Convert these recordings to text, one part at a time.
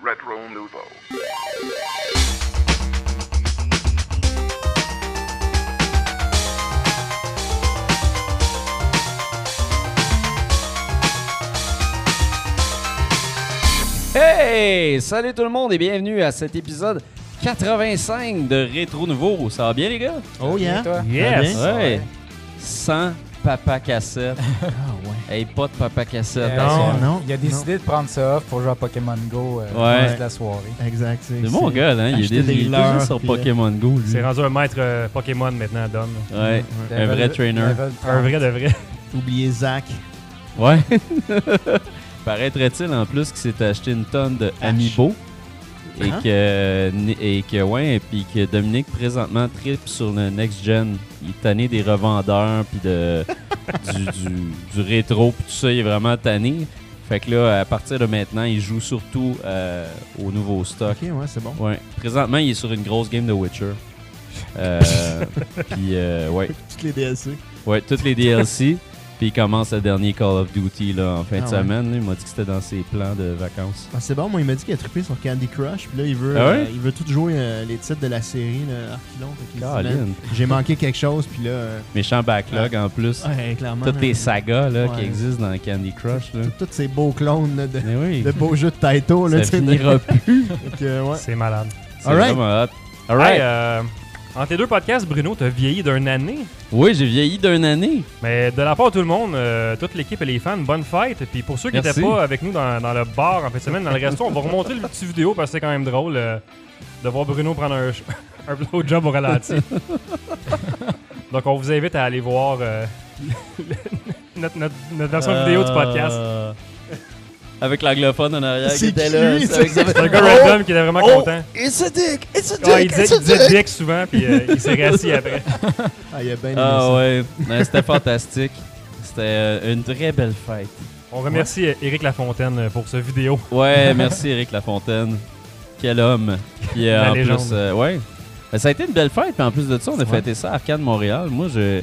Retro Nouveau. Hey! Salut tout le monde et bienvenue à cet épisode 85 de Rétro Nouveau. Ça va bien les gars? Oh yeah. toi? Yes. Ouais. Sans papa cassette. Ah ouais. Hey, pas de papa cassette. Euh, non, non. Il a décidé de prendre ça off pour jouer à Pokémon Go euh, Ouais. le reste de la soirée. Exact. C'est mon gars, hein? Il est déjà sur euh, Pokémon Go. C'est rendu un maître euh, Pokémon maintenant, Dom. Ouais. Un Level- vrai trainer. Un 30. vrai de vrai. Oubliez Zach. Ouais. Paraîtrait-il en plus qu'il s'est acheté une tonne de Amiibo? Et Hein? que, et que, ouais, et puis que Dominique présentement tripe sur le next gen. Il est tanné des revendeurs, puis de, du, du, du rétro, puis tout ça, il est vraiment tanné. Fait que là, à partir de maintenant, il joue surtout euh, au nouveau stock. Ok, ouais, c'est bon. Ouais. Présentement, il est sur une grosse game de Witcher. Euh, puis, euh, ouais. Toutes les DLC. Ouais, toutes les DLC. Puis il commence le dernier Call of Duty là, en fin de Ah ouais. semaine. là. Il m'a dit que c'était dans ses plans de vacances. Ah, c'est bon, moi il m'a dit qu'il a trippé sur Candy Crush, puis là il veut, Ah ouais? euh, il veut tout jouer euh, les titres de la série, là, J'ai manqué quelque chose, puis là. euh, Méchant backlog en plus. ouais, clairement. Toutes les sagas là, qui existent dans Candy Crush. Tous ces beaux clones là, de, oui, de beaux jeux de Taito. Là, ça tu sais, de- finira plus. C'est malade. C'est Alright. vraiment hot. Hey, Alright. euh, entre tes deux podcasts, Bruno, t'as vieilli d'une année. Oui, j'ai vieilli d'une année. Mais de la part de tout le monde, euh, toute l'équipe et les fans, bonne fête. Puis pour ceux qui Merci. n'étaient pas avec nous dans, dans le bar en fin de semaine, dans le resto, on va remontrer le petit vidéo parce que c'est quand même drôle euh, de voir Bruno prendre un, un blowjob au ralenti. Donc on vous invite à aller voir euh, notre, notre- notre version vidéo du podcast. Euh, Avec l'anglophone en arrière qui C'est était là. c'est un gars random qui était vraiment Oh! content. It's a dick! It's a dick! Ah, il disait, it's a il disait dick! dick souvent, puis euh, il s'est rassis après. Ah, il a bien Ah ouais, c'était fantastique. C'était euh, une très belle fête. On remercie euh, Éric Lafontaine euh, pour ce vidéo. Ouais, merci Eric Lafontaine. Quel homme. Puis euh, en plus, euh, ouais. Ça a été une belle fête. Puis en plus de ça, on a fêté ça à Arcade Montréal. Moi, je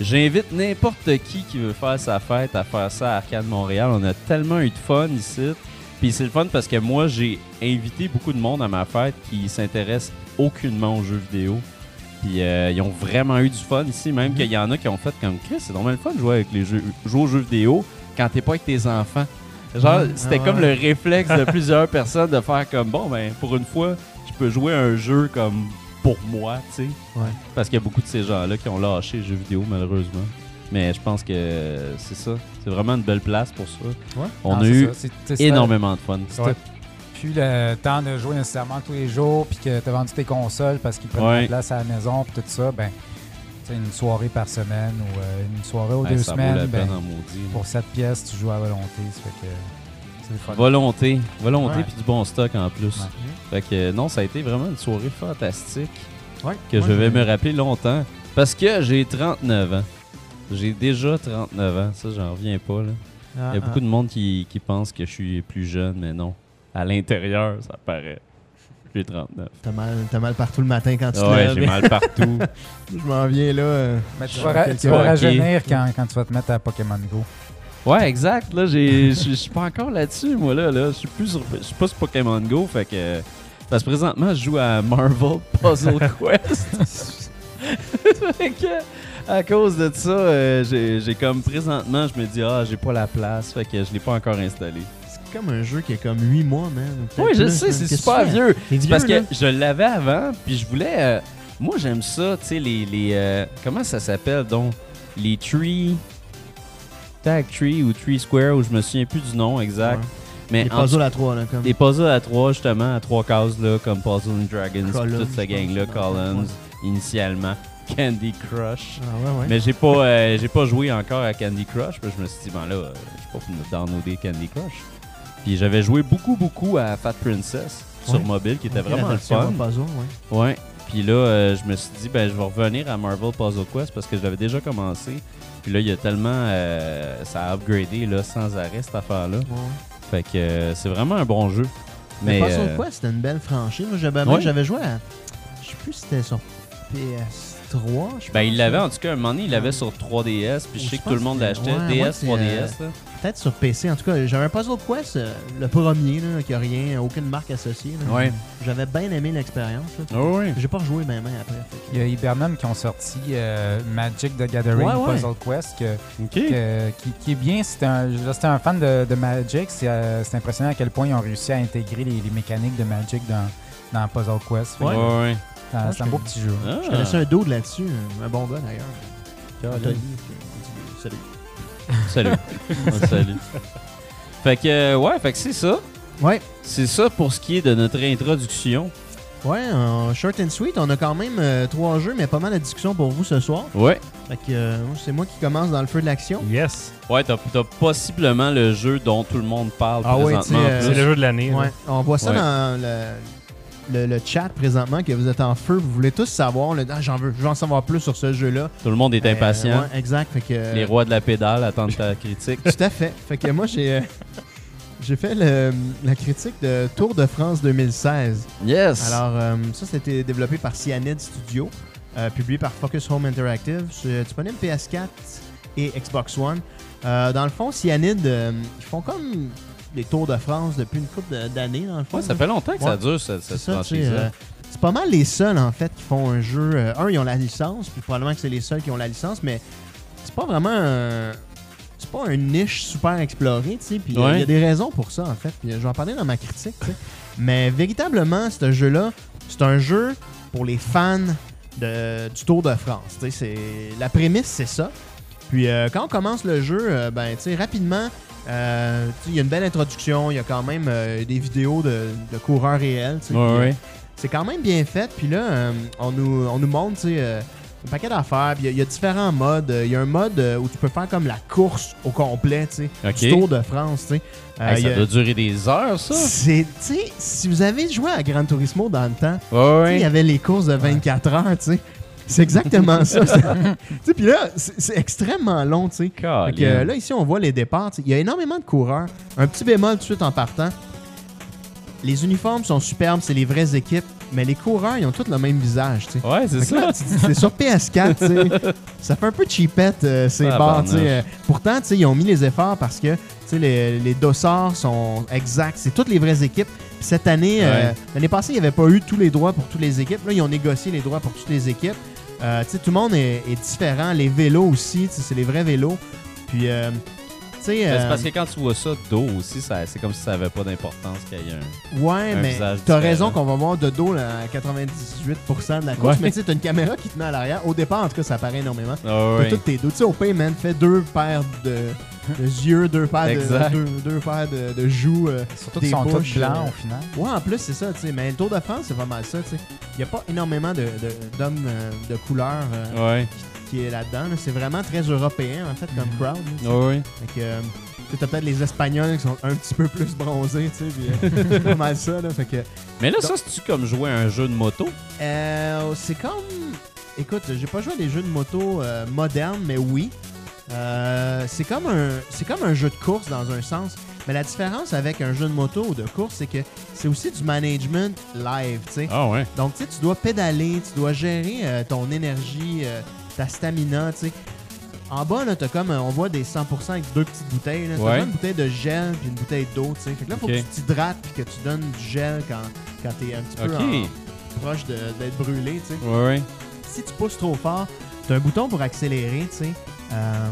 j'invite n'importe qui qui veut faire sa fête à faire ça à Arcade Montréal. On a tellement eu de fun ici. Puis c'est le fun parce que moi, j'ai invité beaucoup de monde à ma fête qui s'intéresse aucunement aux jeux vidéo. Puis euh, ils ont vraiment eu du fun ici, même qu'il y en a qui ont fait comme Chris, c'est normal le fun de jouer avec les jeux, jouer aux jeux vidéo quand t'es pas avec tes enfants. Genre, Mhm. c'était Ah comme le réflexe de plusieurs personnes de faire comme bon, ben pour une fois, je peux jouer à un jeu comme pour moi, tu sais. Ouais. Parce qu'il y a beaucoup de ces gens-là qui ont lâché les jeux vidéo, malheureusement. Mais je pense que c'est ça. C'est vraiment une belle place pour ça. Ouais. On Non, a eu tu énormément de fun. Plus le temps de jouer nécessairement tous les jours, puis que t'as vendu tes consoles parce qu'ils prennent Ouais. la place à la maison, puis tout ça, ben, tu une soirée par semaine ou euh, une soirée aux Ouais, deux ça vaut la semaines, peine ben, en maudit. pour 7 pièces, tu joues à volonté. Ça fait que. Volonté. Volonté puis du bon stock en plus. Ouais. Fait que euh, non, ça a été vraiment une soirée fantastique Ouais. que je vais me rappeler longtemps. Parce que j'ai 39 ans. J'ai déjà 39 ans. Ça, j'en reviens pas. Là. Ah, Il y a ah. beaucoup de monde qui, qui pense que je suis plus jeune, mais non. À l'intérieur, ça paraît. J'ai 39. T'as mal, t'as mal partout le matin quand tu te Ah ouais, lèves. j'ai mal partout. Je m'en viens là. euh, Mais tu je vas, tu rajeunir quand, quand tu vas te mettre à Pokémon Go. Ouais, exact. Là, j'ai, je suis pas encore là-dessus, moi là. là. Je suis plus, sur- je suis pas sur Pokémon Go, fait que parce que présentement, je joue à Marvel Puzzle Quest. fait que, à cause de ça, euh, j'ai, comme présentement, je me dis ah, j'ai pas la place, fait que je l'ai pas encore installé. C'est comme un jeu qui a comme 8 mois, man. Oui, je sais, c'est super vieux. Parce que je l'avais avant, puis je voulais. euh, moi, j'aime ça, tu sais, les. les euh, comment ça s'appelle donc Les tree. Tag tree ou tree square, ou je me souviens plus du nom exact. Ouais. Mais en puzzles à 3, là. Comme... des puzzles à trois, justement, à trois cases, là, comme Puzzle and Dragons, Columns, toute cette gang-là. Collins, Ouais. initialement. Candy Crush. Ah ouais, ouais. Mais j'ai pas, euh, j'ai pas joué encore à Candy Crush, puis je me suis dit, ben là, euh, je suis pas pour me downloader Candy Crush. Puis j'avais joué beaucoup, beaucoup à Fat Princess sur mobile, qui était vraiment le fun. Puzzle, ouais. Ouais. Puis là, euh, je me suis dit, ben, je vais revenir à Marvel Puzzle Quest parce que je l'avais déjà commencé. Puis là, il y a tellement. euh, ça a upgradé là, sans arrêt cette affaire-là. Ouais. Fait que euh, c'est vraiment un bon jeu. Mais, Mais. Puzzle euh, Quest, c'était une belle franchise. Moi, J'avais Ouais. joué à. Je sais plus si c'était sur PS3 3, je Ben, il l'avait là. en tout cas, un moment donné, il l'avait sur 3DS, puis je sais que tout le monde l'achetait. DS, c'est, 3DS, là. Peut-être sur PC. En tout cas, j'avais un Puzzle Quest, euh, le premier, là, qui a rien, aucune marque associée. là. Ouais. J'avais bien aimé l'expérience. là. Oh, oui. J'ai pas rejoué même après. fait que- Il y a Hibernum qui ont sorti euh, Magic the Gathering Ouais, ouais. Puzzle Quest que, Ok. que- qui, qui est bien. Si t'es un, si t'es un fan de, de Magic, c'est euh, c'est impressionnant à quel point ils ont réussi à intégrer les, les mécaniques de Magic dans, dans Puzzle Quest. Fait que, Ouais, Ouais. ouais. c'est un- C'est un beau petit jeu. Ah. Je connaissais un dude là-dessus, un- un bon gars d'ailleurs. Anthony. puis on dit Salut. Salut. Salut. Fait que, euh, ouais, fait que c'est ça. Ouais. C'est ça pour ce qui est de notre introduction. Ouais, en short and sweet, on a quand même euh, trois jeux, mais pas mal de discussions pour vous ce soir. Ouais. Fait que euh, c'est moi qui commence dans le feu de l'action. Yes. Ouais, t'as t'as possiblement le jeu dont tout le monde parle Ah ouais, présentement. euh, C'est le jeu de l'année. là. Ouais, on voit ça Ouais. dans le, le, le chat présentement, que vous êtes en feu, vous voulez tous savoir, le, ah, j'en veux, je veux en savoir plus sur ce jeu-là. Tout le monde est Euh, impatient. ouais, exact, fait que... Les rois de la pédale attendent ta critique. Tout à fait. Fait que moi, j'ai... euh, J'ai fait le- la critique de Tour de France 2016. Yes! Alors, euh, ça, c'était développé par Cyanide Studio, euh, publié par Focus Home Interactive. C'est disponible PS4 et Xbox One. Euh, dans le fond, Cyanide, ils font comme les Tours de France depuis une couple d'années, dans le fond. ouais, ça fait longtemps que ça dure, cette, franchise-là. euh, c'est pas mal les seuls, en fait, qui font un jeu. euh, un, ils ont la licence, puis probablement que c'est les seuls qui ont la licence, mais c'est pas vraiment un. C'est pas un niche super exploré, tu sais. Puis il Ouais. y a des raisons pour ça, en fait. Puis euh, je vais en parler dans ma critique, tu sais. Mais véritablement, ce jeu-là, c'est un jeu pour les fans de- du Tour de France. Tu sais, La prémisse, c'est ça. Puis euh, quand on commence le jeu, euh, ben, tu sais, rapidement, euh, il y a une belle introduction. Il y a quand même des vidéos de, de coureurs réels. Ouais, ouais. c'est quand même bien fait. Puis là, on, nous, on nous montre tu sais, un paquet d'affaires. Il y a- il y, a différents modes. Il y a un mode euh, où tu peux faire comme la course au complet, tu sais, Tour de France. tu sais. Euh, Hey, il y ça a- doit durer des heures, ça. c'est, si vous avez joué à Gran Turismo dans le temps, il y avait les courses de 24 heures, tu sais. C'est exactement ça. puis là, c'est extrêmement long, tu sais. Là, ici, on voit les départs. Il y a énormément de coureurs. Un petit bémol tout de suite en partant. Les uniformes sont superbes, c'est les vraies équipes, mais les coureurs, ils ont tous le même visage, tu sais. Ouais, c'est ça. c'est sur PS4, tu sais. Ça fait un peu cheapette, euh, ces Ah, barres, tu sais. Euh, Pourtant, tu sais, ils ont mis les efforts parce que, tu sais, les, les dossards sont exacts. C'est toutes les vraies équipes. Cette année, euh, l'année passée, il n'y avait pas eu tous les droits pour toutes les équipes. Là, ils ont négocié les droits pour toutes les équipes. Euh, tout le monde est, est différent. Les vélos aussi, c'est les vrais vélos. Puis, euh, sais... Ben, euh, C'est parce que quand tu vois ça dos aussi, ça- c'est comme si ça avait pas d'importance qu'il y ait un. Ouais, un mais visage t'as raison qu'on va voir de dos là, à 98% de la course. Ouais. Mais tu sais, t'as une caméra qui te met à l'arrière. Au départ, en tout cas, ça paraît énormément. T'as ouais. tous tes dos. Tu sais, au pays, man, fais deux paires de, de yeux, deux paires, de, Exact. deux, deux paires de, de joues. euh. Surtout qu'ils sont tous bouches, blancs euh, au final. Ouais, en plus, c'est ça, tu sais. Mais le Tour de France, c'est pas mal ça, tu sais. Il n'y a pas énormément de- de- d'hommes euh, de, couleur euh, Ouais. qui est là-dedans. là. C'est vraiment très européen, en fait, comme Mhm. crowd. là. Fait que, euh, t'as peut-être les Espagnols qui sont un petit peu plus bronzés, tu sais. puis, euh, c'est pas mal ça, là. Fait que. Mais là, ça, c'est-tu comme jouer à un jeu de moto? Euh, c'est comme. Écoute, j'ai pas joué à des jeux de moto euh, modernes, mais oui. Euh, c'est comme un c'est comme un jeu de course dans un sens. Mais la différence avec un jeu de moto ou de course, c'est que c'est aussi du management live, tu sais. Ah ouais. Donc, tu sais, tu dois pédaler, tu dois gérer euh, ton énergie, euh, ta stamina, tu sais. En bas, là, t'as comme, on voit des 100% avec deux petites bouteilles. Là. T'as Ouais. une bouteille de gel puis une bouteille d'eau, tu sais. Fait que là, faut Ok. que tu t'hydrates puis que tu donnes du gel quand, quand t'es un petit peu Ok. en- proche de- d'être brûlé, tu sais. Ouais, ouais. Si tu pousses trop fort, t'as un bouton pour accélérer, tu sais. Euh,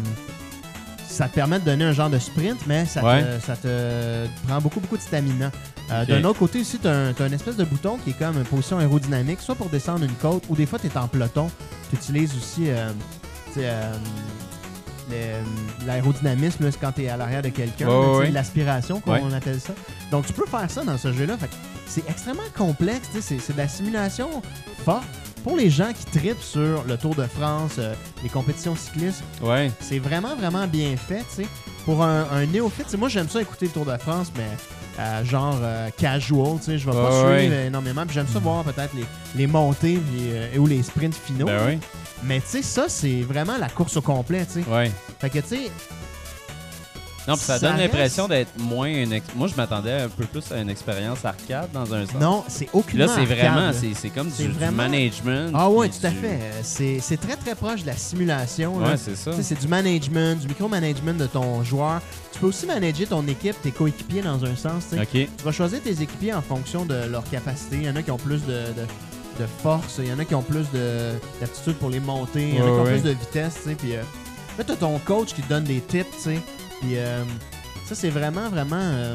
ça te permet de donner un genre de sprint, mais ça, Ouais. te, ça te prend beaucoup, beaucoup de stamina. Euh. D'un autre côté aussi, tu as, un espèce de bouton qui est comme une position aérodynamique, soit pour descendre une côte, ou des fois, tu es en peloton. Tu utilises aussi euh, tu sais, euh, le- l'aérodynamisme, quand tu es à l'arrière de quelqu'un, ouais. l'aspiration, qu'on Ouais. appelle ça. Donc, tu peux faire ça dans ce jeu-là. C'est extrêmement complexe, c'est de la simulation forte. Pour les gens qui tripent sur le Tour de France, euh, les compétitions cyclistes, Ouais. c'est vraiment, vraiment bien fait, tu sais. Pour un, un néophyte, moi j'aime ça écouter le Tour de France, mais euh, genre euh, casual, tu sais, je vais pas suivre ouais. énormément. Puis j'aime ça voir peut-être les, les montées puis, ou les sprints finaux. Ben oui. Mais tu sais, ça, c'est vraiment la course au complet, tu sais. Ouais. Fait que, tu sais, Non, puis ça, Ça donne l'impression d'être moins une ex- Moi, je m'attendais un peu plus à une expérience arcade dans un sens. Non, c'est aucunement là, c'est vraiment, c'est comme du, management. Ah ouais, tout à du- fait. Euh, C'est très très proche de la simulation. Ouais, c'est ça. C'est du management, du micromanagement de ton joueur. Tu peux aussi manager ton équipe, tes coéquipiers dans un sens. tu sais. Ok. Tu vas choisir tes équipiers en fonction de leur capacité. Il y en a qui ont plus de, de- de force, il y en a qui ont plus de- d'aptitude pour les monter, il y en a qui ont ouais. plus de vitesse. tu sais, Puis euh, là, tu as ton coach qui te donne des tips. tu sais. Puis euh, ça, c'est vraiment, vraiment euh,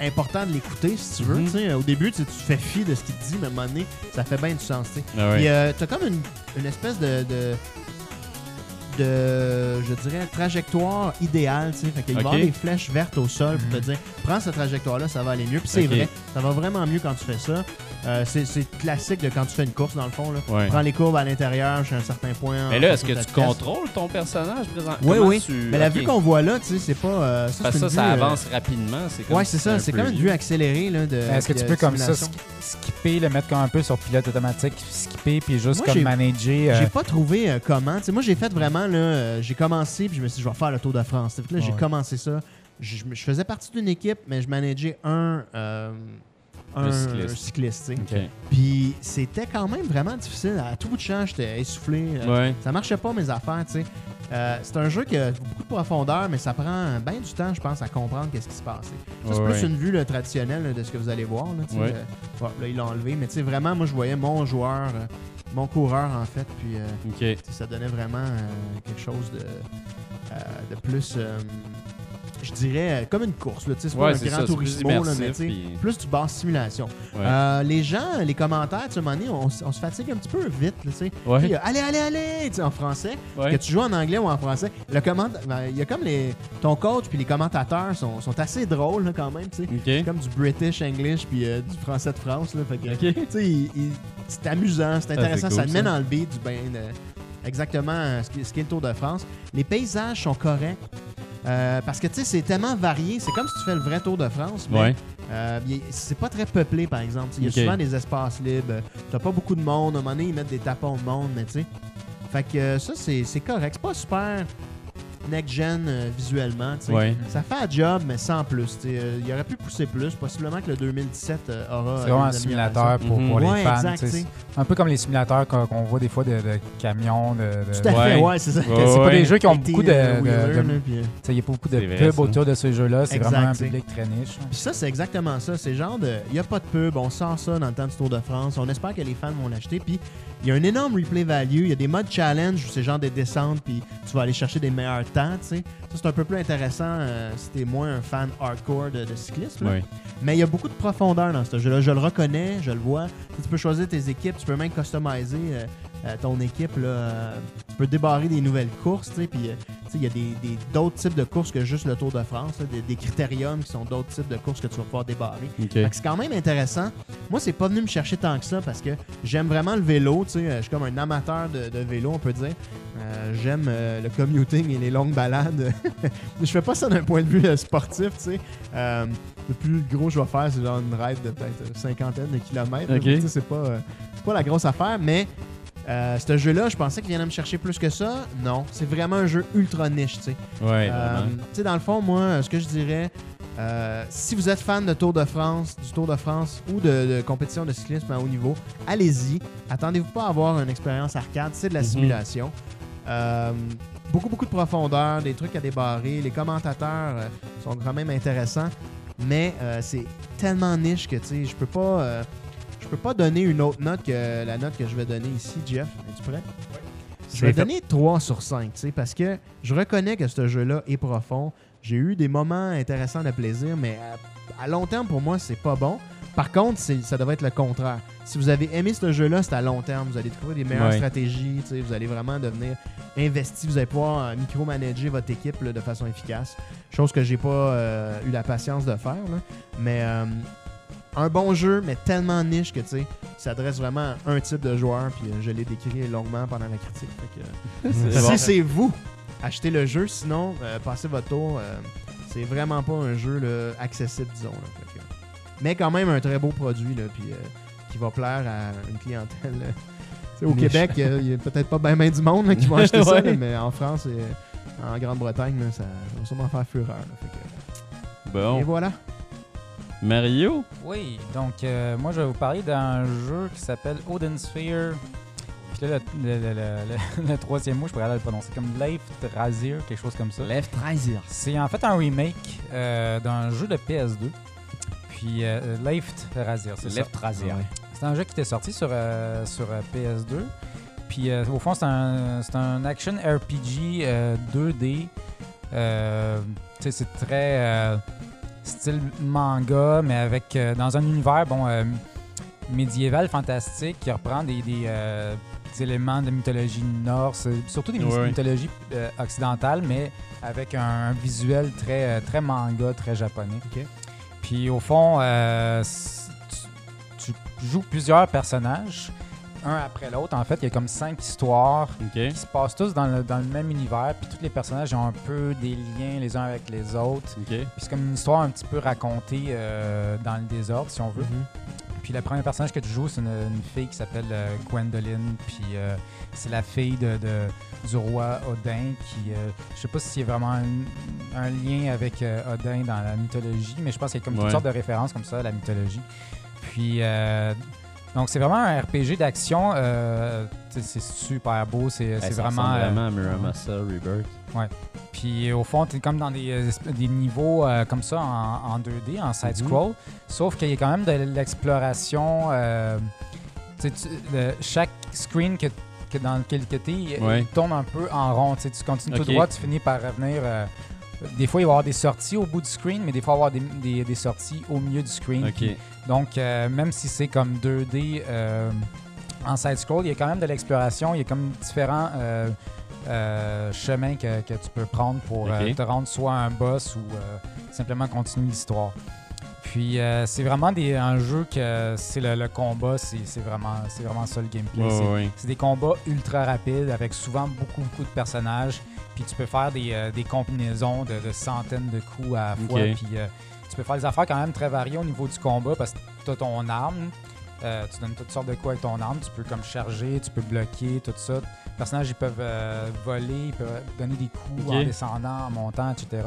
important de l'écouter si tu veux. Mhm. Au début, tu fais fi de ce qu'il te dit, mais à un moment donné, ça fait bien du sens. tu sais. Ah ouais. Puis euh, t'as comme une, une espèce de, de, de, je dirais, trajectoire idéale, tu sais. Fait qu'il va y Ok. avoir des flèches vertes au sol pour Mhm. te dire, prends cette trajectoire-là, ça va aller mieux. Puis c'est vrai, ça va vraiment mieux quand tu fais ça. Euh, c'est classique de quand tu fais une course, dans le fond. Là. Ouais. Prends les courbes à l'intérieur jusqu'à un certain point. Mais là, est-ce que tu contrôles ton personnage présent? Oui, Comment oui. tu- Mais la vue qu'on voit là, tu sais, c'est pas. euh, ça, Parce ça, ça vue, euh, avance rapidement. Ouais, c'est ça. C'est comme une vue accélérée. Là, de, Est-ce que tu peux comme ça skipper, le mettre comme un peu sur pilote automatique, skipper, puis juste Moi, comme j'ai- manager. euh, J'ai pas trouvé euh, comment. Tu sais, moi, j'ai fait vraiment, là, euh, j'ai commencé, puis je me suis dit, je vais faire le Tour de France. Fait que là, j'ai commencé ça. Je, je faisais partie d'une équipe, mais je manageais un, un, Un cycliste. cycliste, sais. Ok. Puis c'était quand même vraiment difficile. À tout bout de champ, j'étais essoufflé. Euh, Ouais. Ça marchait pas, mes affaires. Euh, c'est un jeu qui a beaucoup de profondeur, mais ça prend bien du temps, je pense, à comprendre qu'est-ce qui se passe. Ça, c'est Ouais, plus une vue là, traditionnelle là, de ce que vous allez voir. Là. Ouais. Euh, bon, là, il l'a enlevé, mais vraiment, moi, je voyais mon joueur, euh, mon coureur, en fait, puis euh, ça donnait vraiment quelque chose de, de plus, je dirais, euh, comme une course. C'est pas un grand c'est plus là, mais puis- du basse simulation. Ouais. Euh, les gens, les commentaires, tu sais, on, on se fatigue un petit peu vite. là, tu sais. Ouais. Puis, euh, allez, allez, allez, en français. Que tu joues en anglais ou en français. Le comment, ben, il y a comme les, ton coach puis les commentateurs sont, sont assez drôles là, quand même. tu sais. C'est Ok. comme du British English puis euh, du français de France. Là, fait que, Ok. tu sais, il- il- c'est amusant, c'est intéressant, c'est ça te met dans le beat du ben, exactement ce qu'est le Tour de France. Les paysages sont corrects. Euh, parce que tu sais, c'est tellement varié. C'est comme si tu fais le vrai Tour de France, mais Ouais. euh, c'est pas très peuplé, par exemple. Il y a souvent des espaces libres. T'as pas beaucoup de monde. À un moment donné, ils mettent des tapons de monde, mais tu sais. Fait que ça, c'est c'est correct. C'est pas super next-gen euh, visuellement. Ouais. Ça fait un job, mais sans plus. Euh, il aurait pu pousser plus. Possiblement que le 2017 euh, aura. C'est vraiment un simulateur pour, Mhm. pour les Ouais, fans. exact, Un peu comme les simulateurs qu'on voit des fois de, de camions. De, de- Tout à fait, Ouais. c'est ça. Ouais, c'est pas des jeux qui ont beaucoup de. Il y a pas beaucoup de pubs ça. autour de ce jeu-là. C'est vraiment un public très niche. Puis ça, c'est exactement ça. C'est genre de. Il n'y a pas de pub, on sort ça dans le temps du Tour de France. On espère que les fans vont l'acheter. Puis il y a un énorme replay value. Il y a des modes challenge où c'est genre des descentes, puis tu vas aller chercher des meilleurs temps, tu sais. Ça, c'est un peu plus intéressant euh, si t'es moins un fan hardcore de, de cyclisme. Mais il y a beaucoup de profondeur dans ce jeu-là. Je le reconnais, je le vois. Tu peux choisir tes équipes, tu peux même customiser euh, euh, ton équipe. Là, euh, tu peux débarrer des nouvelles courses. tu sais, Puis euh, il y a des- des- d'autres types de courses que juste le Tour de France. là, des, des critériums qui sont d'autres types de courses que tu vas pouvoir débarrer. C'est quand même intéressant. Moi, c'est pas venu me chercher tant que ça parce que j'aime vraiment le vélo. tu sais, euh, Je suis comme un amateur de, de vélo, on peut dire. Euh, j'aime euh, le commuting et les longues balades. je fais pas ça d'un point de vue euh, sportif. tu sais. Euh, le plus gros que je vais faire, c'est genre une ride de peut-être euh, cinquantaine de kilomètres. là. Ok. Tu sais, C'est pas, euh, c'est pas la grosse affaire, mais euh, ce jeu-là, je pensais qu'il viendrait me chercher plus que ça. Non, c'est vraiment un jeu ultra niche. tu sais. Ouais, Euh, tu sais, dans le fond, moi, ce que je dirais, euh, si vous êtes fan de Tour de France, du Tour de France ou de, de compétition de cyclisme à haut niveau, allez-y. Attendez-vous pas à avoir une expérience arcade, c'est de la Mhm. simulation. Beaucoup, beaucoup de profondeur, des trucs à débarrer. Les commentateurs sont quand même intéressants, mais c'est tellement niche que tu sais, je peux pas. Je peux pas donner une autre note que la note que je vais donner ici, Jeff. Es-tu prêt? Je vais fait. donner 3 sur 5, tu sais, parce que je reconnais que ce jeu-là est profond. J'ai eu des moments intéressants de plaisir, mais à, à long terme, pour moi, c'est pas bon. Par contre, ça devrait être le contraire. Si vous avez aimé ce jeu-là, c'est à long terme. Vous allez découvrir des meilleures Ouais. stratégies. tu sais, Vous allez vraiment devenir investi. Vous allez pouvoir euh, micromanager votre équipe là, de façon efficace. Chose que j'ai pas euh, eu la patience de faire. là. Mais euh, un bon jeu, mais tellement niche que tu sais, il s'adresse vraiment à un type de joueur. Puis euh, je l'ai décrit longuement pendant la critique. Fait que, euh, C'est si bon. c'est vous, achetez le jeu. Sinon, euh, passez votre tour. euh, c'est vraiment pas un jeu là, accessible, disons. là. Fait que- mais quand même un très beau produit, là, puis, euh, qui va plaire à une clientèle. au Niche. Québec, euh, il y a peut-être pas bien ben du monde là, qui va acheter ça, Ouais. mais en France, euh, en Grande-Bretagne, ça va sûrement faire fureur. là. Fait que- Bon. Et voilà. Mario? Oui, donc euh, moi je vais vous parler d'un jeu qui s'appelle Odin Sphere. Puis là, le, le- le- le- le troisième mot, je pourrais le prononcer comme Leif Razir, quelque chose comme ça. Left Riser. C'est en fait un remake euh, d'un jeu de PS2. Puis euh, Leif Razir, c'est ça. Left Riser. C'est un jeu qui était sorti sur, euh, sur euh, PS2. Puis euh, au fond, c'est un, c'est un action RPG euh, 2D. Euh, tu sais, c'est très euh, style manga, mais avec euh, dans un univers bon euh, médiéval fantastique qui reprend des, des, euh, des éléments de mythologie norse, surtout des mythologies occidentales, mais avec un, un visuel très, très manga, très japonais. Puis au fond, tu joues plusieurs personnages, un après l'autre. En fait, il y a comme cinq histoires OK. qui se passent tous dans le, dans le même univers. Puis tous les personnages ont un peu des liens les uns avec les autres. Puis c'est comme une histoire un petit peu racontée euh, dans le désordre, si on veut. Mhm. Puis le premier personnage que tu joues, c'est une, une fille qui s'appelle euh, Gwendoline. Puis euh, c'est la fille de, de- du roi Odin. Qui, euh, je sais pas s'il y a vraiment un, un lien avec Odin dans la mythologie, mais je pense qu'il y a comme Ouais. toutes sortes de références comme ça à la mythologie. Puis donc c'est vraiment un RPG d'action. euh, c'est super beau. C'est ça vraiment. euh, vraiment Rebirth. puis au fond, tu es comme dans des, euh, des niveaux euh, comme ça en, en 2D, en side-scroll. Sauf qu'il y a quand même de l'exploration. tu le- chaque screen que, que dans lequel tu es, Ouais. il tourne un peu en rond. Tu continues tout droit, tu finis par revenir. Des fois, il va y avoir des sorties au bout du screen, mais des fois, il va y avoir des, des- des sorties au milieu du screen. Donc, euh, même si c'est comme 2D euh, en side-scroll, il y a quand même de l'exploration. Il y a comme différents euh, chemins que, que tu peux prendre pour te rendre soit à un boss ou simplement continuer l'histoire. Puis, euh, c'est vraiment des, un jeu que c'est le, le combat, c'est c'est vraiment, c'est vraiment ça le gameplay. C'est des combats ultra rapides avec souvent beaucoup, beaucoup de personnages. Puis tu peux faire des, euh, des combinaisons de, de centaines de coups à la fois. Puis euh, tu peux faire des affaires quand même très variées au niveau du combat parce que tu as ton arme. Euh, tu donnes toutes sortes de coups avec ton arme. Tu peux comme charger, tu peux bloquer, tout ça. Les personnages, ils peuvent voler, ils peuvent donner des coups en descendant, en montant, etc.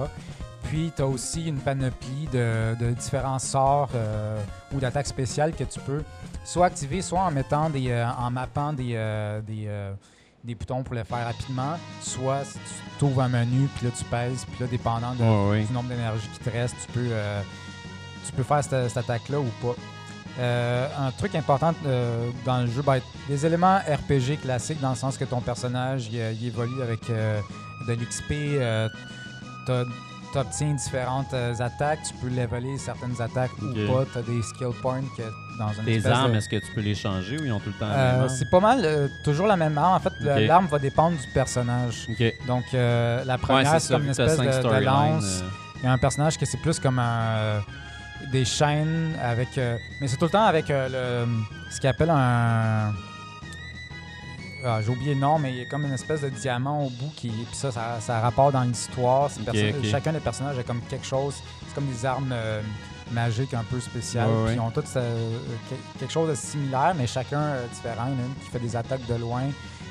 Puis tu as aussi une panoplie de, de différents sorts euh, ou d'attaques spéciales que tu peux soit activer, soit en mettant des, euh, en mappant des, euh, des, des boutons pour le faire rapidement, soit si tu ouvres un menu, puis là tu pèses, puis là dépendant de- du nombre d'énergie qui te reste, tu peux, euh, tu peux faire cette, cette attaque-là ou pas. Euh, un truc important euh, dans le jeu, ben, des éléments RPG classiques dans le sens que ton personnage il, il évolue avec de l'XP, tu obtiens différentes euh, attaques, tu peux leveler certaines attaques ou pas, tu as des skill points que dans une Tes armes, de- est-ce que tu peux les changer ou ils ont tout le temps la euh, même arme? c'est pas mal euh, toujours la même arme. En fait, l'arme va dépendre du personnage. Donc, euh, la première, c'est comme une que espèce de, de lance. Il y a un personnage qui c'est plus comme un, des chaînes avec. euh, mais c'est tout le temps avec euh, le, ce qu'il appelle un. Ah, J'ai oublié le nom, mais il y a comme une espèce de diamant au bout qui. Puis ça, ça, ça rapporte dans l'histoire. C'est. Chacun des personnages a comme quelque chose. C'est comme des armes euh, magiques un peu spéciales. Ouais, ils ont toutes euh, que- quelque chose de similaire, mais chacun euh, différent. Il y en a une qui fait des attaques de loin.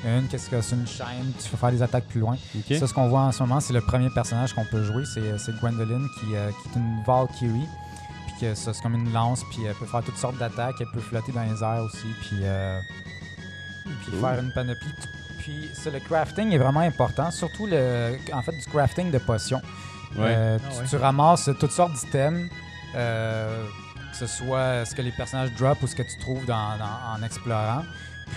Une qui est sur une chaîne. Tu peux faire des attaques plus loin. Ça, ce qu'on voit en ce moment, c'est le premier personnage qu'on peut jouer. C'est c'est Gwendoline qui, qui est une Valkyrie. Puis que ça, c'est comme une lance. Puis elle peut faire toutes sortes d'attaques. Elle peut flotter dans les airs aussi. Puis, euh, puis Cool. faire une panoplie. Puis ça, le crafting est vraiment important. Surtout le, en fait, du crafting de potions. Ouais. Euh, Ah tu, ouais. tu ramasses toutes sortes d'items, euh, que ce soit ce que les personnages drop ou ce que tu trouves dans- dans- en explorant.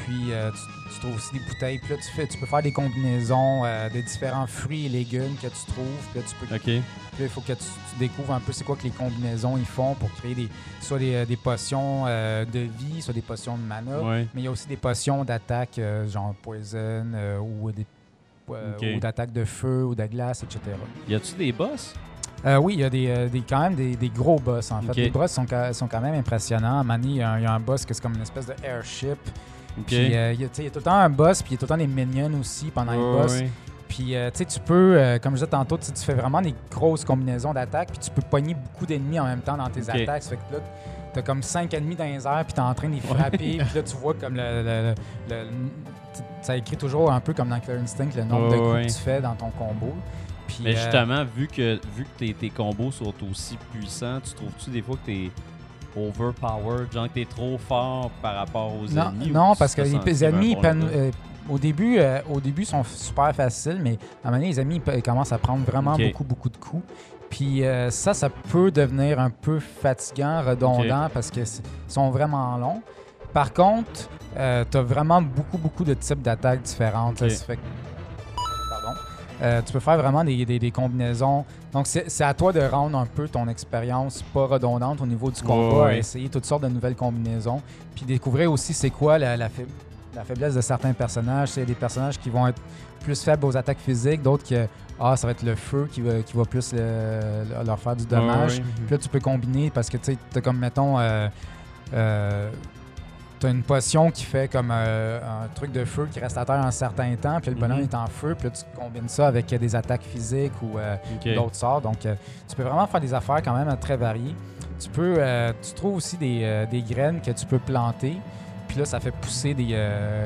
Puis euh, tu, tu trouves aussi des bouteilles. Puis là, tu, fais, tu peux faire des combinaisons euh, de différents fruits et légumes que tu trouves. Puis là, tu peux OK. puis il faut que tu, tu découvres un peu c'est quoi que les combinaisons ils font pour créer des, soit des, euh, des potions euh, de vie, soit des potions de mana. Ouais. Mais il y a aussi des potions d'attaque, genre poison ou des ou d'attaque de feu ou de glace, etc. Y a-tu des boss? Euh, oui, il y a des, des- quand même des, des gros boss en fait. Les boss sont, sont quand même impressionnants. À Mani, il y, a un- il y a un boss qui est comme une espèce de airship. Puis euh, il y, a, tout le temps un boss, puis il y a tout le temps des minions aussi pendant les Ouais, boss. ouais. Puis euh, tu sais, tu peux, euh, comme je disais tantôt, tu fais vraiment des grosses combinaisons d'attaques, puis tu peux pogner beaucoup d'ennemis en même temps dans tes attaques. Ça fait que là, t'as comme cinq ennemis dans les airs, puis t'es en train de les frapper, puis là, tu vois comme le, le- le- le- tu- ça écrit toujours un peu comme dans Clear Instinct le nombre de coups que tu fais dans ton combo. Puis, Mais euh, justement, vu que, vu que tes, tes combos sont aussi puissants, tu trouves-tu des fois que t'es overpowered, genre que t'es trop fort par rapport aux non, ennemis? non parce que les, ennemis, euh, au début, euh, au début, sont super faciles, mais à un moment donné, les ennemis ils commencent à prendre vraiment beaucoup, beaucoup de coups. Puis euh, ça, ça peut devenir un peu fatigant, redondant, parce qu'ils sont vraiment longs. Par contre, tu as vraiment beaucoup, beaucoup de types d'attaques différentes. là. Ça fait. Euh, tu peux faire vraiment des, des- des combinaisons. Donc, c'est à toi de rendre un peu ton expérience pas redondante au niveau du combat, Ouais, essayer toutes sortes de nouvelles combinaisons. Puis découvrir aussi c'est quoi la, la, faib- la faiblesse de certains personnages. C'est des personnages qui vont être plus faibles aux attaques physiques, d'autres que ah, ça va être le feu qui va, qui va plus le- le- leur faire du dommage. Ouais, ouais. Puis là, tu peux combiner parce que tu sais, comme, mettons, euh, euh, t'as une potion qui fait comme euh, un truc de feu qui reste à terre un certain temps, puis le bonhomme Mhm. est en feu, puis là, tu combines ça avec des attaques physiques ou euh, d'autres sorts. Donc, euh, tu peux vraiment faire des affaires quand même très variées. Tu peux, tu trouves aussi des, des graines que tu peux planter. Puis là, ça fait pousser des,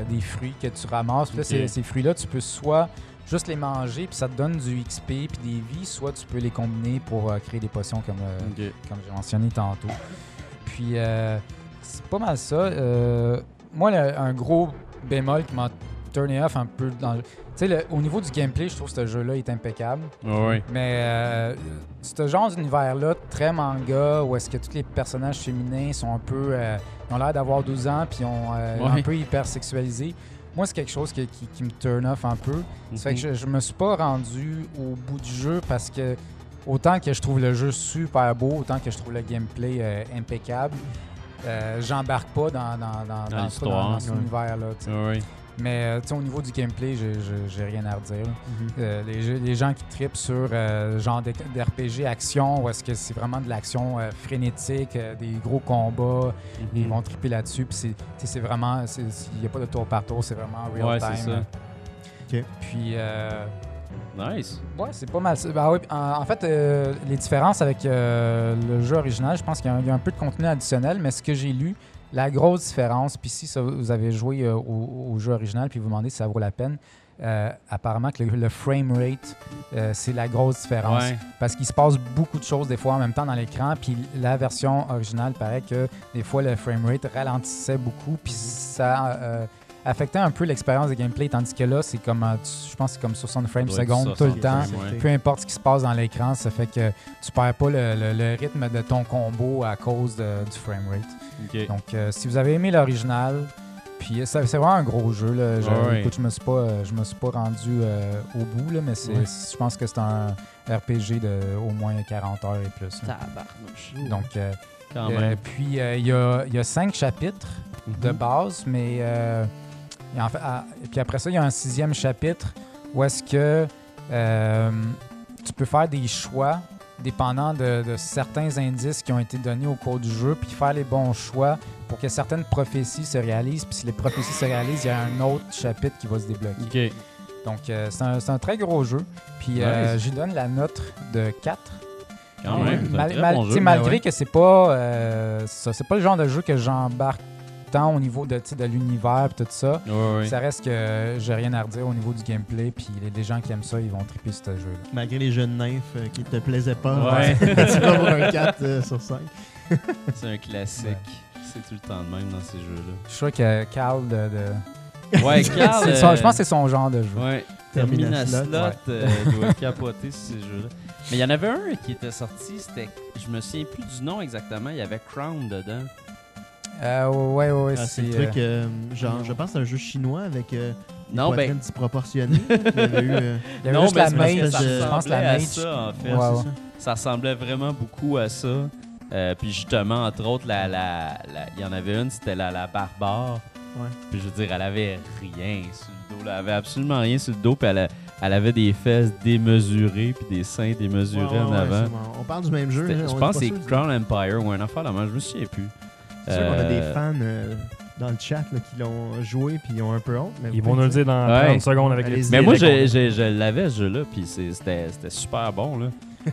des fruits que tu ramasses. Puis là, ces, ces fruits-là, tu peux soit juste les manger, puis ça te donne du XP puis des vies, soit tu peux les combiner pour créer des potions comme, comme j'ai mentionné tantôt. Puis, euh, c'est pas mal ça. Euh, moi, le- un gros bémol qui m'a turné off un peu dans le- Tu sais, au niveau du gameplay, je trouve que ce jeu-là est impeccable. Ouais, ouais. Mais euh, ce genre d'univers-là, très manga, où est-ce que tous les personnages féminins sont un peu. euh, ils ont l'air d'avoir 12 ans, puis ils ont un peu hyper sexualisés. Moi, c'est quelque chose qui, qui- qui me turn off un peu. Ça fait que Mhm. je, je me suis pas rendu au bout du jeu parce que autant que je trouve le jeu super beau, autant que je trouve le gameplay euh, impeccable, euh, j'embarque pas dans, dans, dans, dans, l'histoire. cet univers-là. Mais au niveau du gameplay, j'ai- rien à redire. Mhm. Euh, les, les gens qui tripent sur euh, genre d'RPG action, ou est-ce que c'est vraiment de l'action euh, frénétique, des gros combats, ils Mhm. vont triper là-dessus. Puis c'est- vraiment, il n'y a pas de tour par tour, c'est vraiment real Ouais, time. ça. Puis Nice. Ouais, c'est pas mal. Ben oui, en, en fait, euh, les différences avec euh, le jeu original, je pense qu'il y, a un- il y a un peu de contenu additionnel, mais ce que j'ai lu, la grosse différence, puis si ça- vous avez joué euh, au, au jeu original, puis vous demandez si ça vaut la peine, apparemment que le, le frame rate, c'est la grosse différence. Ouais. Parce qu'il se passe beaucoup de choses des fois en même temps dans l'écran, puis la version originale paraît que des fois le frame rate ralentissait beaucoup, puis ça affectait un peu l'expérience de gameplay, tandis que là, c'est comme, euh, je pense c'est comme 60 frames secondes tout le 60 temps. ouais. Peu importe ce qui se passe dans l'écran, ça fait que tu perds pas le, le- le rythme de ton combo à cause de- du frame rate. Ok. Donc, euh, si vous avez aimé l'original, puis euh, ça- c'est vraiment un gros jeu. Là. Je, Ouais, ouais. écoute, je me suis pas, je me suis pas rendu euh, au bout, là, mais je pense que c'est un RPG de au moins 40 heures et plus. Tabarnouche. Donc, euh, Quand euh, même. puis euh, il y, a, il y a cinq chapitres de Mhm. base, mais euh, et en fait, ah, et puis après ça, il y a un sixième chapitre où est-ce que euh, tu peux faire des choix dépendant de, de certains indices qui ont été donnés au cours du jeu, puis faire les bons choix pour que certaines prophéties se réalisent. Puis si les prophéties se réalisent, il y a un autre chapitre qui va se débloquer. Donc euh, c'est un, très gros jeu. Puis euh, Nice. j'y donne la note de 4. Quand même. Mal- mal- bon jeu. sais, malgré ouais. que c'est pas euh, c'est pas le genre de jeu que j'embarque au niveau de, de l'univers et tout ça. Ça reste que j'ai rien à redire au niveau du gameplay. Puis les, les gens qui aiment ça, ils vont triper ce jeu-là. Malgré les jeunes nymphes euh, qui te plaisaient pas, Ouais. tu vas avoir un 4 euh, sur 5. C'est un classique. C'est tout le temps le même dans ces jeux-là. Je suis sûr que Carl de. de- Ouais, Carl. son- euh, je pense que c'est son genre de jeu. Ouais, Termina Slot, Slot ouais. euh, doit capoter sur ces jeux-là. Mais il y en avait un qui était sorti, c'était. Je me souviens plus du nom exactement, il y avait Crown dedans. Euh, ouais, ouais, ouais. Ah, c'est le truc, euh, genre, je pense c'est un jeu chinois avec euh, une Non, poitrine ben. disproportionnée. Il y avait eu, euh, il y avait non, juste mais la ça je pense la ressemblait à mage. ça, en fait. Ça. Ça ressemblait vraiment beaucoup à ça. Euh, puis justement, entre autres, la, la, la- il y en avait une, c'était la, la barbare. Ouais. Puis je veux dire, elle avait rien sur le dos. là. Elle avait absolument rien sur le dos. Puis elle, a- elle avait des fesses démesurées, puis des seins démesurés Ouais, ouais, en avant. On parle du même jeu. Là, je pense que c'est Crown Empire ou un affaire là je me souviens plus. C'est sûr qu'on a des Euh, fans euh, dans le chat là, qui l'ont joué puis ils ont un peu honte. Mais Ils vont nous le dire dans Ouais. 30 secondes avec les Mais moi, je, qu'on- je, je l'avais ce jeu-là, puis c'était c'était super bon. là.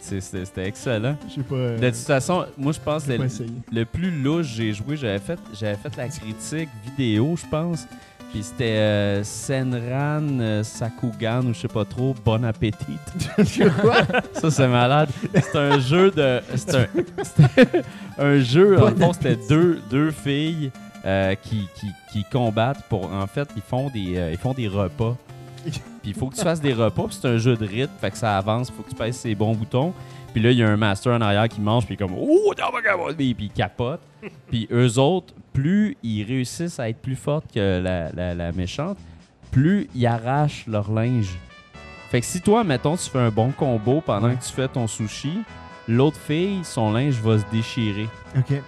C'était excellent. Je sais pas. euh, De toute façon, moi, je pense que le, le plus louche que j'ai joué, j'avais fait, j'avais fait la critique vidéo, je pense. Puis c'était euh, Senran euh, Sakugan ou je sais pas trop, Bon Appétit. Ça, c'est malade. C'est un jeu de. C'est un, c'était un jeu, en fond, c'était deux, deux filles euh, qui, qui, qui combattent pour. En fait, ils font des, euh, ils font des repas. Puis il faut que tu fasses des repas, puis c'est un jeu de rythme, fait que ça avance, il faut que tu pèses ces bons boutons. Puis là, il y a un master en arrière qui mange, puis comme capable! Puis puis il capote. Puis eux autres, plus ils réussissent à être plus fortes que la, la- la méchante, plus ils arrachent leur linge. Fait que si toi, mettons, tu fais un bon combo pendant Ouais. que tu fais ton sushi, l'autre fille, son linge va se déchirer. Ok.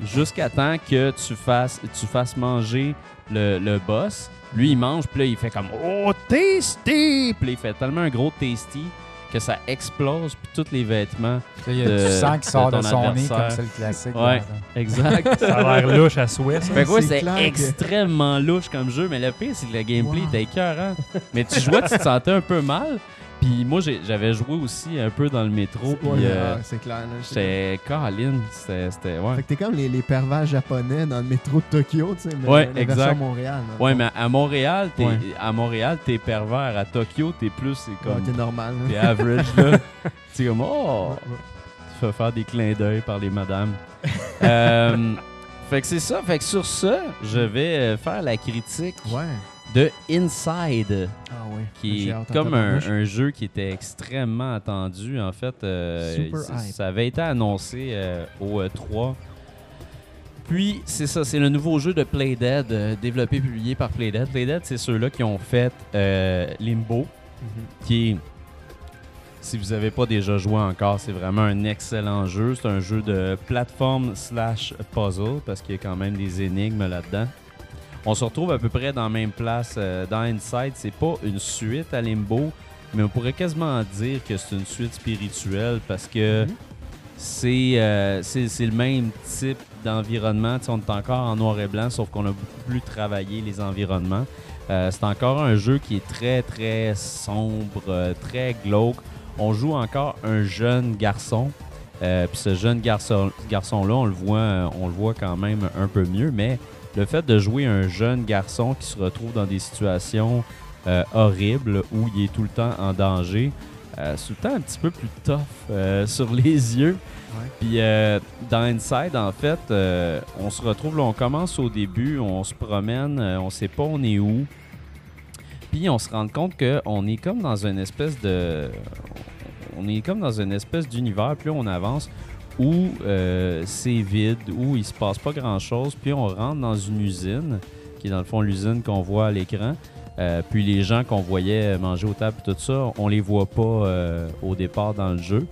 Jusqu'à temps que tu fasses, tu fasses manger le, le boss. Lui, il mange, puis là, il fait comme Oh, tasty! Puis il fait tellement un gros tasty que ça explose, puis tous les vêtements. Il y a de- du sang qui sort de son nez, adversaire. comme c'est le classique. Ouais. Exact. Ça a l'air louche à souhait. ça. Fait que ouais, C'est que- extrêmement louche comme jeu, mais le pire, c'est que le gameplay Wow. était écœurant. mais tu jouais, tu te sentais un peu mal. Puis moi, j'avais joué aussi un peu dans le métro. Ouais, euh, c'est clair. là, j'étais Colin. C'était. Ouais. Fait que t'es comme les, les pervers japonais dans le métro de Tokyo, tu sais, mais Ouais, la exact. Montréal. le Ouais, mais à Montréal, t'es Ouais. à Montréal, t'es pervers. À Tokyo, t'es plus. C'est Ouais, comme. t'es normal. là. T'es average, là. C'est comme. Oh! Tu fais faire des clins d'œil par les madames. Euh, fait que c'est ça. Fait que sur ça, je vais euh, faire la critique Ouais. De Inside. Ah ouais. qui est hâte comme un, jeu qui était extrêmement attendu. En fait, euh, Super ça, hype. ça avait été annoncé euh, au E3. Puis, c'est ça, c'est le nouveau jeu de Playdead, euh, développé et publié par Playdead. Playdead, c'est ceux-là qui ont fait euh, Limbo, Mhm. qui est, si vous n'avez pas déjà joué encore, c'est vraiment un excellent jeu. C'est un jeu de plateforme slash puzzle, parce qu'il y a quand même des énigmes là-dedans. On se retrouve à peu près dans la même place euh, dans Inside. C'est pas une suite à Limbo, mais on pourrait quasiment dire que c'est une suite spirituelle parce que Mhm. c'est euh, c'est le même type d'environnement. Tu sais, on est encore en noir et blanc, sauf qu'on a beaucoup plus travaillé les environnements. Euh, c'est encore un jeu qui est très, très sombre, très glauque. On joue encore un jeune garçon. Euh, Puis ce jeune garçon, garçon-là, on le voit, on le voit quand même un peu mieux, mais le fait de jouer un jeune garçon qui se retrouve dans des situations euh, horribles où il est tout le temps en danger, euh, c'est tout le temps un petit peu plus tough euh, sur les yeux. Ouais. Puis euh, dans Inside, en fait, on se retrouve là, on commence au début, on se promène, on sait pas on est où. Puis on se rend compte qu'on est comme dans une espèce de. On est comme dans une espèce d'univers, puis là on avance, où euh, c'est vide, où il se passe pas grand chose, puis on rentre dans une usine, qui est dans le fond l'usine qu'on voit à l'écran. Euh, puis les gens qu'on voyait manger aux tables tout ça, on les voit pas euh, au départ dans le jeu.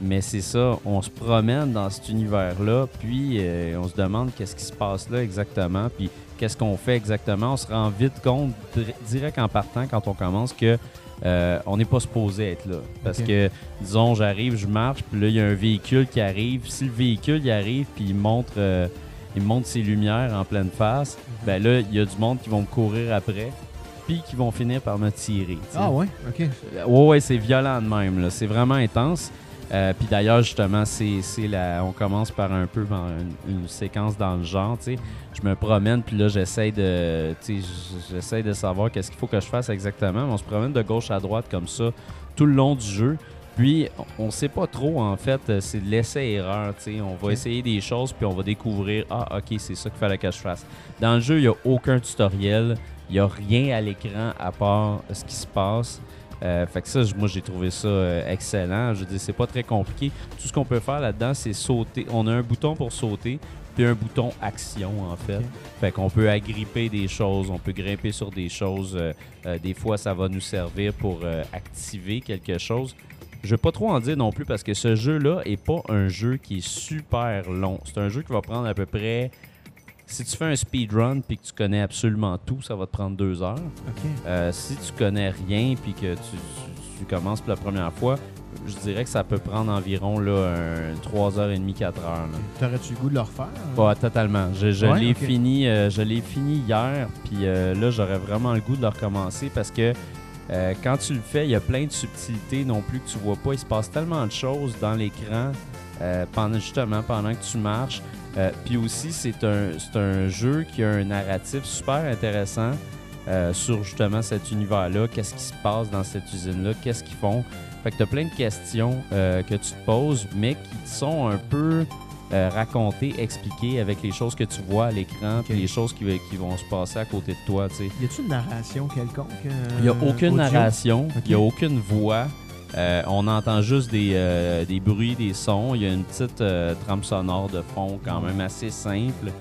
Mais c'est ça, on se promène dans cet univers-là, puis on se demande qu'est-ce qui se passe là exactement, puis qu'est-ce qu'on fait exactement. On se rend vite compte, dir- direct en partant, quand on commence, que euh, on n'est pas supposé être là. Parce que, disons, j'arrive, je marche, puis là, il y a un véhicule qui arrive. Si le véhicule il arrive, puis il montre, euh, il montre ses lumières en pleine face, ben là, il y a du monde qui vont me courir après, puis qui vont finir par me tirer. Ah ouais, ok. Ouais, ouais, c'est violent de même. là. C'est vraiment intense. Euh, puis d'ailleurs, justement, c'est la, on commence par un peu dans une, une séquence dans le genre. tu sais. Je me promène, puis là, j'essaie de, j'essaie de savoir qu'est-ce qu'il faut que je fasse exactement. Mais on se promène de gauche à droite comme ça tout le long du jeu. Puis, on sait pas trop, en fait, euh, c'est de l'essai-erreur. tu sais. On va essayer des choses, puis on va découvrir, ah, ok, c'est ça qu'il fallait que je fasse. Dans le jeu, il n'y a aucun tutoriel. Il n'y a rien à l'écran à part ce qui se passe. Euh, fait que ça, moi, j'ai trouvé ça euh, excellent. Je veux dire, c'est pas très compliqué. Tout ce qu'on peut faire là-dedans, c'est sauter. On a un bouton pour sauter, puis un bouton action, en fait. Fait qu'on peut agripper des choses, on peut grimper sur des choses. euh, euh, des fois, ça va nous servir pour activer quelque chose. Je vais pas trop en dire non plus parce que ce jeu-là est pas un jeu qui est super long. C'est un jeu qui va prendre à peu près. Si tu fais un speedrun puis que tu connais absolument tout, ça va te prendre deux heures. Euh, si tu connais rien puis que tu, tu- tu commences pour la première fois, je dirais que ça peut prendre environ là, un 3h30, 4 heures. là. T'aurais-tu le goût de le refaire? Pas totalement. Je, je Ouais, l'ai fini, euh, je l'ai fini hier, puis euh, là j'aurais vraiment le goût de le recommencer parce que euh, quand tu le fais, il y a plein de subtilités non plus que tu vois pas. Il se passe tellement de choses dans l'écran euh, pendant justement pendant que tu marches. Euh, Puis aussi, c'est un, un jeu qui a un narratif super intéressant euh, sur justement cet univers-là. Qu'est-ce qui se passe dans cette usine-là? Qu'est-ce qu'ils font? Fait que tu as plein de questions euh, que tu te poses, mais qui sont un peu racontées, expliquées avec les choses que tu vois à l'écran, puis Ok. les choses qui, qui vont se passer à côté de toi. tu sais. Y a-tu une narration quelconque Il n'y a aucune audio? narration, il n'y a aucune voix. Euh, on entend juste des, euh, des bruits, des sons. Il y a une petite euh, trame sonore de fond quand même assez simple,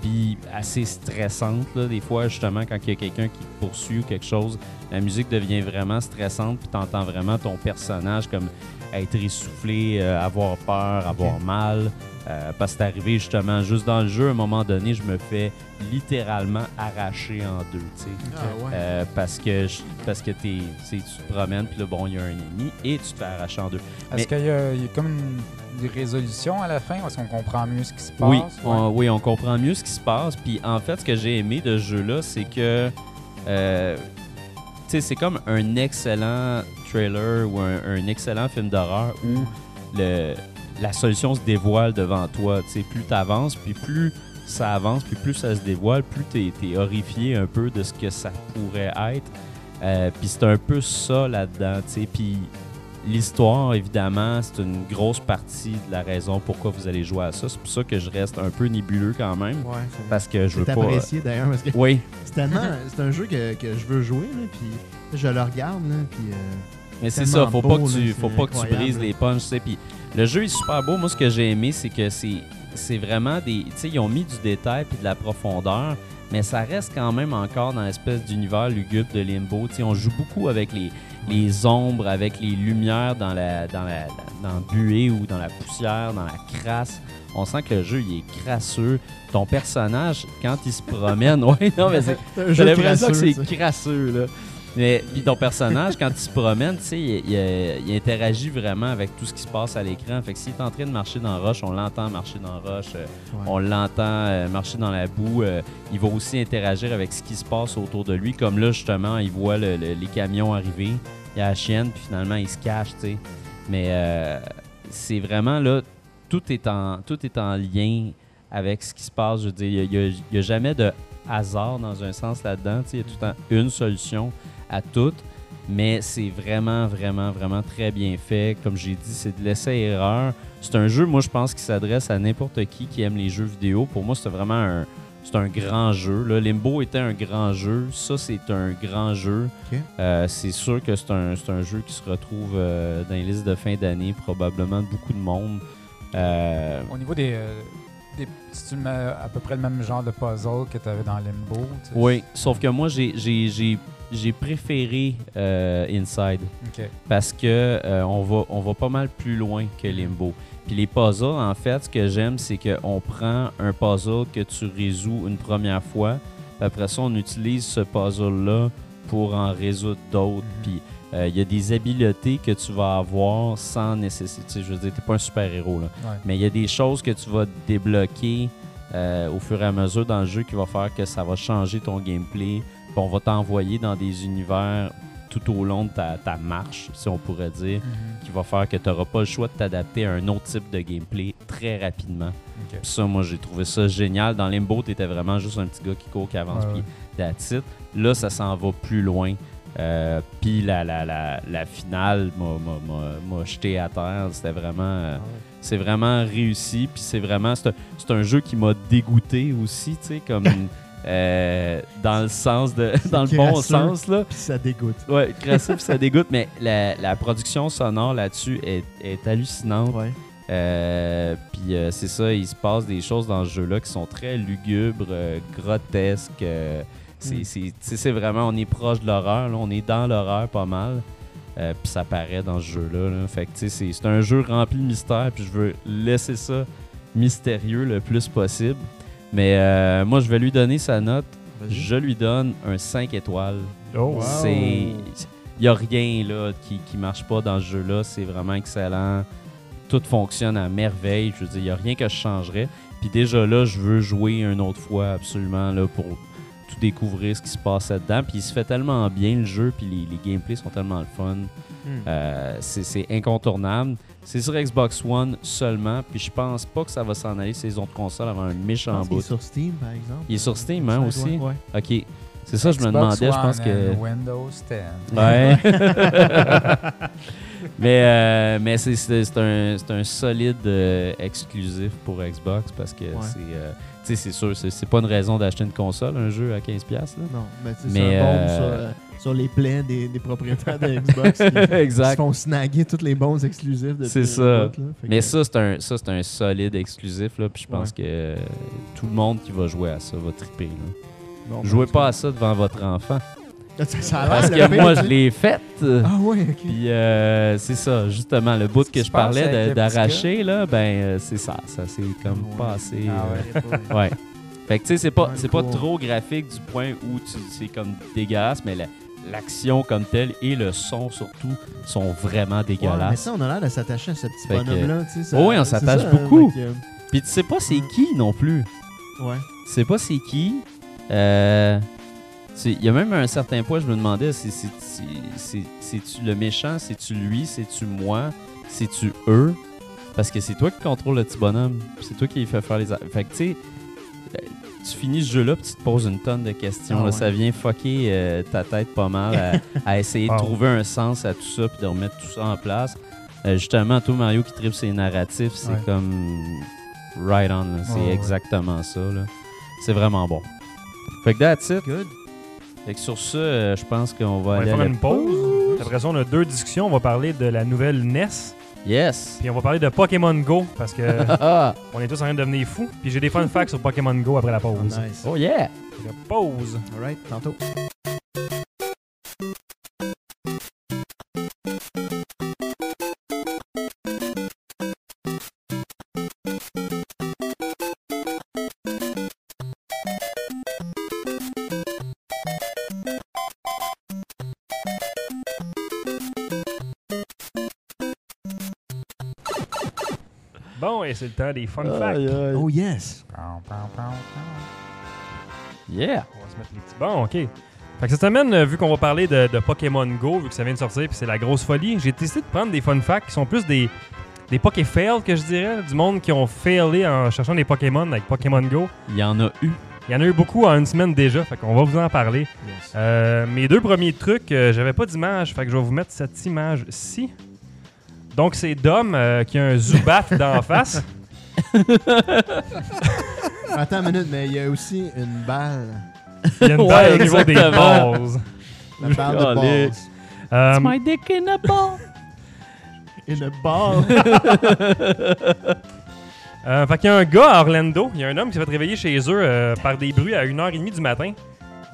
puis assez stressante. Là, des fois, justement, quand il y a quelqu'un qui te poursuit ou quelque chose, la musique devient vraiment stressante, puis tu entends vraiment ton personnage comme être essoufflé, avoir peur, avoir mal. Euh, parce que c'est arrivé justement juste dans le jeu, à un moment donné, je me fais littéralement arracher en deux. tu sais. Ah ouais. Euh, parce que je- parce que t'es, tu te promènes, puis là, bon, il y a un ennemi, et tu te fais arracher en deux. Est-ce Mais- qu'il y, a il y a comme une, une résolution à la fin ou est-ce qu'on comprend mieux ce qui se passe? Oui, Ouais. on, oui, on comprend mieux ce qui se passe. Puis en fait, ce que j'ai aimé de ce jeu-là, c'est que euh, tu sais, c'est comme un excellent trailer ou un, un excellent film d'horreur où le, la solution se dévoile devant toi. Plus tu avances, puis plus ça avance, puis plus ça se dévoile, plus tu es, horrifié un peu de ce que ça pourrait être. Euh, puis c'est un peu ça là-dedans. Puis l'histoire, évidemment, c'est une grosse partie de la raison pourquoi vous allez jouer à ça. C'est pour ça que je reste un peu nébuleux quand même. Ouais, Parce que je veux pas. euh, apprécié d'ailleurs parce que Oui, c'est tellement c'est un jeu que, que je veux jouer là, puis je le regarde là, puis euh, mais c'est ça. Faut beau, pas que tu, faut pas que tu brises les punches. tu sais. Puis le jeu est super beau. Moi, ce que j'ai aimé, c'est que c'est, c'est vraiment des. Tu sais, ils ont mis du détail puis de la profondeur. Mais ça reste quand même encore dans l'espèce d'univers lugubre de Limbo. Tu sais, on joue beaucoup avec les, les ombres, avec les lumières dans la, dans la dans la buée ou dans la poussière, dans la crasse. On sent que le jeu il est crasseux. Ton personnage, quand il se promène, ouais, non mais c'est, j'ai l'impression que c'est crasseux, là. Mais puis ton personnage, quand il se promène, tu sais, il, il- il interagit vraiment avec tout ce qui se passe à l'écran. Fait que s'il est en train de marcher dans roche, on l'entend marcher dans roche, euh, Ouais. on l'entend euh, marcher dans la boue. euh, il va aussi interagir avec ce qui se passe autour de lui. Comme là, justement, il voit le- le- les camions arriver, il y a la chienne, puis finalement, il se cache, tu sais. Mais euh, c'est vraiment là, tout est, en, tout est en lien avec ce qui se passe. Je veux dire, il n'y a, jamais de hasard dans un sens là-dedans. tu sais, Il y a tout le temps une solution à tout. Mais c'est vraiment, vraiment, vraiment très bien fait. Comme j'ai dit, c'est de l'essai-erreur. C'est un jeu, moi, je pense, qui s'adresse à n'importe qui qui aime les jeux vidéo. Pour moi, c'est vraiment un, c'est un grand jeu. Là. Limbo était un grand jeu. Ça, c'est un grand jeu. Euh, c'est sûr que c'est un, c'est un jeu qui se retrouve euh, dans les listes de fin d'année, probablement de beaucoup de monde. Euh, Au niveau des. euh, des c'est à peu près le même genre de puzzle que tu avais dans Limbo. tu sais? oui, sauf que moi, j'ai, j'ai, préféré euh, Inside. Parce que euh, on, va, on va pas mal plus loin que Limbo. Puis les puzzles, en fait, ce que j'aime, c'est qu'on prend un puzzle que tu résous une première fois, puis après ça, on utilise ce puzzle-là pour en résoudre d'autres. Mhm. Puis euh, il y a des habiletés que tu vas avoir sans nécessité. Je veux dire, t'es pas un super-héros, là. Ouais. Mais il y a des choses que tu vas débloquer au fur et à mesure dans le jeu qui va faire que ça va changer ton gameplay. On va t'envoyer dans des univers tout au long de ta, ta marche, si on pourrait dire, Mhm. qui va faire que tu n'auras pas le choix de t'adapter à un autre type de gameplay très rapidement. Ça, moi, j'ai trouvé ça génial. Dans Limbo, tu étais vraiment juste un petit gars qui court, qui avance, puis it. Là, ça s'en va plus loin. Euh, puis la, la, la, la finale m'a- jeté à terre. C'était vraiment... euh, c'est vraiment réussi. Puis c'est vraiment. C'est un, c'est un jeu qui m'a dégoûté aussi, tu sais, comme. euh, dans le sens de. Dans le bon sens, là. Puis ça dégoûte. Ouais, crasseux, puis ça dégoûte, mais la, la production sonore là-dessus est, est hallucinante. Ouais. Euh, puis euh, c'est ça, il se passe des choses dans ce jeu-là qui sont très lugubres, grotesques. c'est, Mm. c'est- vraiment, on est proche de l'horreur, là, on est dans l'horreur pas mal. Puis ça paraît dans ce jeu-là. là. Fait que tu sais, c'est, c'est un jeu rempli de mystère, puis je veux laisser ça mystérieux le plus possible. Mais euh, moi, je vais lui donner sa note. Je lui donne un 5 étoiles. Oh, Wow. C'est. Il n'y a rien là, qui ne marche pas dans ce jeu-là. C'est vraiment excellent. Tout fonctionne à merveille. Je veux dire, il n'y a rien que je changerais. Puis déjà là, je veux jouer une autre fois absolument là, pour tout découvrir ce qui se passait dedans. Puis il se fait tellement bien le jeu, puis les, les gameplays sont tellement le fun. Hmm. Euh, c'est incontournable. C'est sur Xbox One seulement, puis je pense pas que ça va s'en aller sur les autres consoles avant un méchant pense qu'il est bout. sur Steam, par exemple. Il est sur Steam, hein, aussi? ouais. Ok, c'est ça, je me demandais, je pense que. Windows 10. Ouais. mais euh, mais c'est- un, c'est un solide euh, exclusif pour Xbox parce que c'est. euh, c'est sûr, c'est pas une raison d'acheter une console, un jeu à 15$. Là. Non, mais c'est un bombe euh, sur, euh, sur les plaies des, des propriétaires de Xbox qui, qui se exact. font snaguer toutes les bombes exclusives de C'est ça. Mais ça, c'est un, ça, un solide exclusif. Là, puis je pense que euh, tout le monde qui va jouer à ça va triper. Là. Jouez pas à ça devant votre enfant. Ça, ça a l'air Parce que pire, moi, je l'ai faite. Ah ouais, ok. Puis euh, c'est ça, justement, le bout que je parlais d'arracher, là, ben euh, c'est ça. Ça c'est comme Ouais. passé. Ah euh, ouais. Fait que tu sais, c'est pas, Ouais, c'est pas trop graphique du point où tu- c'est comme dégueulasse, mais la- l'action comme telle et le son surtout sont vraiment Ouais, mais dégueulasses. ça, on a l'air de s'attacher à ce petit bonhomme-là. tu sais, ça- Oh oui, on s'attache ça, beaucoup. Puis tu sais pas c'est qui non plus. ouais. Tu sais pas c'est qui. Euh, Il y a même un certain point, je me demandais, c'est- c'est- c'est- c'est- c'est-tu le méchant, c'est-tu lui, c'est-tu moi, c'est-tu eux? Parce que c'est toi qui contrôle le petit bonhomme. C'est toi qui lui fait faire les... Fait que tu sais, euh, tu finis ce jeu-là puis tu te poses une tonne de questions. Ah là. ouais. Ça vient fucker euh, ta tête pas mal à, à essayer de trouver un sens à tout ça puis de remettre tout ça en place. Euh, justement, toi, Mario qui tripe ses narratifs, c'est Ouais. comme right on. C'est Ouais, exactement ça. C'est vraiment bon. Fait que that's it. Good. Fait que sur ça, euh, je pense qu'on On va va aller faire à la une pause. Après ça, on a deux discussions. On va parler de la nouvelle NES. Yes! Puis on va parler de Pokémon Go parce que Ah! on est tous en train de devenir fous. Puis j'ai des fun facts sur Pokémon Go après la Oh, pause. nice. oh yeah! Fait que Pause. Alright, tantôt. Et c'est le temps des fun facts. aïe. Oh yes. Yeah! On va se mettre les petits. Bon, ok. Fait que cette semaine, euh, vu qu'on va parler de, de Pokémon Go, vu que ça vient de sortir, puis c'est la grosse folie, j'ai décidé de prendre des fun facts qui sont plus des, des Poké-fails, que je dirais, du monde qui ont failé en cherchant des Pokémon avec Pokémon Go. Il y en a eu. Il y en a eu beaucoup en une semaine déjà, fait qu'on va vous en parler. Yes. Euh, mes deux premiers trucs, euh, j'avais pas d'image, fait que je vais vous mettre cette image-ci. Donc, c'est Dom euh, qui a un Zubat d'en face. Attends une minute, mais il y a aussi une balle. Il y a une Ouais, balle au niveau des exactement. bases. La balle de base. Euh, my dick in a ball! Et le ball. Euh, fait qu'il y a un gars à Orlando, il y a un homme qui s'est fait réveiller chez eux euh, par des bruits à 1h30 du matin.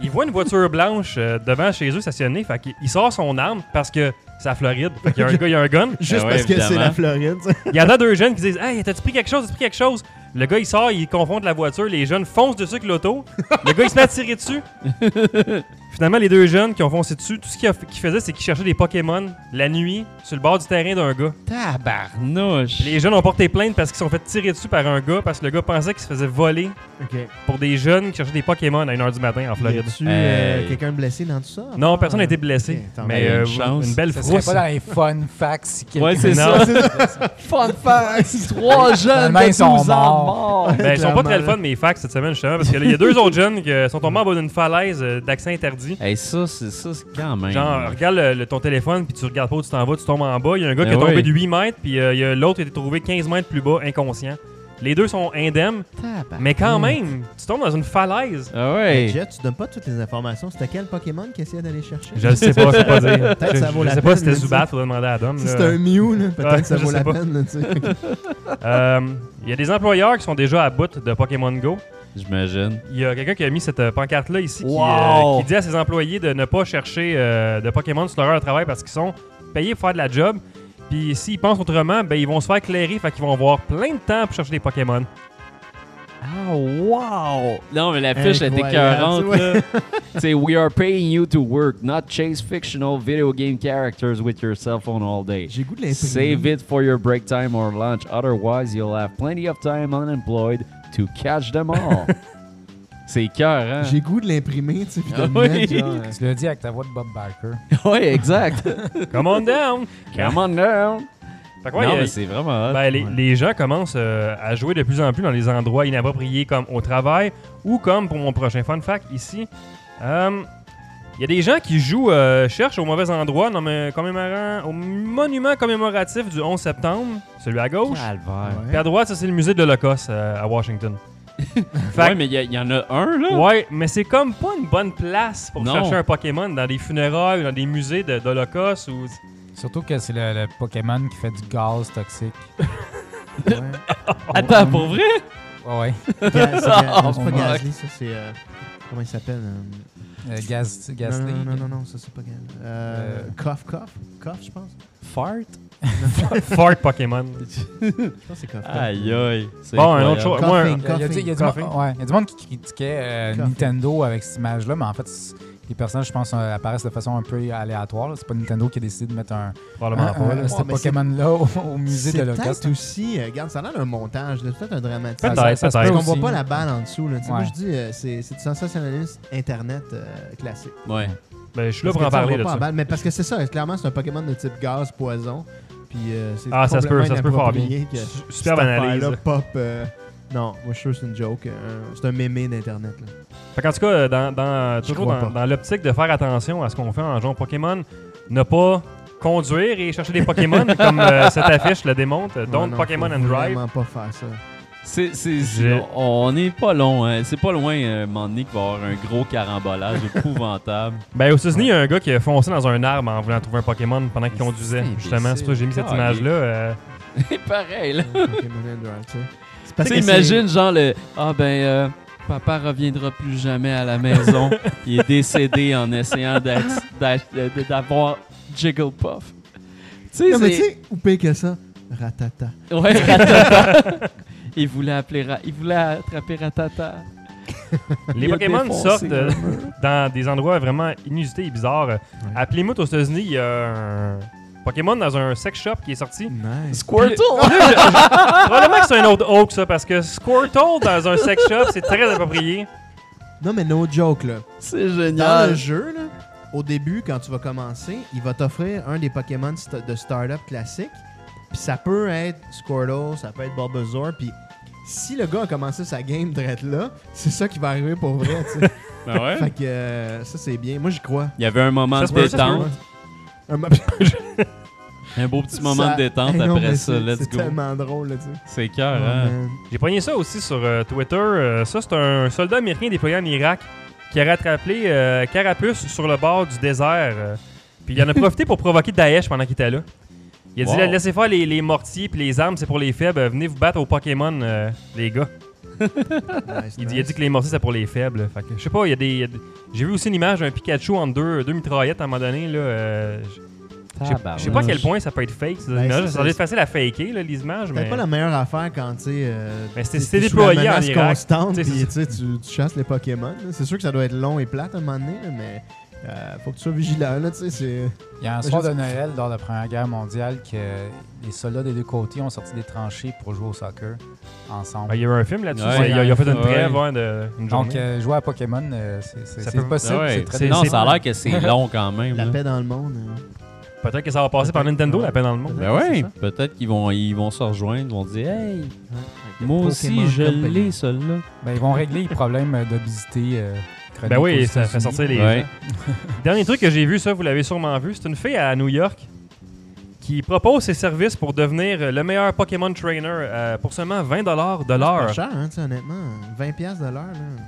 Il voit une voiture blanche euh, devant chez eux stationnée, fait qu'il il sort son arme parce que c'est la Floride. Fait qu'il y a un gars, il y a un gun. Juste Ah ouais, parce que c'est évidemment. la Floride. tu sais. Il y en a deux jeunes qui disent Hey, t'as-tu pris quelque chose? T'as-tu pris quelque chose? Le gars, il sort, il confronte la voiture, les jeunes foncent dessus avec l'auto. Le gars, il se met à tirer dessus. Finalement, les deux jeunes qui ont foncé dessus, tout ce qu'ils a- faisaient, c'est qu'ils cherchaient des Pokémon la nuit sur le bord du terrain d'un gars. Tabarnouche! Les jeunes ont porté plainte parce qu'ils se sont fait tirer dessus par un gars parce que le gars pensait qu'il se faisait voler Ok. pour des jeunes qui cherchaient des Pokémon à 1h du matin en Y Floride. a-tu euh, Hey. quelqu'un blessé dans tout ça? Non, Ah, personne n'a été ok, blessé. mais euh, Une chance. une belle Ça serait frousse. pas dans les fun facts si quelqu'un... Ouais, c'est ça! Fun fact! Trois jeunes de ils sont 12 ans morts. morts! Ben, ils sont pas très le fun, mes facts cette semaine, justement, parce qu'il y a deux autres jeunes qui sont tombés en bas d'une falaise euh, d'accès interdit. Hey, ça, c'est ça, c'est quand même. Genre, regarde le- le- ton téléphone, puis tu regardes pas où tu t'en vas, tu tombes en bas. Il y a un gars qui Ben est tombé oui. de 8 mètres, puis euh, il y a l'autre qui a été trouvé 15 mètres plus bas, inconscient. Les deux sont indemnes, mais quand même, tu tombes dans une falaise. Ah ouais! Jet, tu donnes pas toutes les informations. C'était quel Pokémon qui essayait d'aller chercher? Je le sais pas, c'est pas dire. Peut-être Je, ça vaut je la sais pas peine, si c'était Zubat, faudrait demander à Dom. Si là. c'est un Mew, là, peut-être Ouais, que ça je vaut sais la pas. peine. là, tu sais. Euh, Il y a des employeurs qui sont déjà à bout de Pokémon Go. J'imagine. Il y a quelqu'un qui a mis cette euh, pancarte-là ici qui, euh, qui dit à ses employés de ne pas chercher euh, de Pokémon sur leur heure de travail parce qu'ils sont payés pour faire de la job. Puis s'ils pensent autrement, ben ils vont se faire clairer, fait qu'ils vont avoir plein de temps pour chercher des Pokémon. Ah, wow! Non, mais la fiche est Incroyable, écœurante. C'est We are paying you to work, not chase fictional video game characters with your cell phone all day. J'ai le goût de l'imprimer. Save it for your break time or lunch, otherwise, you'll have plenty of time unemployed to catch them all. C'est cœur, hein? J'ai goût de l'imprimer, tu sais, puis de le oui. mettre, genre, Tu l'as dit avec ta voix de Bob Barker. ouais, exact. Come on down! Come on down. Fait que ouais, non, mais c'est vraiment hot. ben, les, Ouais. les gens commencent euh, à jouer de plus en plus dans des endroits inappropriés comme au travail ou comme pour mon prochain fun fact ici. euh, Il y a des gens qui jouent, euh, cherchent au mauvais endroit dans le commémorant, au monument commémoratif du 11 septembre, celui à gauche. Calvaire. Puis à droite, ça c'est le musée de l'Holocauste euh, à Washington. Fait Ouais, mais il y, a- il y en a un, là. Ouais, mais c'est comme pas une bonne place pour Non. chercher un Pokémon dans des funérailles ou dans des musées de- d'Holocauste ou. Surtout que c'est le, le Pokémon qui fait du gaz toxique. ouais. Attends, pour vrai? Ouais, ouais. Ga- c'est ga- non, c'est Oh pas. Gasly, ça, c'est. euh, comment il s'appelle euh, Euh, gaz, Gasly. Non, non, non, non, non, ça, c'est pas Gasly. Euh, Euh, Cough, Cough Cough, je pense. Fart? Fart Pokémon. Je pense que c'est Cough. Aïe, aïe. Bon, un autre chose. Moi, un- Coughing, Il y a, il y a du- monde- ouais, il y a du monde qui critiquait euh. Nintendo avec cette image-là, mais en fait, c'est- les personnages, je pense, euh, apparaissent de façon un peu aléatoire. C'est pas Nintendo qui a décidé de mettre un, Probablement un- pas. un- Ouais, c'est- Pokémon-là au, au musée C'est de l'Holocauste. peut-être aussi, euh, regarde, ça a l'air d'un montage, c'est peut-être un dramatique. Peut-être, ça- ça se peut-être. peut Parce qu'on voit pas la balle en dessous. Là. Tu sais, Moi, Ouais. je dis, euh, c'est c'est du sensationnalisme Internet euh, classique. Ouais. Ben, je suis là Parce pour en parler voit de pas ça. la balle, mais parce que c'est ça, clairement, c'est un Pokémon de type gaz, poison. Puis euh, c'est Ah, ça se peut, complètement ça se peut fort bien. inapproprié que Su- cette Superbe analyse. pop. Non, moi, je suis sûr que c'est une joke. euh, c'est un mémé d'Internet. là. Fait qu'en tout cas, dans, dans- Je toujours crois dans, pas. dans l'optique de faire attention à ce qu'on fait en jouant au Pokémon, ne pas conduire et chercher des Pokémon comme euh, cette affiche le démontre. Ouais, Don't non, Pokémon faut and Drive. vraiment pas faire ça. C'est, c'est, on on n'est pas long, hein. C'est pas loin, euh, un moment donné, qu'il va y avoir un gros carambolage épouvantable. Ben, aux États-Unis, il y a un gars qui a foncé dans un arbre en voulant trouver un Pokémon pendant qu'il conduisait. Justement, c'est pour ça que j'ai mis cette image-là. euh, Pareil, là. Pokémon and Drive, tu sais. Parce que imagine, genre, le. Ah, ben, euh, papa reviendra plus jamais à la maison. Il est décédé en essayant d'avoir Jigglypuff. Tu Non, sais, mais tu sais, ou pire que ça, Ratata. Ouais, Ratata. il voulait appeler. Ra- Il voulait attraper Ratata. Les Pokémon défoncé sortent euh, dans des endroits vraiment inusités et bizarres. À Plymouth, aux États-Unis, il y a un Pokémon dans un sex shop qui est sorti. Nice. Squirtle! Probablement que c'est un autre Oak, ça, parce que Squirtle dans un sex shop, c'est très approprié. Non, mais no joke, là. C'est Dans le génial. jeu, là, au début, quand tu vas commencer, il va t'offrir un des Pokémon de startup classique. Puis ça peut être Squirtle, ça peut être Bulbasaur. Puis si le gars a commencé sa game direct là, c'est ça qui va arriver pour vrai, tu sais. Ben ouais. fait que euh, ça, c'est bien. Moi, j'y crois. Il y avait un moment Ça de détente. Un beau petit moment ça- de détente Hey, non, après ça. c'est- Let's C'est go. tellement drôle, là, tu sais. C'est cœur, Oh, hein? J'ai pogné ça aussi sur euh, Twitter. Euh, ça, c'est un soldat américain déployé en Irak qui a rattrapé euh, Carapuce sur le bord du désert. euh, puis il en a profité pour provoquer Daesh pendant qu'il était là. Il a dit laissez faire les, les mortiers puis les armes, c'est pour les faibles. Venez vous battre aux Pokémon, euh, les gars. Nice, Il, dit- nice. il a dit que les mortiers, c'est pour les faibles. Fait que, je sais pas, il y a des. il y a des- J'ai vu aussi une image d'un Pikachu entre deux, deux mitraillettes à un moment donné. Là, euh, je- je sais- je sais pas à quel point ça peut être fake. ces Ben, images. c'est- ça doit être facile à faker, là, les images. C'est Mais... pas la meilleure affaire quand tu sais. euh, t'es sous déployé en Irak. constante, Tu puis c'est chasses les Pokémon. C'est sûr que ça doit être long et plate à un moment donné, là, mais euh, faut que tu sois vigilant. Là, tu sais, Il y a un soir de Noël lors de la Première Guerre mondiale que les soldats des deux côtés ont sorti des tranchées pour jouer au soccer ensemble. Ben, il y a eu un film là-dessus. Ouais. il, a, il a fait une trêve ouais, de une journée. Donc, euh, jouer à Pokémon, euh, c'est peut- possible. Ouais, c'est très non, ça a l'air que c'est long quand même. la là. paix dans le monde. euh. Peut-être que ça va passer par Nintendo, la paix dans le monde. Ben ça. peut-être qu'ils vont, ils vont se rejoindre, ils vont dire Hey, moi Pokémon aussi je l'ai, celui-là. Ben, ils vont régler les problèmes euh, d'obésité. Chronique Ben oui, ça fait sortir les Ouais. Dernier truc que j'ai vu, ça, vous l'avez sûrement vu, c'est une fille à New York qui propose ses services pour devenir le meilleur Pokémon Trainer euh, pour seulement 20$ de C'est pas l'heure. cher, hein, tu sais, honnêtement. 20$ piastres de l'heure.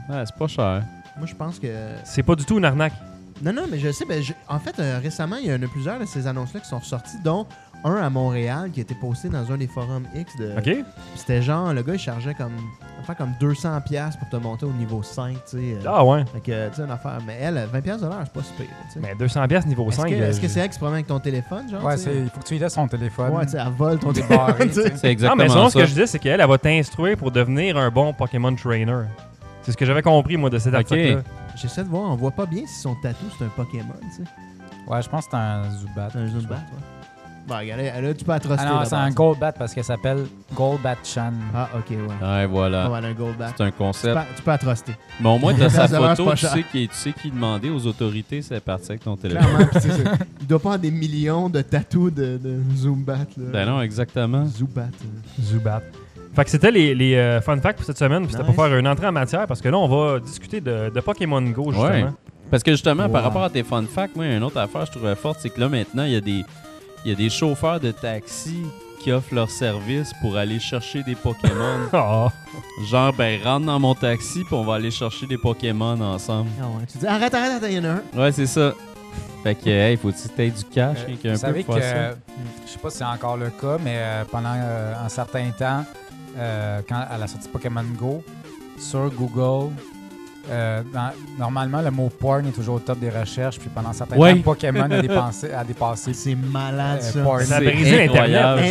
là. Ouais, c'est pas cher. Moi, je pense que. C'est pas du tout une arnaque. Non, non, mais je sais. Ben, je- En fait, euh, récemment, il y en a plusieurs de ces annonces-là qui sont ressorties, dont un à Montréal qui a été posté dans un des forums X. de OK? C'était genre, le gars, il chargeait comme. Enfin, comme 200$ piastres pour te monter au niveau 5, tu sais. euh. Ah ouais. Fait que, tu sais, une affaire. Mais elle, 20$ piastres de l'heure, c'est pas super, tu sais. Mais 200$ piastres niveau Est-ce 5. que, euh, est-ce que c'est elle qui se promène avec ton téléphone, genre? Ouais, c'est- il faut que tu lui laisses son téléphone. Ouais, tu sais, elle vole ton Débarré, téléphone. tu sais. C'est Ah, exactement mais sinon, ce que je disais, c'est qu'elle, elle va t'instruire pour devenir un bon Pokémon Trainer. C'est ce que j'avais compris, moi, de cet Ok. article-là. J'essaie de voir, on voit pas bien si son tatou c'est un Pokémon, tu sais. Ouais, je pense que c'est un Zubat. C'est un Zubat, ouais. Bah, regarde, là, tu peux la truster. Ah non, c'est un base. Golbat parce qu'elle s'appelle Golbat Chan. Ah, ok, ouais. Ouais, voilà. Un. C'est un Tu concept. tu peux la truster. Mais au moins, sa Ça va, c'est photo, tu sais, qui, tu sais qui demander aux autorités, c'est parti avec ton téléphone. Clairement, pis c'est ça. Il doit pas avoir des millions de tatous de, de Zumbat. Là. Ben non, exactement. Euh. Zubat. Fait que c'était les, les euh, fun facts pour cette semaine. Puis c'était Nice. pour faire une entrée en matière parce que là, on va discuter de, de Pokémon Go, justement. Ouais. Parce que justement, par rapport à tes fun facts, moi, une autre affaire que je trouvais forte, c'est que là, maintenant, il y, a des- il y a des chauffeurs de taxi qui offrent leur service pour aller chercher des Pokémon. Ah. Genre, ben, rentre dans mon taxi, puis on va aller chercher des Pokémon ensemble. Ah ouais. Tu dis arrête, arrête, attends, il y en a un. Ouais, c'est ça. Fait que, hey, faut-tu que du cash, Euh, qu'il y a un vous peu savez pour que, faire ça? je sais pas si c'est encore le cas, mais euh, pendant euh, un certain temps, euh, quand à la sortie de Pokémon Go, sur Google, euh, dans- normalement le mot porn est toujours au top des recherches, puis pendant un certain Ouais. temps, Pokémon a dépassé, a dépassé C'est malade, Euh, ça. porn. Ça a C'est brisé l'Internet.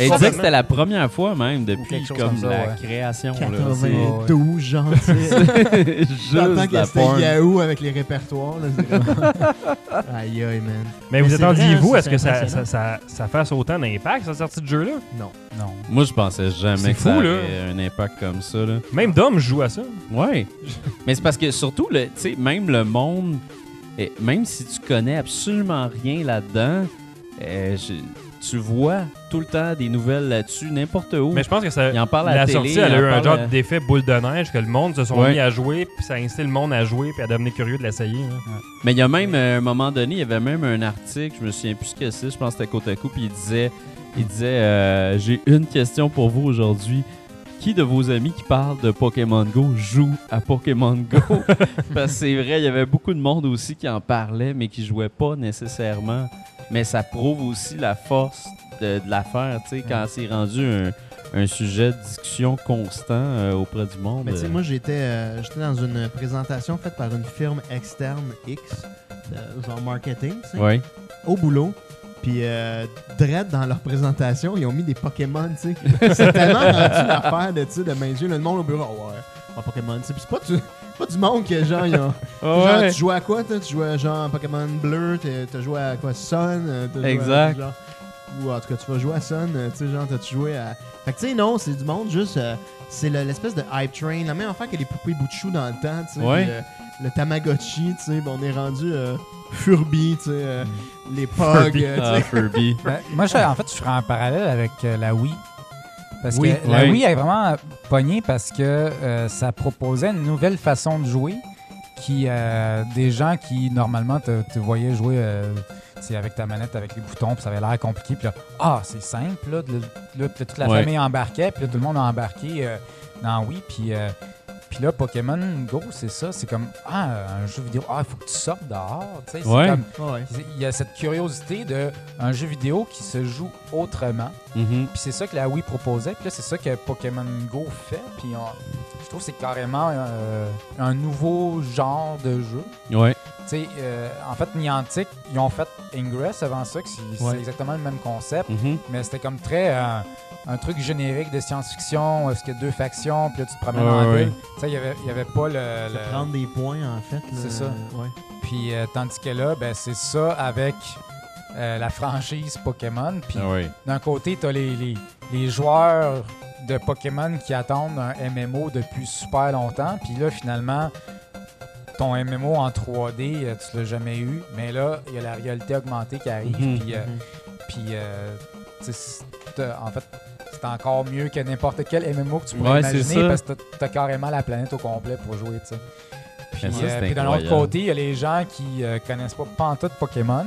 Eh, ça- que c'était la première fois même depuis comme comme ça, la ouais. création. là. 92, genre, juste que c'était. Yahoo avec les répertoires. Là, aïe, aïe, man. Mais Mais vous attendiez-vous à ce que ça, ça, ça, ça fasse autant d'impact, cette sortie de jeu-là? Non. Non. Moi, je pensais jamais que fou, ça là. aurait un impact comme ça. Là. Même Dom joue à ça. Ouais. Mais c'est parce que surtout, le- tu sais, même le monde, eh, même si tu connais absolument rien là-dedans, euh, je- tu vois tout le temps des nouvelles là-dessus, n'importe où. Mais je pense que ça, Il en parle à la la télé, sortie, elle a eu un genre à- d'effet boule de neige que le monde se sont Ouais. mis à jouer, puis ça a incité le monde à jouer, puis à devenir curieux de l'essayer. là. Mais il y a même, euh, à un moment donné, il y avait même un article, je me souviens plus ce que c'est, je pense que c'était Kotaku, puis il disait, il disait euh, J'ai une question pour vous aujourd'hui. Qui de vos amis qui parlent de Pokémon Go joue à Pokémon Go? Parce que c'est vrai, il y avait beaucoup de monde aussi qui en parlait, mais qui jouait pas nécessairement. Mais ça prouve aussi la force de, de l'affaire, tu sais, quand c'est rendu un, un sujet de discussion constant euh, auprès du monde. Mais tu sais, euh, moi, j'étais euh, j'étais dans une présentation faite par une firme externe X, de genre marketing, tu sais, au boulot. Puis, euh, Dredd, dans leur présentation, ils ont mis des Pokémon, tu sais. C'est tellement rendu l'affaire de, tu de main yeux. Le monde au bureau, oh, ouais, un Pokémon, tu sais. Puis c'est pas, du- pas du monde que, genre, ils ont... Genre, Ouais. tu jouais à quoi, toi? Tu jouais genre à Pokémon bleu, t'as joué à quoi? Sun? euh, t'as joué à- Exact. genre- ou en tout cas, tu vas jouer à Sun, euh, tu sais, genre, t'as-tu joué à... Fait que tu sais, non, c'est du monde juste... euh, c'est le- l'espèce de hype train, la même affaire que les poupées bout de chou dans le temps, tu sais. Ouais. puis, euh, le Tamagotchi, tu sais, ben, on est rendu euh, Furby, tu sais, euh, les Pogs, Furby. euh, tu Ah, sais. Furby. Ben, moi, je- en fait, je ferais un parallèle avec euh, la Wii. Parce Oui. que la. Wii est vraiment pogné parce que euh, ça proposait une nouvelle façon de jouer qui euh, des gens qui normalement te, te voyaient jouer euh, avec ta manette avec les boutons puis ça avait l'air compliqué puis là ah c'est simple là, de- là, puis là, toute la Ouais. famille embarquait puis là, tout le monde a embarqué euh, dans Wii puis euh, puis là Pokémon Go c'est ça c'est comme ah un jeu vidéo ah il faut que tu sortes dehors tu sais c'est Ouais. comme Ouais. il y a cette curiosité de un jeu vidéo qui se joue autrement. Mhm. Puis c'est ça que la Wii proposait. Puis là, c'est ça que Pokémon Go fait. Puis on- je trouve que c'est carrément euh, un nouveau genre de jeu. Ouais. Tu sais, euh, en fait, Niantic, ils ont fait Ingress avant ça, que c'est Ouais. exactement le même concept. Mhm. Mais c'était comme très euh, un truc générique de science-fiction, où est-ce qu'il y a deux factions, puis là, tu te promènes Ouais, en ouais. ville. Tu sais, il y avait, il y avait pas le... le- Prendre des points, en fait. C'est ça. Ouais. Puis euh, tandis que là, ben, c'est ça avec euh, la franchise Pokémon. Puis Ah ouais. d'un côté, tu as les, les, les joueurs de Pokémon qui attendent un MMO depuis super longtemps. Puis là, finalement, ton MMO en 3D, euh, tu l'as jamais eu. Mais là, il y a la réalité augmentée qui arrive. Mhm. Puis, euh, puis euh, tu sais, c'est- en fait, c'est encore mieux que n'importe quel MMO que tu pourrais Ouais, imaginer parce que tu as carrément la planète au complet pour jouer. tu sais. Puis, euh, puis d'un autre côté, il y a les gens qui euh, connaissent pas pantoute Pokémon,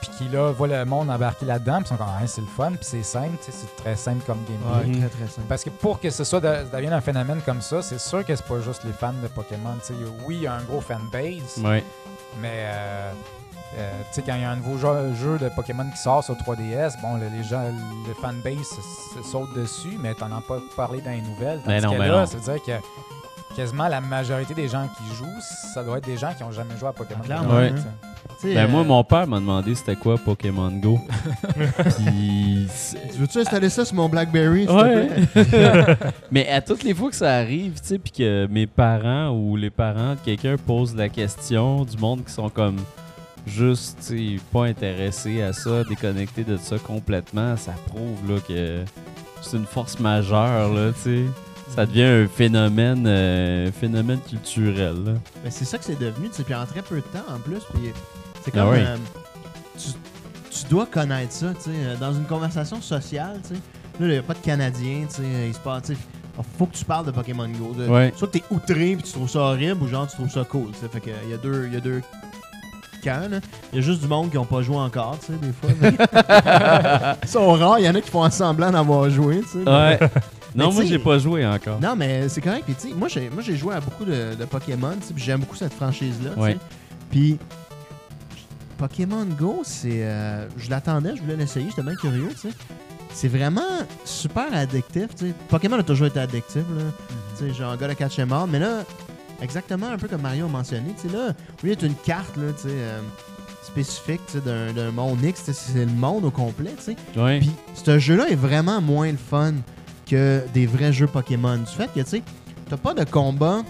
puis qui là voient le monde embarquer là-dedans, puis sont comme ah, c'est le fun, puis c'est simple, tu sais, c'est très simple comme gameplay. Ouais, très, très simple. Parce que pour que ce soit de- ça devienne un phénomène comme ça, c'est sûr que c'est pas juste les fans de Pokémon. tu sais. Oui, il y a un gros fanbase, Ouais. mais euh, euh, tu sais, quand il y a un nouveau jeu, jeu de Pokémon qui sort sur 3DS, bon, le- les gens, le fanbase se, se saute dessus, mais t'en as pas parlé dans les nouvelles. Mais Tandis non, que mais là, non. ça veut dire que quasiment la majorité des gens qui jouent, ça doit être des gens qui ont jamais joué à Pokémon. Clairement, Ouais. Tu sais. Tu sais, Ben, euh, moi, mon père m'a demandé c'était quoi Pokémon Go. Puis. Tu veux-tu installer ça sur mon Blackberry, s'il Ouais. te plaît? Mais à toutes les fois que ça arrive, tu sais, puis que mes parents ou les parents de quelqu'un posent la question, du monde qui sont comme juste pas intéressé à ça, déconnecté de ça complètement, ça prouve là, que c'est une force majeure. Là, tu sais. ça devient un phénomène, euh, phénomène culturel. là. Ben, c'est ça que c'est devenu, tu puis en très peu de temps en plus. Puis c'est Ah comme. oui. euh, tu, tu dois connaître ça, tu sais. euh, Dans une conversation sociale, tu sais. Là, il n'y a pas de Canadiens, tu sais. Il se passe, tu sais. Faut que tu parles de Pokémon Go. de- Ouais. Soit que t'es outré puis tu trouves ça horrible ou genre tu trouves ça cool. tu sais. Fait que il y a deux. Y a deux là. Il y a juste du monde qui ont pas joué encore, tu sais, des fois. Ils sont rares, il y en a qui font semblant d'avoir joué, tu sais. Ouais. non, Mais moi tu sais- j'ai pas joué encore. Non, mais c'est correct. Puis, tu sais, moi, j'ai, moi, j'ai joué à beaucoup de, de Pokémon. tu sais, puis J'aime beaucoup cette franchise-là. tu sais. Ouais. Puis, Pokémon Go, c'est. euh, je l'attendais, je voulais l'essayer, j'étais bien curieux. tu sais. C'est vraiment super addictif. tu sais. Pokémon a toujours été addictif. Là. Tu sais, genre, God of Catch All. Mais là, exactement un peu comme Mario a mentionné, tu sais, là, lieu d'être une carte là, tu sais, euh, spécifique tu sais, d'un, monde X, c'est le monde au complet. tu sais. Ouais. Puis ce jeu-là est vraiment moins le fun que des vrais jeux Pokémon. Du fait que, tu sais, t'as pas de combat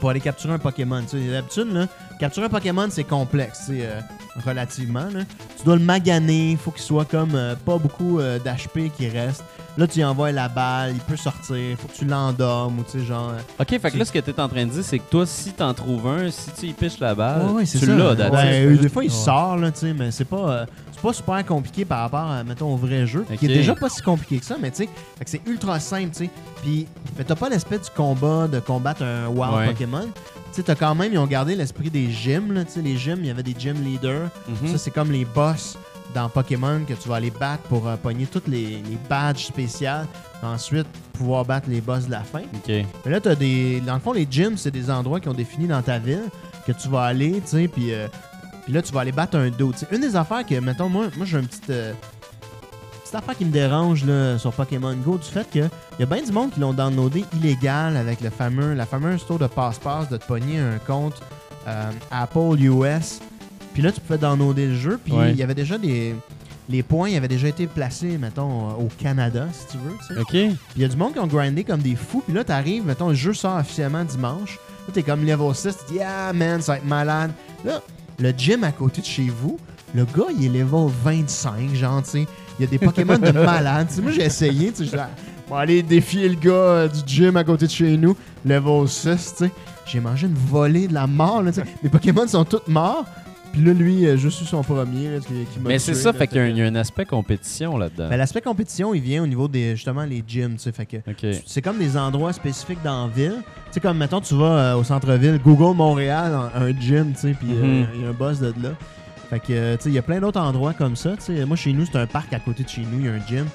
pour aller capturer un Pokémon. Tu sais, d'habitude, là, capturer un Pokémon, c'est complexe, tu sais, euh, relativement. là. Tu dois le maganer, faut qu'il soit comme euh, pas beaucoup euh, d'HP qui reste. Là, tu y envoies la balle, il peut sortir, faut que tu l'endormes ou tu sais, genre... euh, Ok, fait que là, ce que t'es en train de dire, c'est que toi, si t'en trouves un, si tu y piches la balle, Ouais, ouais, c'est tu ça. l'as, des fois, il Ouais. sort, là, tu sais, mais c'est pas, euh, c'est pas super compliqué par rapport, à, mettons, au vrai jeu, qui Ok. est déjà pas si compliqué que ça, mais tu sais, fait que c'est ultra simple, tu sais. Puis, t'as pas l'aspect du combat, de combattre un wild Ouais. Pokémon. Tu sais, t'as quand même, ils ont gardé l'esprit des gyms, là, tu sais, les gyms, il y avait des gym leaders. Mhm. Ça, c'est comme les boss dans Pokémon que tu vas aller battre pour euh, pogner toutes les, les badges spéciales. Ensuite, pouvoir battre les boss de la fin. Ok. Mais là, t'as des. Dans le fond, les gyms, c'est des endroits qui ont défini dans ta ville que tu vas aller, tu sais, puis. euh, puis là, tu vas aller battre un dos. Une des affaires que, mettons, moi, moi j'ai une petite. euh, petite affaire qui me dérange là, sur Pokémon Go, du fait que y a bien du monde qui l'ont downloadé illégal avec le fameux, la fameuse tour de passe-passe de te pogner un compte euh, Apple US. Puis là, tu pouvais downloader le jeu. Puis il Ouais. y avait déjà des. Les points avaient déjà été placés, mettons, au Canada, si tu veux. tu sais. Ok. Puis il y a du monde qui ont grindé comme des fous. Puis là, t'arrives, mettons, le jeu sort officiellement dimanche. Là, t'es comme level 6. Tu dis, ah man, ça va être malade. Là, le gym à côté de chez vous, le gars, il est level 25, genre, tu sais. Il y a des Pokémon de malade. Moi, j'ai essayé, je Bon, aller défier le gars euh, du gym à côté de chez nous, level 6, tu sais. J'ai mangé une volée de la mort, là. Les Pokémon sont tous morts. Puis là, lui, euh, je suis son premier, là, qui, qui m'a Mais c'est tué, ça, là, fait qu'il y, a un- il y a un aspect compétition là-dedans. Ben, L'aspect compétition, il vient au niveau des, justement, les gyms, tu sais. Fait que Ok. c'est comme des endroits spécifiques dans la ville. Tu sais, comme, mettons, tu vas euh, au centre-ville, Google Montréal, un, un gym, tu sais, puis euh, Mhm. il y a un boss de là. Fait que, tu sais, il y a plein d'autres endroits comme ça. Tu sais, moi, chez nous, c'est un parc à côté de chez nous, il y a un gym.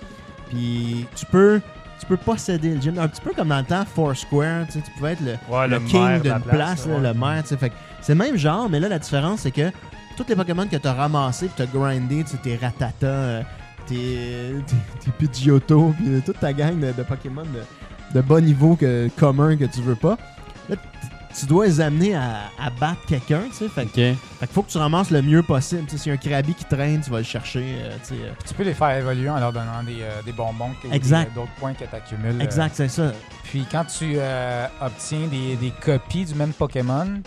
Puis tu peux, tu peux posséder le gym. Un petit peu comme dans le temps Foursquare, tu sais, tu pouvais être le, Ouais, le le king d'une place, place, là, ouais. le maire, tu sais. Fait que c'est le même genre, mais là, la différence, c'est que tous les Pokémon que tu as ramassés, que tu as grindé, tu sais, tes Ratata, euh, tes, tes, tes Pidgeotto, puis toute ta gang de, de Pokémon de, de bas niveau que, commun que tu veux pas, là, tu dois les amener à, à battre quelqu'un, tu sais. Fait, que- Ok. fait qu'il faut que tu ramasses le mieux possible. S'il y a un Krabi qui traîne, tu vas le chercher, euh, tu sais. euh. Tu peux les faire évoluer en leur donnant des, euh, des bonbons des- Exact. d'autres points que tu accumules. Exact, c'est ça. Puis quand tu euh, obtiens des, des copies du même Pokémon,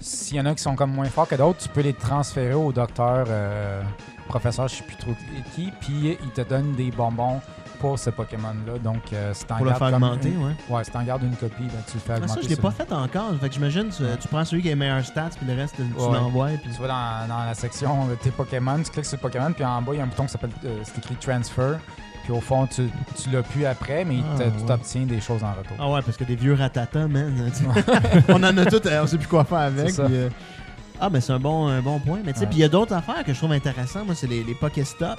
s'il y en a qui sont comme moins forts que d'autres, tu peux les transférer au docteur, euh, professeur, je sais plus trop qui, puis il te donne des bonbons pour ce Pokémon-là. Donc, euh, si t'en Pour le gardes faire comme augmenter, une- ouais. Ouais, si t'en gardes une copie, ben, tu le fais Ah, augmenter. ça, je l'ai pas fait encore. Fait que j'imagine, tu, tu prends celui qui a les meilleurs stats, puis le reste, tu Ouais. l'envoies. Puis... Tu vas dans, dans la section de tes Pokémon, tu cliques sur le Pokémon, puis en bas, il y a un bouton qui s'appelle euh, c'est écrit Transfer. Puis au fond, tu, tu l'as plus après, mais il Ah, ouais. tu t'obtiens des choses en retour. Ah ouais, parce que des vieux ratata, man. tu on en a euh, on sait plus quoi faire avec. C'est ça. puis, euh, Ah, mais c'est un bon, un bon point. Mais tu sais, Ouais. puis il y a d'autres affaires que je trouve intéressantes. Moi, c'est les, les Pokéstop.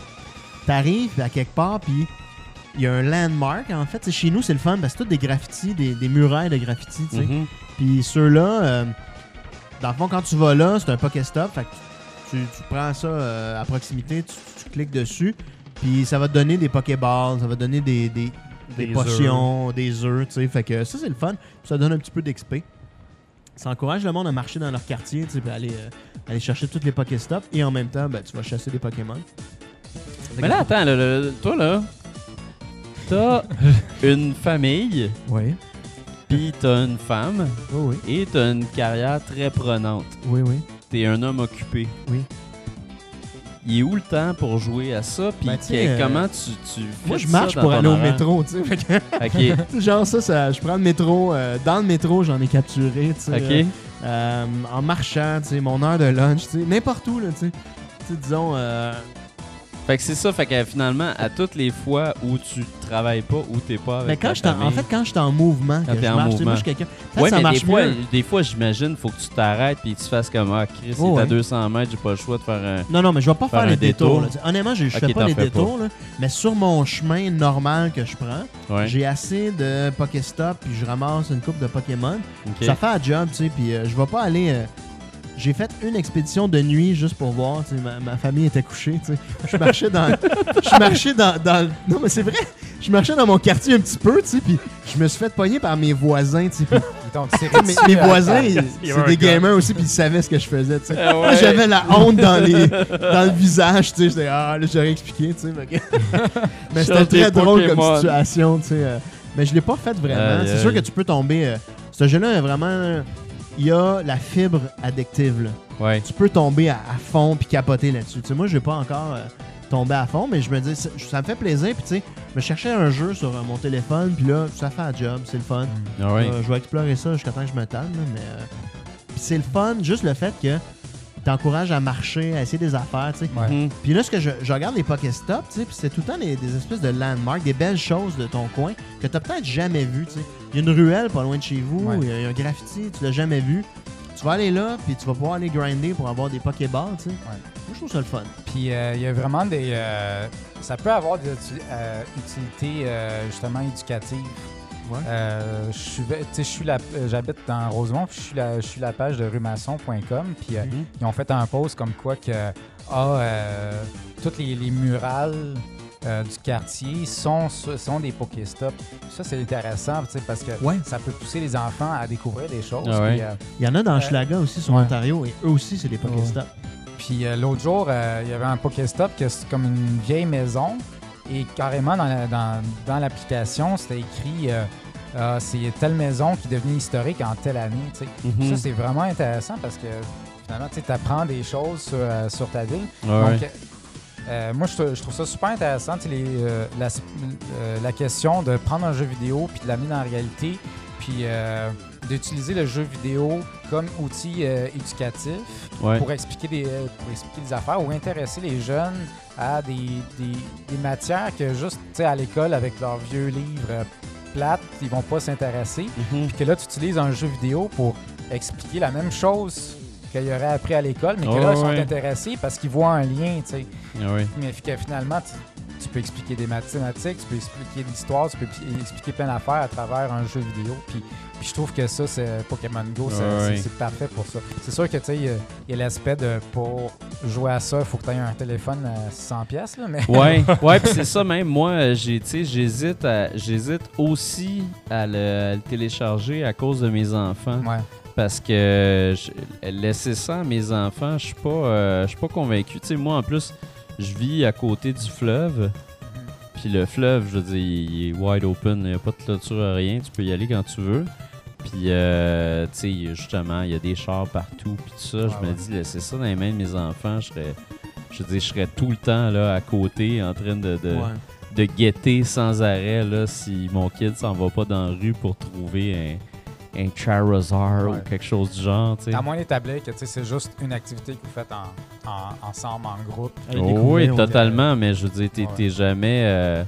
T'arrives à quelque part, puis il y a un landmark. En fait, chez nous, c'est le fun, parce que c'est tous des graffitis, des, des murailles de graffitis, tu sais. Mhm. Puis ceux-là, euh, dans le fond, quand tu vas là, c'est un Pokéstop. Fait que tu, tu prends ça euh, à proximité, tu, tu cliques dessus, puis ça va te donner des Pokéballs, ça va te donner des, des, des Des potions, des œufs, tu sais. Fait que ça, c'est le fun. Puis ça donne un petit peu d'XP. Ça encourage le monde à marcher dans leur quartier, tu sais, puis aller, euh, aller chercher tous les Pokéstops. Et en même temps, ben, tu vas chasser des Pokémon. Mais là, attends, là, toi là, t'as une famille, Oui, puis t'as une femme, oui, oui. et t'as une carrière très prenante. Oui, oui. t'es un homme occupé. Oui. Il est où le temps pour jouer à ça? Puis Ben, euh, comment tu, tu Moi, je marche ça pour aller au métro, tu sais. Genre ça, ça, je prends le métro. euh, dans le métro, j'en ai capturé, tu sais. OK. euh, en marchant, tu sais, mon heure de lunch, tu sais, n'importe où, là, tu sais. Disons, euh, Fait que c'est ça, fait que finalement, à toutes les fois où tu travailles pas, où t'es pas avec mais quand ta je en, fait, quand je suis en mouvement, Quand que je en marche, moi, je suis quelqu'un. Ouais, ça mais marche des fois, mieux. des fois, j'imagine, faut que tu t'arrêtes puis tu fasses comme Ah, Chris, Oh, à ouais. 200 mètres, j'ai pas le choix de faire un. Non, non, mais je vais pas Faire faire, les détours. Honnêtement, je, fais pas les détours, là, mais sur mon chemin normal que je prends, Ouais. j'ai assez de Pokéstop, puis je ramasse une coupe de Pokémon. ok. Ça fait un job, tu sais, puis euh, je vais pas aller. euh, j'ai fait une expédition de nuit juste pour voir, ma, ma famille était couchée, tu sais. Je marchais dans. Je marchais dans, dans. Non, mais c'est vrai! Je marchais dans mon quartier un petit peu, tu sais, puis je me suis fait pogner par mes voisins, tu mes, voisins, c'est des gars. gamers aussi, puis ils savaient ce que je faisais, tu sais. Ah ouais. J'avais la honte dans, les, dans le visage, tu sais. J'étais, ah, là, j'aurais expliqué, tu sais. Mais, mais c'était très drôle Pokémon. comme situation, tu sais. euh. Mais je l'ai pas fait vraiment. C'est sûr que tu peux tomber. euh, ce jeu-là, est vraiment. Il y a la fibre addictive, là. Ouais. Tu peux tomber à, à fond puis capoter là-dessus. Tu sais, moi, je vais pas encore euh, tomber à fond, mais je me dis, ça, ça me fait plaisir. Puis, tu sais, je me cherchais un jeu sur euh, mon téléphone, puis là, ça fait un job, c'est le fun. Ah ouais. Euh, je vais explorer ça jusqu'à temps que je me tanne, mais. euh, c'est le fun, juste le fait que t'encourages à marcher, à essayer des affaires, tu sais. Ouais. Mhm. Puis là, ce que je, je regarde les Pokéstop, tu sais, puis c'est tout le temps des, des espèces de landmarks, des belles choses de ton coin que t'as peut-être jamais vues, tu sais. Il y a une ruelle pas loin de chez vous, Ouais. il y, a- il y a un graffiti, tu l'as jamais vu. Tu vas aller là, puis tu vas pouvoir aller grinder pour avoir des Pokéballs, tu sais. Moi, je trouve ça le fun. Puis euh, il y a vraiment des. euh, ça peut avoir des euh, utilités euh, justement éducatives. Ouais. Euh, je suis, j'habite dans Rosemont, puis je suis la, je suis la page de rumasson.com, puis euh, Mhm. ils ont fait un post comme quoi que ah, euh, toutes les, les murales euh, du quartier sont, sont des Pokéstops. Ça, c'est intéressant, parce que Ouais. ça peut pousser les enfants à découvrir des choses. Ah ouais. puis, euh, Il y en a dans Euh, Schlaga aussi, sur ouais. Ontario, et eux aussi, c'est des Pokéstop. Puis euh, l'autre jour, euh, il y avait un Pokéstop que c'est comme une vieille maison. Et carrément, dans, la- dans, dans l'application, c'était écrit euh, Ah, c'est telle maison qui est devenue historique en telle année. tu sais. Mhm. Ça, c'est vraiment intéressant parce que finalement, tu apprends des choses sur, euh, sur ta ville. Ouais, ouais. Donc, euh, moi, je, trou- je trouve ça super intéressant, les, euh, euh, la question de prendre un jeu vidéo puis de l'amener dans la réalité, puis euh, d'utiliser le jeu vidéo comme outil euh, éducatif Ouais. pour, expliquer des, euh, pour expliquer des affaires ou intéresser les jeunes à des, des- des matières que juste à l'école avec leurs vieux livres plates, ils vont pas s'intéresser. Mhm. Puis que là, tu utilises un jeu vidéo pour expliquer la même chose qu'il y aurait appris à l'école, mais que là, ils sont ouais. intéressés parce qu'ils voient un lien, tu sais. Ah ouais. Mais que finalement, tu, peux expliquer des mathématiques, tu peux expliquer de l'histoire, tu peux expliquer plein d'affaires à travers un jeu vidéo. Puis, puis je trouve que ça, c'est Pokémon Go, c'est parfait pour ça. C'est sûr que, tu sais, il y a- l'aspect de pour jouer à ça, il faut que tu aies un téléphone à 600 pièces là, mais Ouais, ouais, puis c'est ça même. Moi, euh, j'ai, tu sais, j'hésite, j'hésite aussi à le, à le télécharger à cause de mes enfants, ouais. parce que je- laisser ça à mes enfants, je suis pas, euh, je suis pas convaincu. Tu sais, moi en plus, je vis à côté du fleuve. Puis le fleuve, je veux dire, il est wide open, il n'y a pas de clôture, rien. Tu peux y aller quand tu veux. Puis, euh, tu sais, justement, il y a des chars partout. Puis tout ça, je me ouais. dis, laisser ça dans les mains de mes enfants, je serais, je veux dire, je serais tout le temps là à côté en train de, de, Ouais. de guetter sans arrêt là, si mon kid s'en va pas dans la rue pour trouver un, Charizard Ouais. ou quelque chose du genre, tu sais. À moins d'établir que tu sais, c'est juste une activité que vous faites en, en- ensemble, en groupe. Oh oui, totalement, mais je veux dire, t'es Ouais. jamais. euh,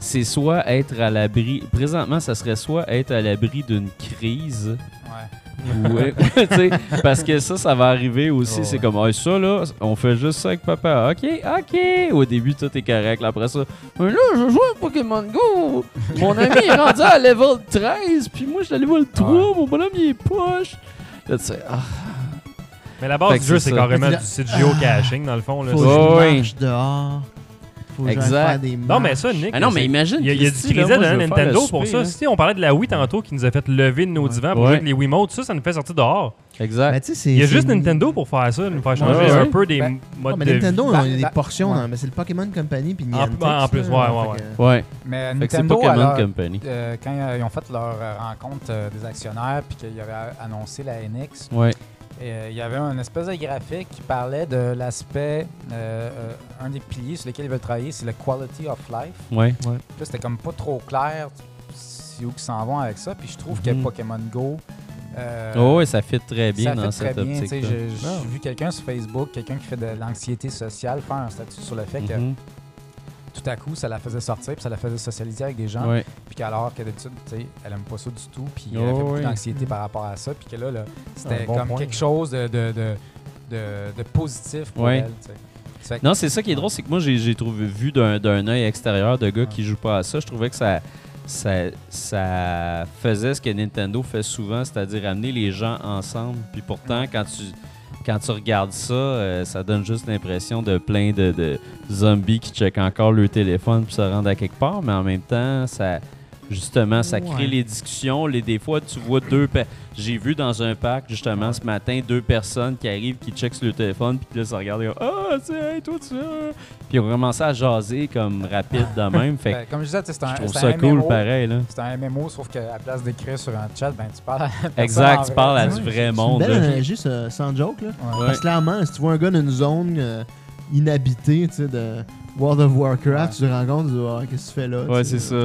C'est soit être à l'abri. Présentement, ça serait soit être à l'abri d'une crise. Ouais. parce que ça, ça va arriver aussi. C'est ouais. comme, Ah, ça là, on fait juste ça avec papa. Ok, ok. Au début, tout est correct. Là, Après ça, mais là, je joue à Pokémon Go. Mon ami est rendu à level 13, puis moi, je suis à level 3. Ouais. Mon bonhomme, il est poche. Là, tu sais, ah, Mais la base du jeu, c'est carrément du c'est du geocaching, dans le fond. Là. Faut C'est- que je Ouais. marche dehors. Faut Exact. faire des Non, mais ça, Nick, Ah non, mais imagine. il y a, il y a du crédit faire Nintendo pour souper, ça. Si on parlait de la Wii tantôt qui nous a fait lever de nos divans pour Ouais. jouer avec les Wiimotes, ça, ça nous fait sortir dehors. Exact. Ben, Il y a juste Nintendo pour faire ça, nous faire changer Ouais, ouais. un peu des Ben, modes Non, mais de Nintendo, vie. on a des La- portions, dans- mais c'est le Pokémon Company puis En- Niantic. en plus, ouais, ouais, Ouais. Mais Nintendo, Pokémon alors, Company. euh, quand ils ont fait leur euh, rencontre euh, des actionnaires puis qu'ils avaient annoncé la NX, Ouais. Euh, il y avait un espèce de graphique qui parlait de l'aspect, euh, euh, un des piliers sur lesquels ils veulent travailler, c'est le quality of life. Puis là, c'était comme pas trop clair si où qu'ils s'en vont avec ça. Puis je trouve que Mhm. Pokémon Go. euh, Oh, ouais, ça fit très bien ça dans fait cette très bien. tu sais, optique. J'ai j'ai Ah. vu quelqu'un sur Facebook, quelqu'un qui fait de l'anxiété sociale, faire un statut sur le fait que Mhm. Tout à coup, ça la faisait sortir, puis ça la faisait socialiser avec des gens. Ouais. Puis qu'alors que d'habitude, tu sais, elle aime pas ça du tout, puis elle Oh, fait beaucoup ouais. d'anxiété par rapport à ça, puis que là, là, c'était bon comme point. quelque chose de, de, de, de, de positif pour Ouais. elle. tu sais. Non, c'est ça qui est drôle, c'est que moi, j'ai trouvé, vu d'un d'un œil extérieur de gars qui jouent pas à ça, je trouvais que ça, ça, ça faisait ce que Nintendo fait souvent, c'est-à-dire amener les gens ensemble. Puis pourtant, quand tu, quand tu regardes ça, euh, ça donne juste l'impression de plein de, de zombies qui checkent encore leur téléphone pour se rendre à quelque part, mais en même temps, ça. Justement, ça crée Ouais. les discussions. Les, des fois, tu vois deux. J'ai vu dans un parc, justement, ce matin, deux personnes qui arrivent, qui checkent sur le téléphone, puis là, ça regarde, Ah, tu sais, hey, toi, tu sais. Puis ils ont commencé à jaser comme rapide de même. Fait que Ben, comme je disais, tu sais, c'est un, je trouve ça un cool, MMO, pareil. Là. C'est un MMO, sauf qu'à place d'écrire sur un chat, ben, tu parles à Exact, tu parles à tu du vrai C'est une monde. belle là. analogie, ça, sans joke. Là. Ouais. Ouais. Parce que clairement, si tu vois un gars dans une zone euh, inhabitée tu sais, de World of Warcraft, tu te rends compte, tu dis, Ah, qu'est-ce que tu fais là? Ouais, c'est ça.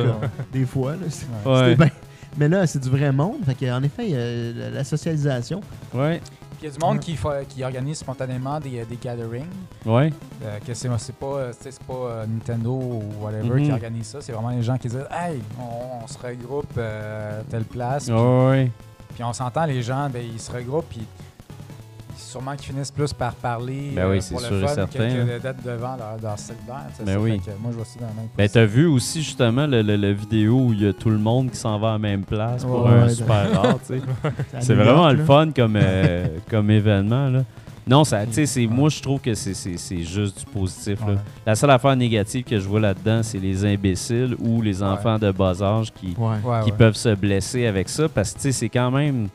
Des fois. Là, c'est- Ouais. Ouais. c'était bien. Mais là, c'est du vrai monde. Fait que, en effet, il y a la- socialisation. Ouais. Puis il y a du monde qui, organise spontanément des, euh, des gatherings. Ouais. euh, que c'est c'est pas, euh, c'est pas euh, Nintendo ou whatever Mhm. qui organise ça. C'est vraiment les gens qui disent Hey, on, on se regroupe euh, telle place. Puis, Ouais. puis on s'entend, les gens, ben, ils se regroupent. Puis sûrement qu'ils finissent plus par parler Ben oui, euh, c'est pour sûr le et fun certain, que, hein. que d'être devant leur, leur cellulaire. Ben Ça oui. moi, je vois ça dans la même Ben, t'as vu aussi justement le, le- le vidéo où il y a tout le monde qui s'en va à la même place pour Ouais, un ouais, super rare, tu sais. à C'est vraiment le fun comme, euh, comme événement, là. Non, ça, tu sais, c'est- moi, je trouve que c'est- c'est c'est juste du positif, là. Ouais. La seule affaire négative que je vois là-dedans, c'est les imbéciles ou les enfants de bas âge qui, Ouais. Qui ouais. peuvent se blesser avec ça parce que tu sais, c'est quand même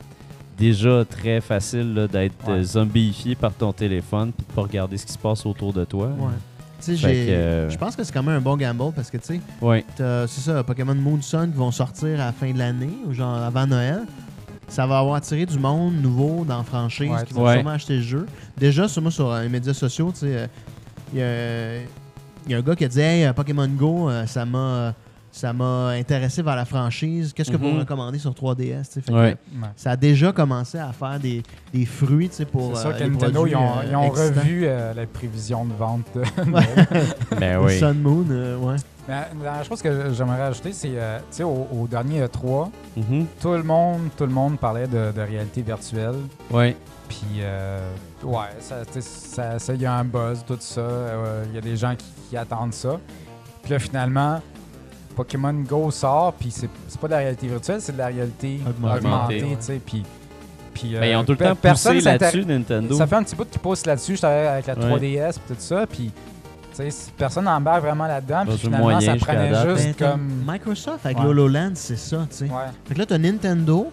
déjà très facile là, d'être Ouais. euh, zombifié par ton téléphone puis de pas regarder ce qui se passe autour de toi. Ouais. Euh, je pense que c'est quand même un bon gamble parce que, tu sais, Ouais. t'as- c'est ça, Pokémon Moon Sun qui vont sortir à la fin de l'année, ou genre avant Noël. Ça va avoir attiré du monde nouveau dans la franchise Ouais, qui vont ouais. sûrement acheter le jeu. Déjà, sur euh, les médias sociaux, tu sais, il y a- y, a un gars qui a dit Hey, Pokémon Go, ça m'a ça m'a intéressé vers la franchise. Qu'est-ce que vous Mhm. me recommandez sur 3DS? tu sais? Fait que, Ouais. Ouais. Ça a déjà commencé à faire des, des fruits pour C'est sûr euh, que les Nintendo, ils ont, euh, ils ont excitants. revu euh, les prévisions de vente. de- Ben oui. Sun Moon, euh, ouais. Mais la dernière chose que j'aimerais rajouter, c'est, euh, au, au dernier E3, Mhm. tout le monde, tout le monde parlait de, de réalité virtuelle. Ouais. Puis, euh, ouais, ça, tu sais, ça, ça, il y a un buzz, tout ça. euh, Il y a des gens qui, qui attendent ça. Puis là, finalement, Pokémon Go sort, puis c'est c'est pas de la réalité virtuelle, c'est de la réalité Augmentée. tu sais. Puis, puis, Ben, ils ont tout le temps personne poussé là-dessus, Nintendo. Ça fait un petit bout qu'ils poussent là-dessus. Je travaille avec la Ouais. 3DS et tout ça. Puis, tu personne n'embarque vraiment là-dedans. Puis finalement, moyen ça prenait juste Ben, comme. Microsoft avec Ouais. c'est ça, tu sais. Ouais, Fait que là, t'as Nintendo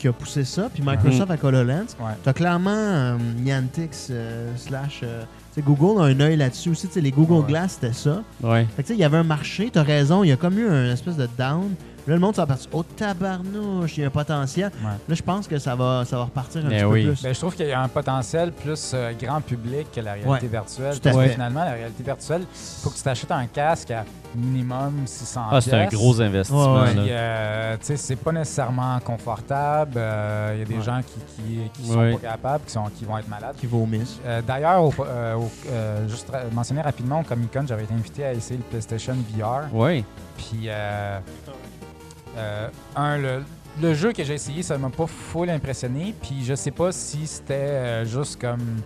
qui a poussé ça, puis Microsoft avec HoloLens. ouais. T'as clairement euh, Niantic euh, slash... euh, Google a un œil là-dessus aussi. Tu sais, les Google Ouais. Glass, c'était ça. Ouais. Fait que tu sais, il y avait un marché, t'as raison, il y a comme eu un espèce de down. Là, le monde s'est aperçu, oh tabarnouche, il y a un potentiel. Ouais. Là, je pense que ça va, ça va repartir un Ben petit oui. peu plus. Ben, je trouve qu'il y a un potentiel plus euh, grand public que la réalité Ouais, virtuelle. tout à Parce que finalement, la réalité virtuelle, il faut que tu t'achètes un casque à minimum 600 Ah, c'est un gros investissement. Ouais, euh, tu sais, c'est pas nécessairement confortable. Euh, Il y a des Ouais. gens qui, qui, qui sont Ouais. pas capables, qui, sont, qui vont être malades. Qui vomissent. Euh, D'ailleurs, au- euh, euh, juste ra- mentionner rapidement au Comic Con, j'avais été invité à essayer le PlayStation VR. Ouais. Puis, euh, un, le, le jeu que j'ai essayé, ça m'a pas full impressionné. Puis, je sais pas si c'était euh, juste comme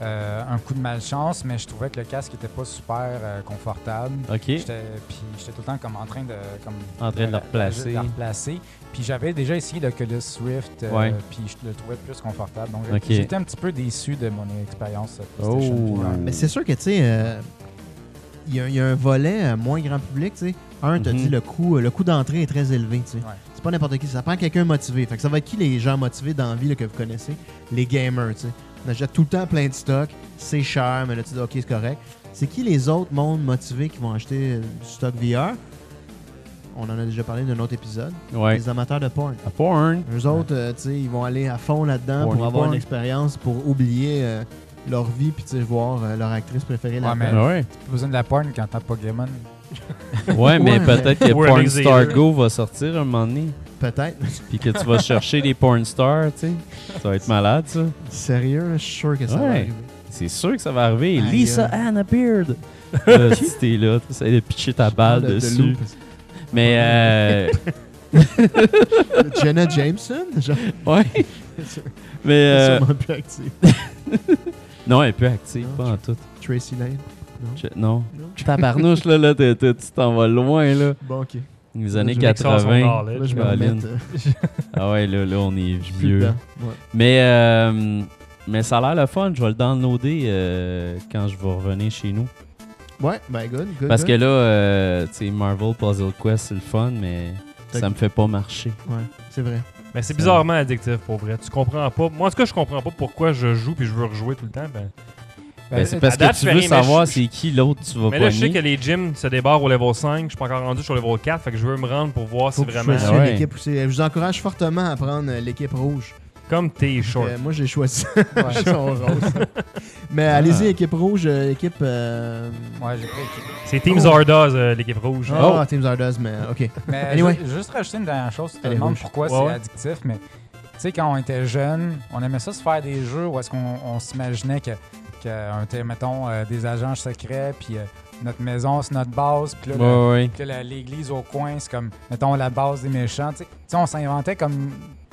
euh, un coup de malchance, mais je trouvais que le casque était pas super euh, confortable. OK. J'étais, puis j'étais tout le temps comme en train de, comme, En train de le replacer. de le replacer. Puis j'avais déjà essayé l'Oculus Rift, euh, Ouais. puis je le trouvais plus confortable. Donc j'étais un petit peu déçu de mon expérience PlayStation Oh. Mais c'est sûr que, tu sais, euh, il y, a- il y a un volet euh, moins grand public, tu sais. Un, t'as Mhm. dit, le coût, le coût d'entrée est très élevé, tu sais. Ouais. C'est pas n'importe qui, ça prend quelqu'un motivé. Fait que ça va être qui les gens motivés dans la vie là, que vous connaissez? Les gamers, tu sais. On achète tout le temps plein de stock, c'est cher, mais là, tu dis, OK, c'est correct. C'est qui les autres mondes motivés qui vont acheter euh, du stock VR? on en a déjà parlé d'un autre épisode. Ouais. Les amateurs de porn. À porn. Eux autres, euh, tu sais, ils vont aller à fond là-dedans pour avoir porn. une expérience, pour oublier euh, leur vie, puis tu sais, voir euh, leur actrice préférée Ouais, là-dedans. mais- Ouais. T'as besoin de la porn quand t'as Pokémon. Ouais, mais Ouais, peut-être que Porn. Star Go va sortir un moment donné. Peut-être. Puis que tu vas chercher des porn stars, tu sais. Ça va être malade, ça. Sérieux, je suis sûr que ça Ouais. va arriver. C'est sûr que ça va arriver. Aïe, Lisa. Anna Beard. Là, si t'es là, tu essaies de pitcher ta balle De- de dessus. Mais, euh, Jenna Jameson, genre, ouais. Mais, euh, sûrement plus active. Non, elle est plus active, Non, pas en tout. Tracy Lane. Non? Je- non. Non? Tabarnouche, là, là t'es- t'es- tu t'en vas loin, là. Bon, ok. Les années Je mixais son 80. knowledge. Là, je remettre. euh, Ah ouais, là, là, on est plus vieux. Ouais. Mais, euh, mais ça a l'air le fun. Je vais le downloader euh, quand je vais revenir chez nous. Ouais, ben good, good. Parce que là, euh, tu sais, Marvel Puzzle Quest, c'est le fun, mais T'as- ça me fait pas marcher. Ouais, c'est vrai. Mais c'est bizarrement addictif pour vrai. Tu comprends pas. Moi, en tout cas, je comprends pas pourquoi je joue puis je veux rejouer tout le temps. Ben. Ben, c'est parce à date, que tu veux rien, savoir je- c'est qui l'autre tu vas Mais là, je sais que les gyms se débarrent au level 5. Je suis pas encore rendu sur le level 4. Fait que je veux me rendre pour voir Faut si je vraiment. Ah ouais. l'équipe aussi. Je vous encourage fortement à prendre euh, l'équipe rouge. Comme tes shorts. Euh, moi, j'ai choisi Ouais. rose. Mais Ah. allez-y, équipe rouge, euh, équipe. euh, Ouais, j'ai pris équipe. C'est Team Zardoz, euh, l'équipe rouge. Ah, Oh. Team Zardoz, mais ok. Mais Anyway. ju- juste rajouter une dernière chose, tu te demandes pourquoi Ouais, c'est ouais. addictif, mais tu sais, quand on était jeune, on aimait ça se faire des jeux où est-ce qu'on on s'imaginait que, que un était, mettons, euh, des agents secrets, puis euh, notre maison, c'est notre base, puis là, l'église au coin, c'est comme, mettons, la base des méchants. Tu sais, on s'inventait comme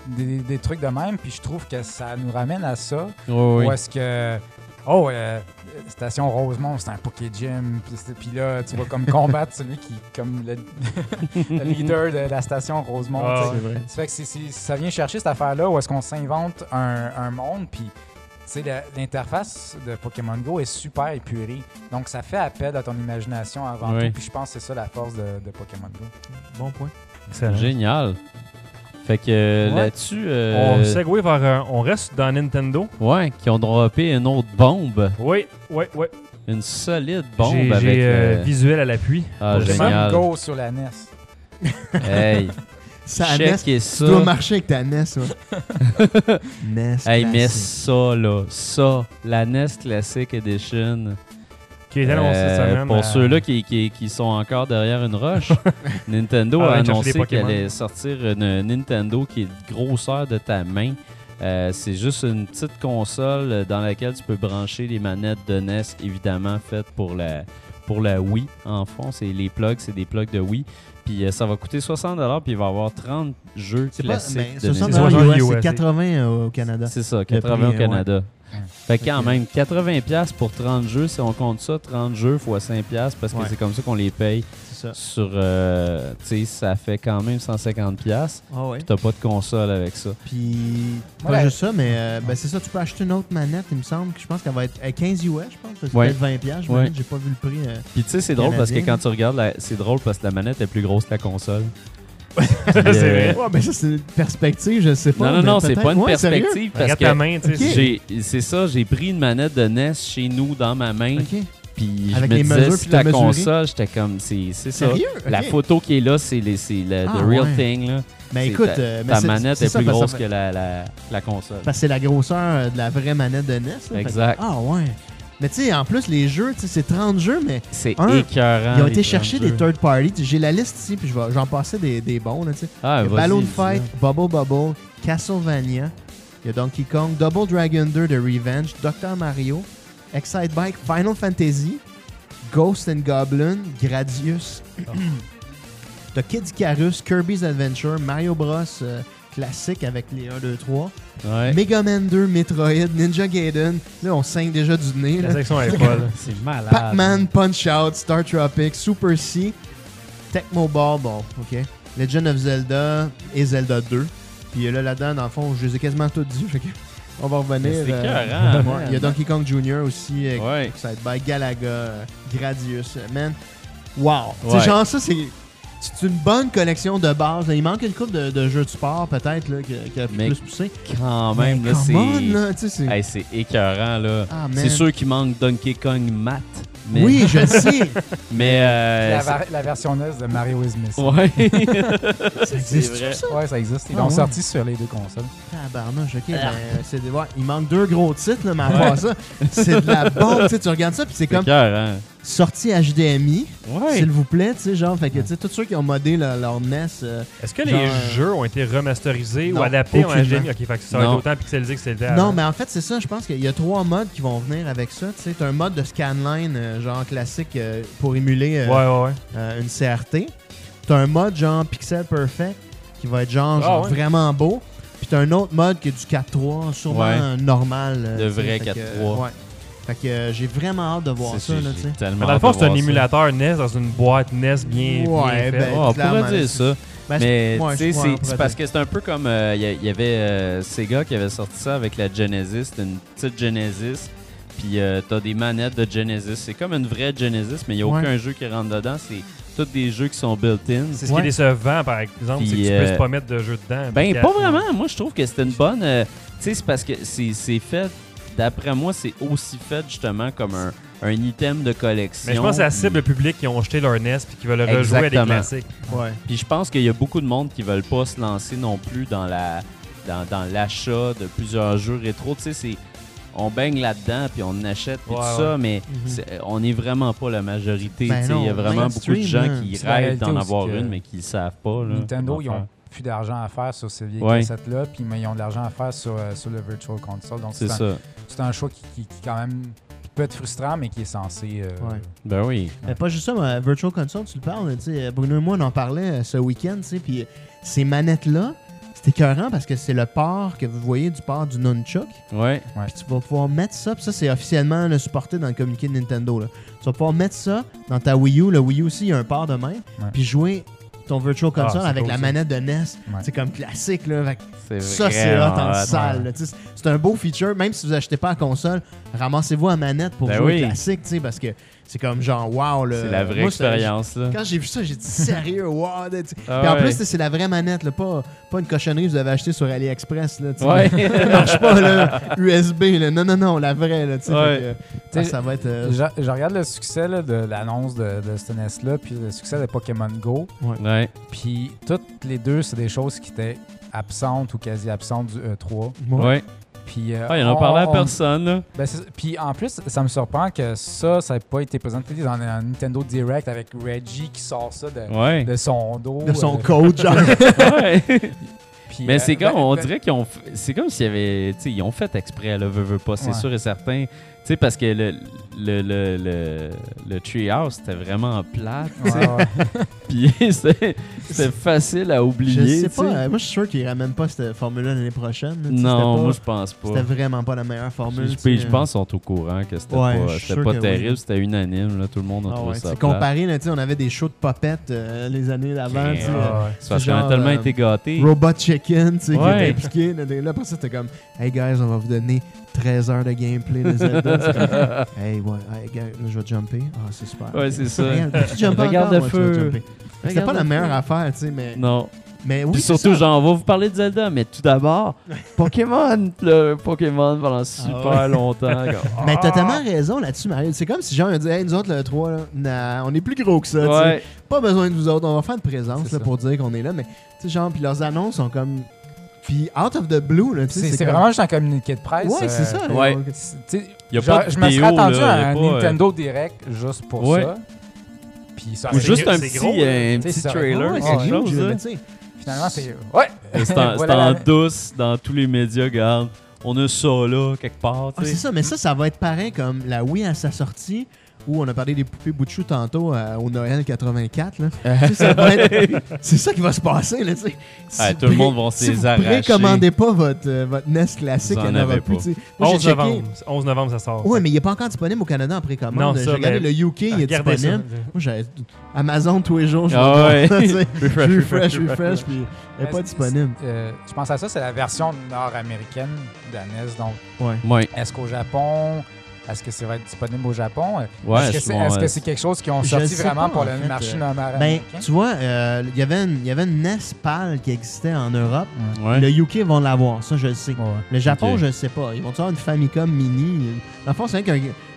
des, des trucs de même, puis je trouve que ça nous ramène à ça. Ouais, ouais. Où est-ce que. Oh, euh, Station Rosemont, c'est un Poké Gym. Puis là, tu vas comme combattre celui qui, comme le, le leader de la station Rosemont. Ah, sais. C'est vrai. Ça fait que c'est- c'est- ça vient chercher cette affaire-là où est-ce qu'on s'invente un, un monde, puis tu sais, la- l'interface de Pokémon Go est super épurée. Donc, ça fait appel à ton imagination avant Oui. tout, puis je pense que c'est ça la force de, de Pokémon Go. Bon point. Excellent. Génial. Fait que euh, Ouais. là-dessus, euh, On segue vers. euh, on reste dans Nintendo. ouais, qui ont droppé une autre bombe, Oui, oui, oui. une solide bombe J'ai avec. j'ai, euh, euh, visuel à l'appui. Ah, Pokémon génial. Go sur la NES. Hey, Ça, NES, checkez tu dois ça. marcher avec ta NES, ouais. NES. Hey, mais ça, là, ça, la NES Classic Edition. Qui est annoncé cette Euh, semaine. pour euh, ceux-là qui, qui, qui sont encore derrière une roche, Nintendo Ah, a annoncé qu'elle allait sortir une Nintendo qui est de grosseur de ta main. Euh, c'est juste une petite console dans laquelle tu peux brancher les manettes de NES, évidemment faites pour la, pour la Wii. En fond, c'est les plugs, c'est des plugs de Wii. Puis euh, ça va coûter 60$, puis il va y avoir 30 jeux C'est pas, classiques mais de 60 Nintendo. Nintendo. US, US, c'est 80 euh, au Canada. C'est ça, prix, 80 au ouais. Canada. Ouais. Fait que quand même, 80$ pour 30 jeux, si on compte ça, 30 jeux x 5$ parce que Ouais. c'est comme ça qu'on les paye C'est ça. sur. euh, tu sais, ça fait quand même 150$. Ah ouais. T'as pas de console avec ça. Puis, pas juste ça, mais euh, ben, c'est ça, tu peux acheter une autre manette, il me semble. que Je pense qu'elle va être à 15 US, je pense. C'est Ouais. peut-être 20 piastres, je Ouais. J'ai pas vu le prix. euh. Puis tu sais, c'est drôle parce que quand tu regardes, la- c'est drôle parce que la manette est plus grosse que la console. c'est Puis, vrai. Ouais, ben ça, c'est une perspective, je sais pas. Non, non, mais non, c'est pas une Ouais, perspective parce Regarde que ta main, tu sais. C'est ça, j'ai pris une manette de NES chez nous dans ma main. Ok. Puis je Avec me les disais, puis la ta mesurer. console, j'étais comme, c'est, c'est ça. Sérieux? La photo qui est là, c'est, les, c'est le Ah, the real ouais. thing. Là. C'est écoute, ta- euh, mais Ta manette est plus grosse ça que la, la, la console. Parce que c'est la grosseur de la vraie manette de NES. là. Exact. Ah ouais. Mais tu sais, en plus, les jeux, c'est 30 jeux, mais C'est écœurant. ils ont été chercher 30 des third party. J'ai la liste ici, puis je vais- j'en passais des, des bons. Là. Ah, Il y a vas-y, Balloon. Fight, Bubble Bubble, Castlevania, il y a Donkey Kong, Double Dragon 2 de Revenge, Dr. Mario, Excite Bike, Final Fantasy, Ghost and Goblin, Gradius, t'as Kid Icarus, Kirby's Adventure, Mario Bros euh, classique avec les 1, 2, 3, Ouais. Mega Man 2, Metroid, Ninja Gaiden, là on saigne déjà du nez. La Là. section est folle. C'est malade. Pac-Man, Punch-Out, Star Tropic, Super C, Tecmo Ball, bon, ok. Legend of Zelda et Zelda 2. Puis là, là-dedans, dans le fond, je les ai quasiment tous dit. Fait que on va revenir. C'est euh, ouais, Il y a Donkey Kong Jr. aussi, euh, Ouais. Side by Galaga, euh, Gradius. Man, wow. Ouais. genre, ça, c'est. C'est une bonne collection de base. Il manque une coupe de, de jeux de sport, peut-être, là, qui, a plus pousser. Quand même, là, c'est. on, là, tu sais, c'est- Hey, c'est écœurant, là. Ah, c'est sûr qu'il manque Donkey Kong Mat Mais, Oui, je le sais. mais euh, la, c'est- var- la version NES de Mario is Missing. ouais. Ça existe vrai. ça? Ouais, ça existe. Ils Ah l'ont ouais. sorti sur les deux consoles. Tabarnouche, ok. ben, c'est des- ouais, il manque deux gros titres, là, mais à part ça, c'est de la bombe. tu sais, Tu regardes ça, puis c'est C'est comme cœur, hein? Sorti HDMI, Ouais. s'il vous plaît. tu sais, Genre, fait que tu sais, tous ceux qui ont modé leur, leur NES. euh, Est-ce que Genre, les euh, jeux ont été remasterisés non, ou adaptés en. HDMI? Ok, fait que ça va être Non. autant pixelisé que c'était Non, mais en fait, c'est ça. Je pense qu'il y a trois modes qui vont venir avec ça. Tu sais, t'as un mode de scanline, euh, genre classique, euh, pour émuler euh, Ouais, ouais, ouais. euh, une CRT. T'as un mode genre Pixel Perfect, qui va être genre, Ah, genre ouais. vraiment beau. Puis t'as un autre mode qui est du 4.3, sûrement normal. Le vrai fait que, 4.3. ouais. Fait que euh, j'ai vraiment hâte de voir ça, là, tu sais. tellement dans le hâte fond, de c'est un voir ça. émulateur NES dans une boîte NES bien, bien Ouais, faite. ben, Oh, on clairement, pourrait dire c'est- ça. Ben, Mais ouais, tu sais, ouais, c'est- on pourrait c'est parce dire. que c'est un peu comme euh, il y, a- il y avait euh, Sega qui avait sorti ça avec la Genesis, c'était une petite Genesis. Puis euh, t'as des manettes de Genesis. C'est comme une vraie Genesis, mais il n'y a Ouais. aucun jeu qui rentre dedans. C'est tous des jeux qui sont built-in. C'est ce Ouais. qui est décevant, par exemple, c'est que Puis, tu euh, puisses pas mettre de jeu dedans. Ben, Parce pas vraiment. Moi, je trouve que c'était une bonne. euh, tu sais, c'est parce que c'est c'est fait. D'après moi, c'est aussi fait justement comme un, un item de collection. Mais je pense que ça cible le public qui ont jeté leur NES et qui veulent rejouer à des classiques. Ouais. Puis je pense qu'il y a beaucoup de monde qui veulent pas se lancer non plus dans la dans, dans l'achat de plusieurs jeux rétro. Tu sais, c'est on baigne là-dedans puis on achète puis Ouais, tout ça, mais Mhm. c'est- on n'est vraiment pas la majorité. Ben. Il y a vraiment beaucoup de gens qui C'est la rêvent d'en avoir que une, mais qui ne savent pas. là, Nintendo, ils ont. Plus d'argent à faire sur ces vieilles Ouais. cassettes-là, puis mais ils ont de l'argent à faire sur, euh, sur le Virtual Console. Donc, C'est c'est un, c'est un choix qui, qui- qui, quand même qui peut être frustrant, mais qui est censé. euh, Ouais. Ben oui. Mais pas juste ça, mais Virtual Console, tu le parles, tu sais, Bruno et moi, on en parlait euh, ce week-end, tu sais, puis ces manettes-là, c'est écœurant parce que c'est le port que vous voyez du port du Nunchuk, Ouais. puis tu vas pouvoir mettre ça, puis ça, c'est officiellement là, supporté dans le communiqué de Nintendo, là. Tu vas pouvoir mettre ça dans ta Wii U, le Wii U aussi, il y a un port de Ouais. puis jouer ton Virtual Ah, Console c'est avec cool, la ça. manette de NES, Ouais. c'est comme classique, là, ça, c'est hot en hot. salle. sais, C'est un beau feature. Même si vous achetez pas la console, ramassez-vous la manette pour Ben jouer oui. classique, parce que c'est comme genre, wow. là. C'est la vraie Moi, expérience. là. Quand j'ai vu ça, j'ai dit sérieux, wow. Ah Puis en ouais. plus, c'est la vraie manette, là, pas, pas une cochonnerie que vous avez achetée sur AliExpress. Là. Ouais. Ça marche pas, là, USB. Là. Non, non, non, la vraie. Là, Ouais. que, ah, ça va être. euh, Je, je regarde le succès là, de l'annonce de, de cette NES-là, puis le succès de Pokémon Go. Ouais. Puis toutes les deux, c'est des choses qui étaient absentes ou quasi absentes du E3. ouais. Puis, euh, Ah, il en a on- parlé à on- personne. là. Ben, puis en plus, ça me surprend que ça, ça n'ait pas été présenté dans un Nintendo Direct avec Reggie qui sort ça de, Ouais. de son dos. De son euh, genre. puis, Mais euh, c'est comme, ben- on ben- dirait qu'ils ont. f- C'est comme s'il y avait. Tu sais, ils ont fait exprès, là, veut, veut pas, c'est Ouais. sûr et certain. Sais, parce que le, le, le, le, le Treehouse, c'était vraiment plate. Puis c'était facile à oublier. sais. pas. euh, Moi, je suis sûr qu'ils ramènent pas cette formule-là l'année prochaine. là, Non, pas- moi, je pense pas. C'était vraiment pas la meilleure formule. je- je pense qu'ils sont au courant que c'était Ouais, pas, pas que oui. terrible, c'était unanime. Là, tout le monde a Ah trouvé ouais, ça comparé, là, on avait des shows de popettes euh, les années d'avant. sais, Ah, ouais. Parce qu'on a tellement euh, été gâtés. Robot Chicken, tu sais, qui était impliqué. Là, là, après ça, c'était comme, hey guys, on va vous donner 13 heures de gameplay de Zelda. Comme, hey, ouais, hey, gars, je vais jumper. Ah, c'est super. Ouais, c'est ça. Regarde, tu jumpes Regarde encore? le Ouais, feu. jumper. C'était pas la le meilleure feu. affaire, tu sais, mais, Non. mais oui. Puis surtout, genre, on va vous parler de Zelda, mais tout d'abord, Pokémon, là, Pokémon pendant super Ah ouais. longtemps. comme, Mais t'as ah! tellement raison là-dessus, Mario. C'est comme si genre, on dit, hey, nous autres, le 3, là, nah, on est plus gros que ça. Ouais, Pas besoin de vous autres. On va faire une présence là, pour dire qu'on est là. Mais, tu sais, genre, puis leurs annonces sont comme. Puis out of the blue, là, tu sais. C'est comme- vraiment juste un communiqué de presse. Ouais, c'est euh, ça. ouais. Y a genre, pas de je me serais attendu à un pas, euh, Nintendo Direct juste pour Ouais. ça. Puis ça, Ou c'est juste gros- un petit, gros, euh, un petit trailer, Ouais, quelque chose. là. finalement, c'est. Ouais! C'est en, Voilà douce, dans tous les médias, regarde. On a ça là, quelque part. Ah, c'est ça, mais ça, ça va être pareil comme la Wii à sa sortie, on a parlé des poupées bout de chou tantôt euh, au Noël 84. Là. Tu sais, ça va être- C'est ça qui va se passer. Là, tu sais. Si vous tout le monde va se Si les vous arracher. précommandez pas votre, euh, votre NES classique, Vous en il n'y en aura avez plus. pas. tu sais. Moi, j'ai 11 checké- novembre. 11 novembre, ça sort. Ouais, mais il n'est pas encore disponible au Canada en précommande. Non, J'ai ça, regardé mais- le UK, il est Regardez ça. disponible. Moi, j'avais Amazon tous les jours. Je Ah vais ouais. voir, tu sais. Refresh, refresh, refresh, refresh, puis elle n'est pas disponible. euh, je pense à ça, c'est la version nord-américaine de la NES. Donc, Ouais. Ouais. est-ce qu'au Japon, est-ce que ça va être disponible au Japon? Ouais, est-ce que c'est que quelque chose qu'ils ont sorti vraiment pas, pour le fait, marché euh, nord- Ben, tu vois, euh, il y avait une- il y avait une NES PAL qui existait en Europe. Ouais. Le UK vont l'avoir, ça je le sais. Ouais. Le Japon, je ne sais pas. Ils vont avoir une Famicom mini. Dans le fond, c'est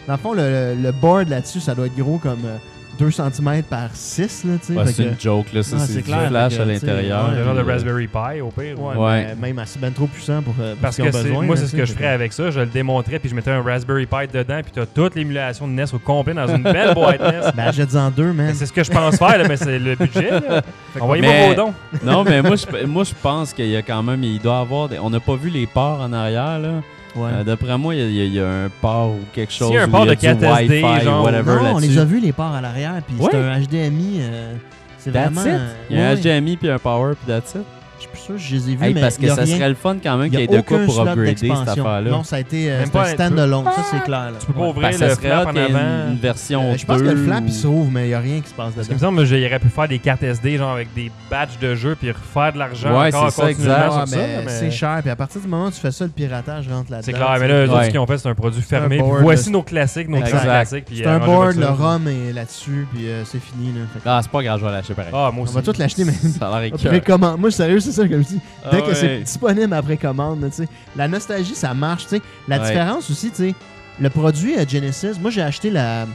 Dans le fond, le, le board là-dessus, ça doit être gros comme euh, 2 cm par 6. Là, tu sais. Ouais, Fait c'est que- une joke, là. Ça, Ah, c'est clair, flash que, à l'intérieur. ouais. Un genre de puis, euh, Raspberry Pi, au pire. Ouais, Ouais. mais même assez ben trop puissant pour, euh, pour Parce ce qu'ils que besoin. moi, c'est ce que je ferais avec ça. Je le démontrais, puis je mettrais un Raspberry Pi dedans, puis tu as toute l'émulation de NES au complet dans une belle boîte NES. Ben, achète-en deux, man. Mais C'est ce que je pense faire, là, mais c'est le budget. là. Envoyez-moi vos dons. Non, mais moi, je, moi, je pense qu'il y a quand même. Il doit avoir. On n'a pas vu les ports en arrière, là. Ouais. Euh, D'après moi, il y, a- y y un port ou quelque chose. y a un port il y a de du 4SD, Wi-Fi, genre, whatever, non, on les a vus, les ports à l'arrière. Puis Ouais. c'est un HDMI. euh, c'est vraiment. it. euh, Il y a un ouais. HDMI puis un power puis that's it. Je suis plus sûr que je les ai vus, Hey, mais parce que ça rien. serait le fun quand même qu'il y ait de quoi pour upgrader cette affaire-là. Non, ça a été euh, stand-alone. Ça, c'est clair. là. Tu peux pas Ouais. ouvrir Ben, le flap en avant. une, une version Euh, je pense que le 2 flap, ou- il s'ouvre, mais il n'y a rien qui se passe Parce qu'il me dedans. semble qu'il aurait pu faire des cartes SD, genre avec des badges de jeu, puis refaire de l'argent Ouais, encore c'est ça, exact. Ah, ça. mais c'est cher. Puis à partir du moment où tu fais ça, le piratage rentre là-dedans. C'est clair, mais là, eux autres, Ouais. ce qu'ils ont fait, c'est un produit fermé. voici nos classiques, nos grands classiques. C'est euh, un arrangez-vous board, le. ROM est là-dessus, puis euh, c'est fini. Que Ah, c'est pas grave, je vais l'acheter pareil. Ah, moi on va tout l'acheter, mais Ça a l'air. Moi, sérieux, c'est ça, comme je dis. Dès Ah que ouais. c'est disponible après commande, tu sais. la nostalgie, ça marche. tu sais. La Ouais. différence aussi, tu sais, le produit euh, Genesis, moi j'ai acheté la,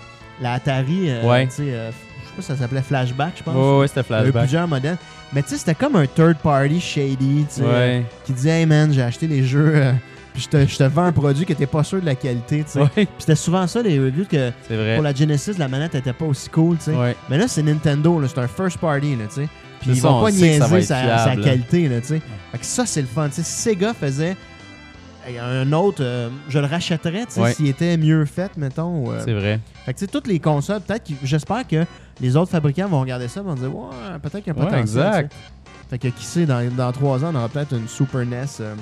la Atari, euh, Ouais. tu sais, euh, je sais pas, ça s'appelait Flashback, je pense. Ouais, ouais, c'était Il y a eu flashback. plusieurs modèles. Mais tu sais, c'était comme un third party shady, tu sais, Ouais. qui disait, hey man, j'ai acheté les jeux, puis je te, je te vends un produit qui était pas sûr de la qualité, tu sais. Ouais, Puis c'était souvent ça, les reviews, que c'est vrai. pour la Genesis, la manette était pas aussi cool, tu sais. Ouais. Mais là, c'est Nintendo, c'est un first party, là, tu sais. Puis ils ça, vont on pas niaiser sa, fiable, sa qualité, là, tu sais. Fait que ça, c'est le fun. Tu sais, si Sega faisait un autre, euh, je le rachèterais, tu sais, Ouais. s'il était mieux fait, mettons. euh, C'est vrai. Fait que, tu sais, toutes les consoles, peut-être, j'espère que les autres fabricants vont regarder ça et vont dire, ouais, peut-être qu'il y a un Ouais, potentiel. exact. tu sais. Fait que, qui sait, dans, dans trois ans, on aura peut-être une Super NES euh,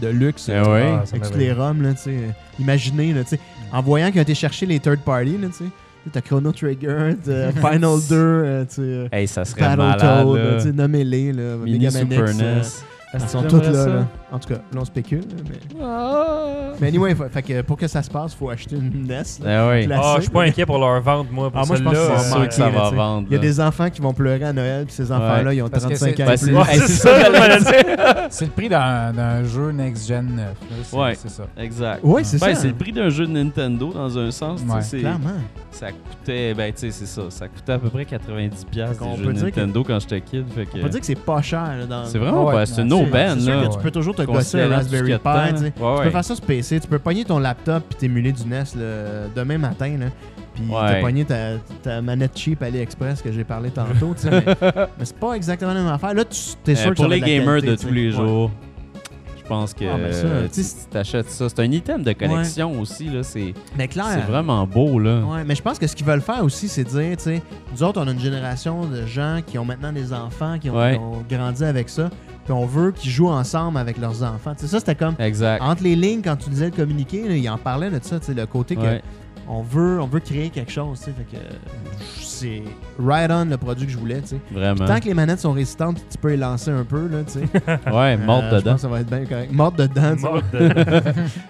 de luxe. Eh ouais. Ah, avec toutes les ROM, là, tu sais. Imaginez, là, tu sais, en voyant qu'ils ont été chercher les third party, là, tu sais. T'as Chrono Trigger, t'as Final 2, euh, tu sais. euh, Hey, ça serait malade. Battletoad, nommez-les, là. Mini Mega Man Super X, euh, NES. ils sont toutes là, là. En tout cas, là, on spécule, mais... Ah, Mais anyway, fa- fait que pour que ça se passe, faut acheter une NES. là. Eh oui. Classique, Ah, je suis pas inquiet pour leur vente, moi. Pour Ah, moi, je pense que C'est sûr que ça va vendre. Il y a des enfants qui vont pleurer à Noël, puis ces enfants-là, ils ont Parce que 35 c'est- ans Ben, plus. c'est ça, le prix d'un jeu next-gen neuf. c'est- Ouais. C'est ça. Exact. Oui, c'est Ben, ça. c'est le prix d'un jeu de Nintendo dans un sens. Clairement. Ça coûtait, ben tu sais, c'est ça. Ça coûtait à peu près 90$ piastres On des jeux dire que- Nintendo quand j'étais kid. On peut dire que c'est pas cher. c'est vraiment pas. C'est que tu peux toujours un Raspberry Pi. tu Ouais, peux faire ça sur PC. Tu peux pogner ton laptop puis t'émuler du NES demain matin. Là, puis t'as pogné ta, ta manette cheap AliExpress que j'ai parlé tantôt. mais mais c'est pas exactement la même affaire. Là, tu sûr Euh, que pour les gamers de tous les jours, je pense que Ah, ben ça, euh, tu t'achètes ça. C'est un item de connexion aussi. là. C'est Mais clair. c'est vraiment beau. là. Ouais, mais je pense que ce qu'ils veulent faire aussi, c'est dire, tu sais, nous autres, on a une génération de gens qui ont maintenant des enfants, qui ont, Ouais. qui ont grandi avec ça, puis on veut qu'ils jouent ensemble avec leurs enfants. Tu sais, ça, c'était comme, Exact. entre les lignes, quand tu disais le communiqué, là, il en parlait de ça, tu sais, le côté Ouais. que on veut, on veut créer quelque chose, tu sais, fait que c'est right on le produit que je voulais, tu sais. Vraiment. Tant que les manettes sont résistantes, tu peux les lancer un peu, là, tu sais. Ouais, morte Euh, Je dedans. pense que ça va être bien correct. Morte dedans, tu sais. Morte de-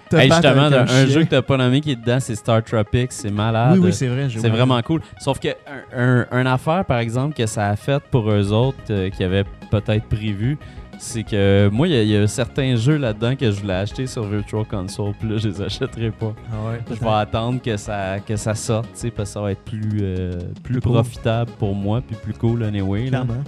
Te Hey, battre justement, un, jeu que t'as pas nommé qui est dedans, c'est Star Tropics. C'est malade. Oui, oui, c'est vrai. C'est vraiment cool. Sauf que un, un- un affaire, par exemple, que ça a fait pour eux autres, euh, qui avaient peut-être prévu, c'est que moi, il y a- il y, a certains jeux là-dedans que je voulais acheter sur Virtual Console, puis là, je les achèterai pas. Ah ouais, Je vais attendre que ça, que ça sorte, tu sais, parce que ça va être plus, euh, plus Plus cool. profitable pour moi, puis plus cool anyway. Là. clairement.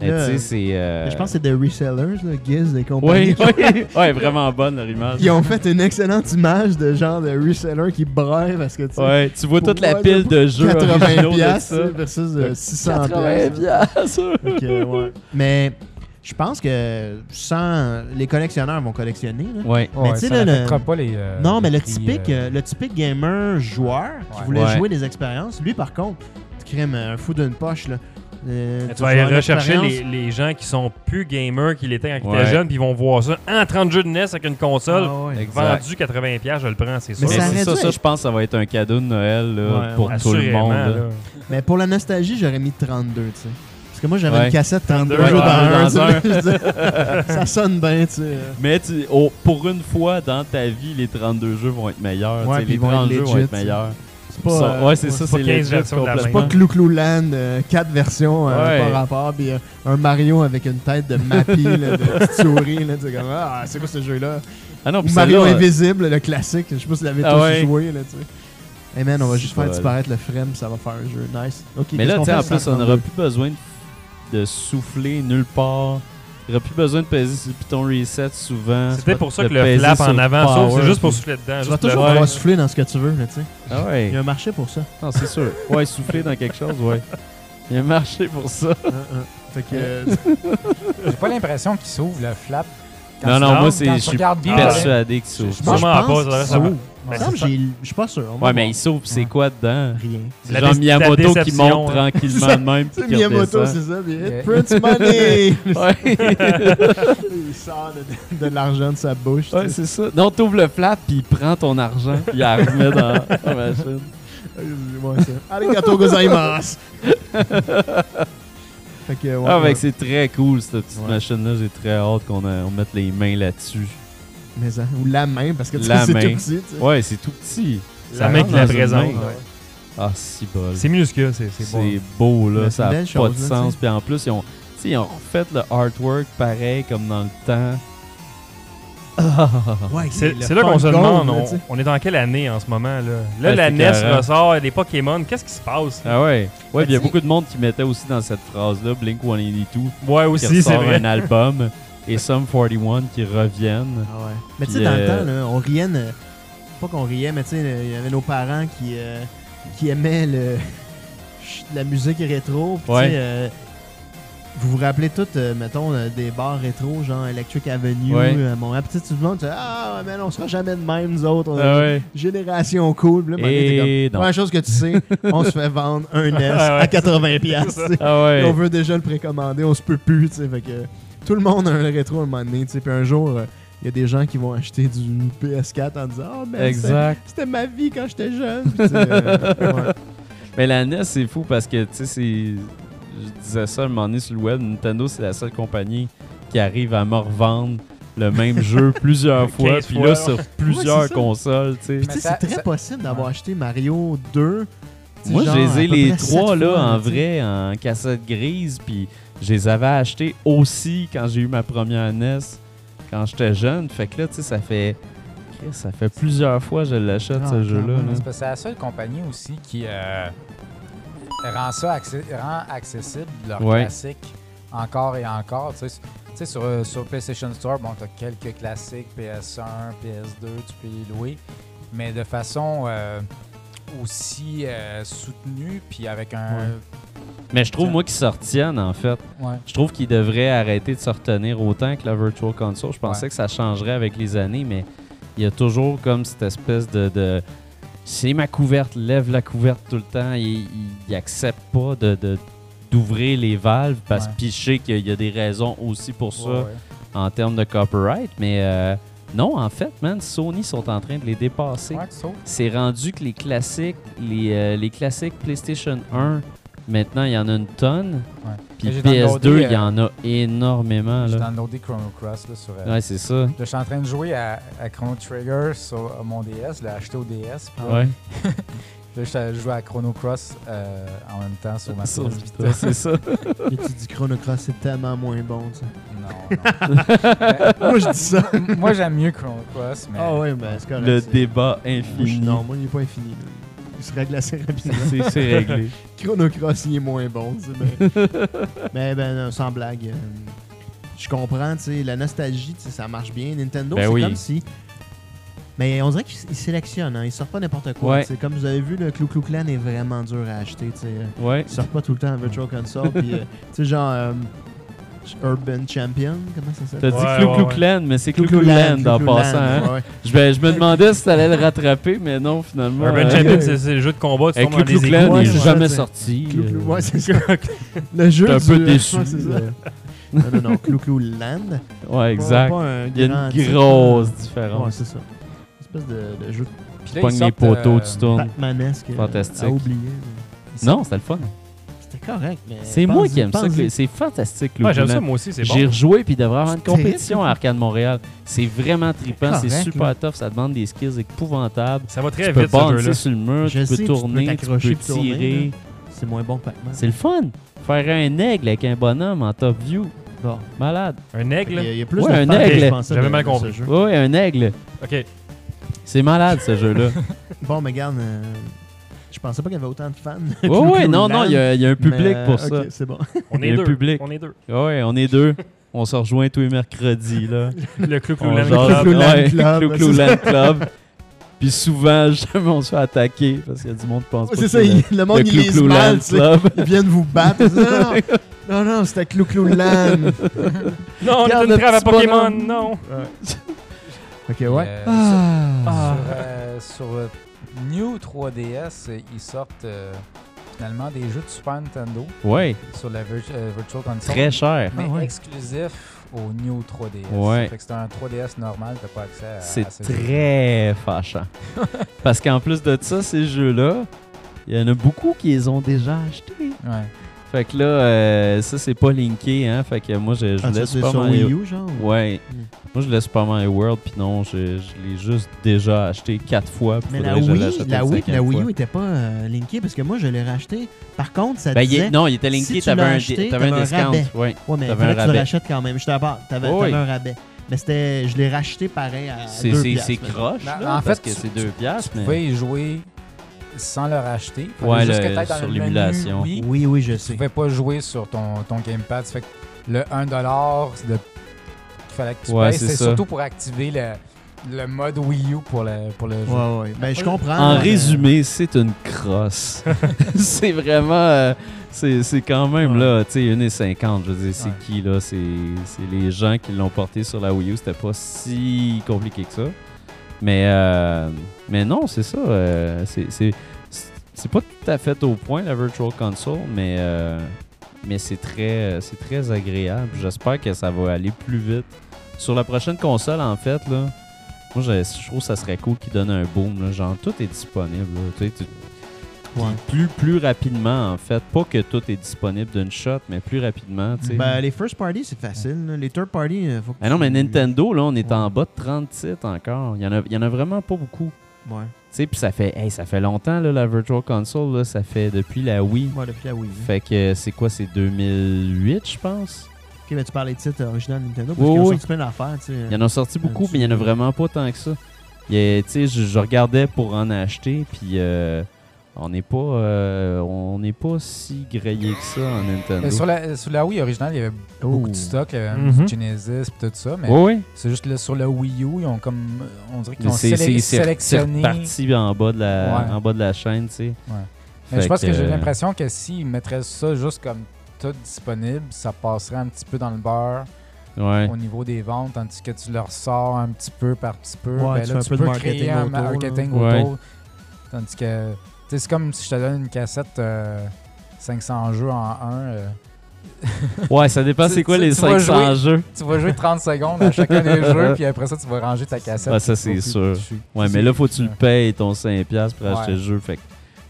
Mais tu sais, c'est. euh, Je pense que c'est des resellers, là, Giz et compagnie. Oui, oui. ouais, vraiment bonne leur image. Ils ont fait une excellente image de genre de reseller qui braille parce que tu sais, Ouais, tu vois toute la pile de jeux 80 originaux de ça. versus euh, 600 80 piastres. piastres. Fait que, ouais. Mais je pense que sans les collectionneurs vont collectionner. là. Ouais. Mais tu sais, ça là, le- n'affectera pas les. euh, non, mais le typique, euh, euh, le typique gamer joueur qui Ouais. voulait Ouais. jouer des expériences, lui par contre, tu crèmes un fou d'une poche là. Euh, Tu tu vas aller rechercher les, les gens qui sont plus gamers qu'ils étaient quand ils Ouais. étaient jeunes, puis ils vont voir ça en 30 jeux de NES avec une console. Ah ouais. Exact. Vendu 80$, je le prends, c'est sûr. Mais Mais ça ça, ça, je pense que ça va être un cadeau de Noël là, Ouais, pour ouais. tout le monde. là. là. Mais pour la nostalgie, j'aurais mis 32, tu sais. Parce que moi, j'avais Ouais. une cassette 32 Ouais, jeux dans un. dans un. dire, ça sonne bien, tu sais. Mais tu- oh, pour une fois dans ta vie, les 32 jeux vont être meilleurs. Ouais, les ils vont 30 être jeux vont être meilleurs. C'est Ça- pas. euh, ouais, c'est ça, c'est pas c'est 15 legit versions de la complètement. C'est pas Clou Clou Land, 4 versions euh, Ouais. par rapport, puis euh, un Mario avec une tête de Mappy, là, de souris. Là, tu sais, comme, ah, c'est quoi ce jeu-là? Ah non, Ou puis Mario Invisible, le classique. Je sais pas si vous l'avez Ah tous ouais. joué. Là, tu sais. Hey man, on va juste faire disparaître le frame, ça va faire un jeu. Nice. Mais là, tu sais, en plus, on 32? n'aura plus besoin de, de souffler nulle part. Il n'y aura plus besoin de peser sur le piton reset souvent. C'était pour ça que le flap en avant, sauf c'est juste pour souffler dedans. Tu vas toujours Ouais. pouvoir souffler dans ce que tu veux, là, tu sais. Ah Il ouais. y a un marché pour ça. Non, c'est sûr. Ouais, souffler dans quelque chose, ouais. Il y a un marché pour ça. Hein, hein. Fait que, euh, J'ai pas l'impression qu'il s'ouvre le flap. Quand Non, non, moi, c'est- je suis Persuadé qu'il souffle. je Sûrement pense va. s'ouvre. C'est j'ai- Je suis pas sûr. On va Ouais, mais il souffle, c'est Ouais. quoi dedans? Rien. C'est La genre dé- la Miyamoto qui déception, monte hein. tranquillement de même. puis C'est qui Miyamoto, redescend. c'est ça. Puis Yeah. it prints money! Ouais, il sort de, de l'argent de sa bouche. ouais tu sais. c'est ça. Non, t'ouvres le flap, puis il prend ton argent, puis il la remet dans la machine. Ouais, ça. Arigato gozaimasu! fait que, ouais, Ah, ouais. c'est très cool, cette petite Ouais. machine-là. J'ai très hâte qu'on a- on mette les mains là-dessus. Mais ça, ou la main, parce que tu La sais, c'est tout petit. Ouais, c'est tout petit. La Ça main qui la présente. Ah, si bol. C'est minuscule, c'est bon. C'est beau, là. Mais ça n'a pas chose, de là, sens. Puis en plus, ils ont, ils ont refait le artwork pareil comme dans le temps. Ouais, C'est là qu'on se demande, gold, on, est dans quelle année en ce moment là? Là, Ouais, la NES écœurant. ressort, les Pokémon, qu'est-ce qui se passe? Ah ouais. Ouais, puis il y a beaucoup de monde qui mettait aussi dans cette phrase-là Blink 182 Ouais, qui aussi, c'est ressort vrai. un album et Sum 41 qui reviennent. Ah ouais. Mais tu sais, dans le euh, temps, là, on riait. ne- Pas qu'on riait, mais tu sais, il y avait nos parents qui, euh, qui aimaient le, la musique rétro. Puis, Ouais. tu sais, euh, vous vous rappelez tous, euh, mettons, euh, des bars rétro, genre Electric Avenue, Ouais. euh, mon petit tout le monde, tu ah, mais on sera jamais de même, nous autres. On est Ah ouais. Génération cool. Là, Et comme. Première chose que tu sais, on se fait vendre un Ouais, ouais, à 80$. piastres, c'est ça. tu sais. Ah On veut déjà le précommander, on se peut plus, tu sais. Fait que tout le monde a un rétro à un moment donné, tu sais. Puis un jour, euh, il y a des gens qui vont acheter du PS4 en disant Oh, mais c'était- Exact. c'était ma vie quand j'étais jeune. Euh, ouais. Mais la NES, c'est fou parce que, tu sais, c'est. Je disais ça un moment donné sur le web. Nintendo, c'est la seule compagnie qui arrive à me revendre le même jeu plusieurs fois. 15 Puis là, sur plusieurs consoles, tu sais. C'est très ça- possible d'avoir Ouais. acheté Mario 2. tu sais, Moi, je les trois là fois, en vrai, en cassette grise, puis je les avais achetés aussi quand j'ai eu ma première NES, quand j'étais jeune. Fait que là, tu sais, ça fait. Ça fait plusieurs fois que je l'achète, Ah, ce jeu-là. C'est la seule compagnie aussi qui euh, rend ça accé- rend accessible, leur Ouais. classique, encore et encore. Tu sais, sur, euh, sur PlayStation Store, bon, tu as quelques classiques, PS1, PS2, tu peux les louer, mais de façon euh, aussi euh, soutenue, puis avec un... Mais je trouve, moi, qu'ils se retiennent, en fait. Ouais. Je trouve qu'ils devraient arrêter de se retenir autant que la Virtual Console. Je pensais Ouais. que ça changerait avec les années, mais il y a toujours comme cette espèce de. de- c'est ma couverte, lève la couverte tout le temps. Il, il, accepte pas de, de- d'ouvrir les valves parce Ouais. que je sais qu'il y a des raisons aussi pour ça Ouais, ouais. en termes de copyright, mais euh, non, en fait, man, Sony sont en train de les dépasser. Ouais. C'est rendu que les classiques, les, euh, les classiques PlayStation 1, maintenant, il y en a une tonne. Ouais. Puis Mais j'ai PS2, downloadé, il y en a énormément. J'ai downloadé Chrono Cross là, sur... euh, Ouais, c'est ça. Là, je suis en train de jouer à, à Chrono Trigger sur euh, mon DS, je l'ai acheté au DS. Puis Ouais, là, je joue à Chrono Cross euh, en même temps sur ma Ça, Vita, Vita. c'est ça. Et tu dis Chrono Cross, c'est tellement moins bon, tu sais. Non, non. Moi, je dis ça. Moi, j'aime mieux Chrono Cross, mais... Ah ouais, ben c'est correct. Le débat infini. Non, moi, il n'est pas infini. là. Se règle assez rapidement. C'est réglé. Chrono Cross, il est moins bon. Mais, mais ben, non, sans blague. euh, je comprends, tu sais, la nostalgie, tu sais, ça marche bien. Nintendo, Ben c'est oui. comme si. Mais on dirait qu'ils sélectionnent, hein. ils sortent pas n'importe quoi. Ouais. Comme vous avez vu, le Clou Clou Clan est vraiment dur à acheter. tu sais. Ouais. Ils sortent pas tout le temps en Virtual Console. puis, euh, genre euh, Urban Champion, comment ça T'as s'appelle dit Ouais, Clou ouais, Clou ouais. Clan, mais c'est Clou Clou Land en passant. Hein. ouais, ouais. Je, me- je me demandais si t'allais le rattraper, mais non, finalement. Urban euh, Champion, c'est le jeu de combat, tu Clou Clou Clan, il est c'est jamais sorti. Euh, ouais, c'est ça. Le jeu. Un peu déçu. ouais, c'est ça. euh, Non, non, non, Clou Clou Land. Ouais, exact. Il y a une grosse là. Ouais, différence. c'est ça. Une espèce de, de jeu Puis Tu là, ils pognes les poteaux, euh, tu tournes. Batmanesque euh, Fantastique. à oublier. Non, c'était le fun. C'était correct, mais. C'est moi qui aime ça. C'est fantastique, Ouais, j'aime ça Land. moi aussi, c'est bon. J'ai rejoué puis il devrait y avoir une compétition à Arcade Montréal. C'est vraiment trippant, c'est super là. tough, ça demande des skills épouvantables. Ça va très tu peux vite bouncer jeu-là. sur le mur, Je tu sais, peux tu peux tourner, tu peux tirer. C'est moins bon que Pac-Man. C'est le fun. Faire un aigle avec un bonhomme en top view. Bon. Malade. Un aigle? il y a plus Ouais, de un aigle. J'avais mal compris. ce jeu. Ouais, ouais, un aigle. Ok. C'est malade ce jeu-là. Bon, mais regarde, euh, je pensais pas qu'il y avait autant de fans. ouais, ouais, non, non, il y, a- y a un public Mais, pour ok, ça. c'est bon. On est a deux. public. On est deux. Ouais, on est deux. On se rejoint tous les mercredis, là. Le Clou Clou Land. Club. Club, Clou Clou c'est ça. Land Club. Puis souvent, jamais on se fait attaquer parce qu'il y a du monde qui pense pas c'est ça, le- le monde, le il lise mal, Land tu sais. Club. Ils viennent vous battre. Non, non, non, c'était Clou Clou Land. Non, on le une trêve à Pokémon, non. Ok, ouais. euh, Ah. Sur, euh, sur euh, New 3DS, euh, ils sortent euh, finalement des jeux de Super Nintendo Ouais, sur la Vir- euh, Virtual Console. très cher. Mais Ah ouais. exclusif au New 3DS. Ouais. Fait que c'est un 3DS normal, t'as pas accès à, C'est à ces jeux. très fâchant. Parce qu'en plus de ça, ces jeux-là, il y en a beaucoup qui les ont déjà achetés. Ouais. Fait que là, euh, ça, c'est pas linké, hein. Fait que moi, je, je Ah, c'est Super sur Mario... Wii U, genre? Ouais. Hmm. Moi, je voulais Super Mario World, puis non, je, je l'ai juste déjà acheté quatre fois. Mais la Wii, la Wii, la Wii fois. U était pas euh, linkée parce que moi, je l'ai racheté. Par contre, ça Ben, il disait... est- non, il était linké, si t'avais un, acheté, un discount. rabais. Ouais. Ouais, mais il T'avais un que tu le rabais. rachètes quand même. Je. T'avais t'avais oui. un rabais. Mais c'était... Je l'ai racheté pareil à C'est, 2 c'est, piastres, c'est mettons. croche, là, en parce fait, que c'est deux piastres, Tu pouvais y jouer sans le racheter. Fallait Ouais, juste le- que sur l'émulation. Oui, oui, je Tu sais. pouvais pas jouer sur ton, ton gamepad. Ça fait que le 1$ c'est de- qu'il fallait que tu Ouais, payes, c'est surtout pour activer le, le mode Wii U pour le, pour le jeu. Ouais, ouais. Ben, je comprends. En résumé, c'est une crosse. c'est vraiment... euh, c'est, c'est quand même, Ouais. là, tu sais, 1,50. Je veux dire, c'est Ouais. qui, là? C'est, c'est les gens qui l'ont porté sur la Wii U. C'était pas si compliqué que ça. Mais, euh, mais non, c'est ça. euh, c'est, pas tout à fait au point, la Virtual Console, mais, euh, mais c'est très, très agréable. J'espère que ça va aller plus vite. Sur la prochaine console, en fait, là, moi, je, trouve que ça serait cool qu'ils donnent un boom. Genre, tout est disponible. Tu tu- Ouais. plus, plus rapidement, en fait. Pas que tout est disponible d'une shot, mais plus rapidement. Ben, les first party, c'est facile. là. Les third party, euh, faut que Ah non, mais Nintendo, là, on est en bas de 30 titres encore. Il y en a, il y en a vraiment pas beaucoup. Ouais. Tu sais, puis ça fait, hey, ça fait longtemps, là, la Virtual Console. Là, ça fait depuis la Wii. Ouais, depuis la Wii. U. Fait que c'est quoi, c'est 2008, je pense? Ok, mais tu parles des titres originaux Nintendo parce Oui, qu'ils ont oui. sorti plein d'affaires, tu sais. Il y en a sorti beaucoup, Euh, mais il y en a vraiment pas tant que ça. Il y a- Tu sais, je, je regardais pour en acheter, puis euh, on n'est pas, euh, on n'est pas si grillé que ça en Nintendo. Mais sur, la, sur la Wii originale, il y avait beaucoup Oh. de stock, il y avait Mhm. du Genesis et tout ça, mais Oui, oui. c'est juste là, sur le Wii U, ils ont comme. On dirait qu'ils ont c'est, sélec- c'est, sélectionné. reparti en bas de la, Ouais. en bas de la chaîne, tu sais. Mais je pense que, j'ai euh, l'impression que s'ils mettraient ça juste comme tout disponible, ça passerait un petit peu dans le beurre Ouais. au niveau des ventes, tandis que tu leur sors un petit peu par petit peu. Ouais, ben tu là, un tu peu de peux marketing créer un marketing Ouais. autour. Tandis que, c'est comme si je te donne une cassette euh, 500 jeux en un. euh, Ouais, ça dépend c'est quoi tu- les tu vas 500 jouer- jeux. tu vas jouer 30 secondes à chacun des jeux, puis après ça, tu vas ranger ta cassette. Ouais, ça, c'est sûr. dessus. Ouais, mais là, faut que tu le payes ton 5$ pour Ouais. acheter le jeu. Fait que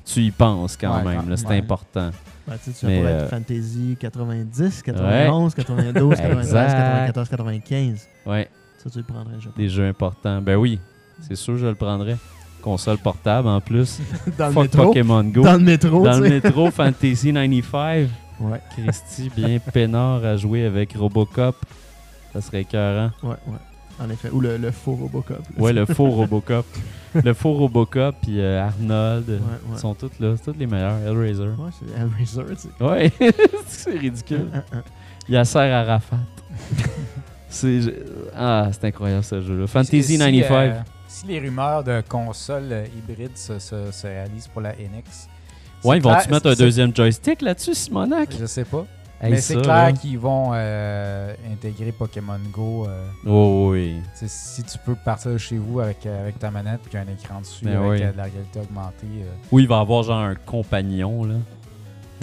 tu y penses quand Ouais, même. quand- là, c'est ouais. important. Ben, tu sais, tu Mais, euh, être Fantasy 90, 91, 92, 93, Exact. 94, 95. Ouais, Ça, tu le prendrais, je pense. des jeux importants. Ben oui, c'est sûr, je le prendrais. Console portable en plus. Dans le Fuck métro. Pokémon Go. Dans le métro, Dans le métro, Fantasy 95. Ouais, Christy, bien peinard à jouer avec Robocop. Ça serait écœurant. ouais, ouais. En effet. Ou le, le faux Robocop. là. Ouais, le faux Robocop. le faux Robocop, puis euh, Arnold. Ouais, Ils ouais. sont tous là. C'est tous les meilleurs. Hellraiser. Ouais, c'est Hellraiser, tu sais. Ouais, c'est ridicule. Hein, hein. Yasser Arafat. c'est ah, c'est incroyable ce jeu-là. Fantasy Si- si, 95. euh, si les rumeurs de consoles euh, hybrides se, se- se réalisent pour la NX, ouais, ils vont-tu mettre un deuxième joystick là-dessus, Simonac? Je sais pas. Hey, mais c'est clair là. qu'ils vont euh, intégrer Pokémon Go. euh, Oh, oui. si tu peux partir de chez vous avec, euh, avec ta manette a un écran dessus Ben avec oui. euh, de la réalité augmentée. Oui, il va avoir genre un compagnon, là.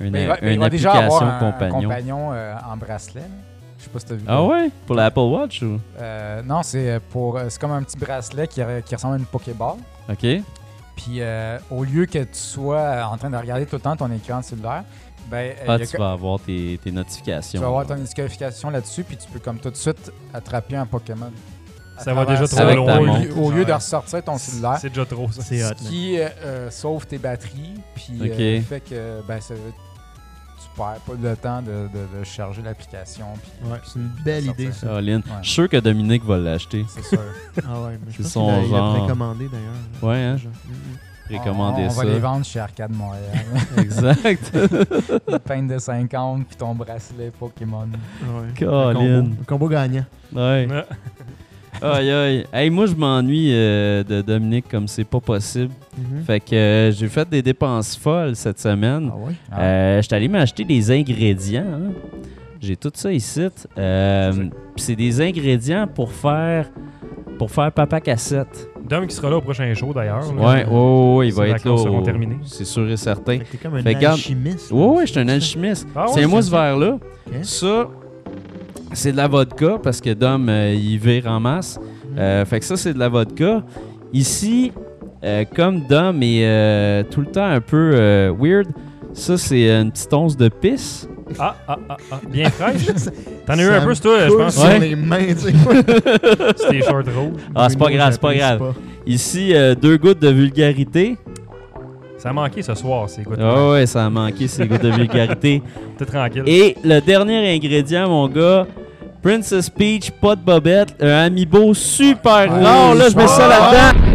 Une, mais il va, il déjà avoir un, compagnon. compagnon en bracelet. là. Je sais pas si t'as vu. Ah ouais? Pour l'Apple Watch ou? Euh, non, c'est euh, pour euh, c'est comme un petit bracelet qui, qui ressemble à une Pokéball. OK. Puis euh, au lieu que tu sois en train de regarder tout le temps ton écran cellulaire, Ben, euh, Ah, tu que- vas avoir tes, tes tu notifications. vas avoir ton notification là-dessus, puis tu peux comme tout de suite attraper un Pokémon. Ça va déjà trop loin. Au, lieu- ta au lieu de ressortir ton cellulaire, C'est déjà trop, ça. C'est hot. ce qui euh, sauve tes batteries, puis euh, fait que ben, ça- tu perds pas le temps de, de- de charger l'application. puis- Ouais, puis- c'est une belle idée, ça. Caroline. Ouais. Je suis sûr que Dominique va l'acheter. C'est sûr. Ah ouais, mais je pense son il genre. précommandé d'ailleurs. Ouais, hein? Déjà. Mhm. Précommander on, on ça. va les vendre chez Arcade Montréal. Exact. Une peine de 50, puis ton bracelet Pokémon. Ah ouais. Le combo, le combo gagnant. Ouais. Ouais. Aïe, aïe. Hey, moi, je m'ennuie euh, de Dominique comme c'est pas possible. Mhm. Fait que euh, j'ai fait des dépenses folles cette semaine. Ah ouais? Ah. Euh, J'étais allé m'acheter des ingrédients. hein. J'ai tout ça ici. Euh, C'est- puis c'est des ingrédients pour faire pour faire papa cassette. Dom qui sera là au prochain show d'ailleurs. Ouais, ouais, ouais, ouais, il va être là. au- terminées. C'est sûr et certain. T'es comme un Fait alchimiste. Ouais, là. ouais, je suis un alchimiste. Ah ouais, c'est ce verre-là. Ça, c'est de la vodka parce que Dom, euh, il vire en masse. Mhm. Euh, fait que ça, c'est de la vodka. Ici, comme Dom est euh, tout le temps un peu euh, weird, ça, c'est une petite once de pisse. Ah, ah, ah, ah, bien fraîche. T'en as eu un peu, toi, je pense. sur Ouais. les mains, tu sais. C'est tes shorts rouges. Ah, c'est pas grave, c'est pas grave. Ici, euh, deux gouttes de vulgarité. Ça a manqué ce soir, c'est quoi. Ah ouais, ça a manqué ces gouttes de vulgarité. T'es tranquille. Et le dernier ingrédient, mon gars, Princess Peach, pas de bobette, un amiibo super Ouais. rare. Là, je mets ça Ah. là-dedans.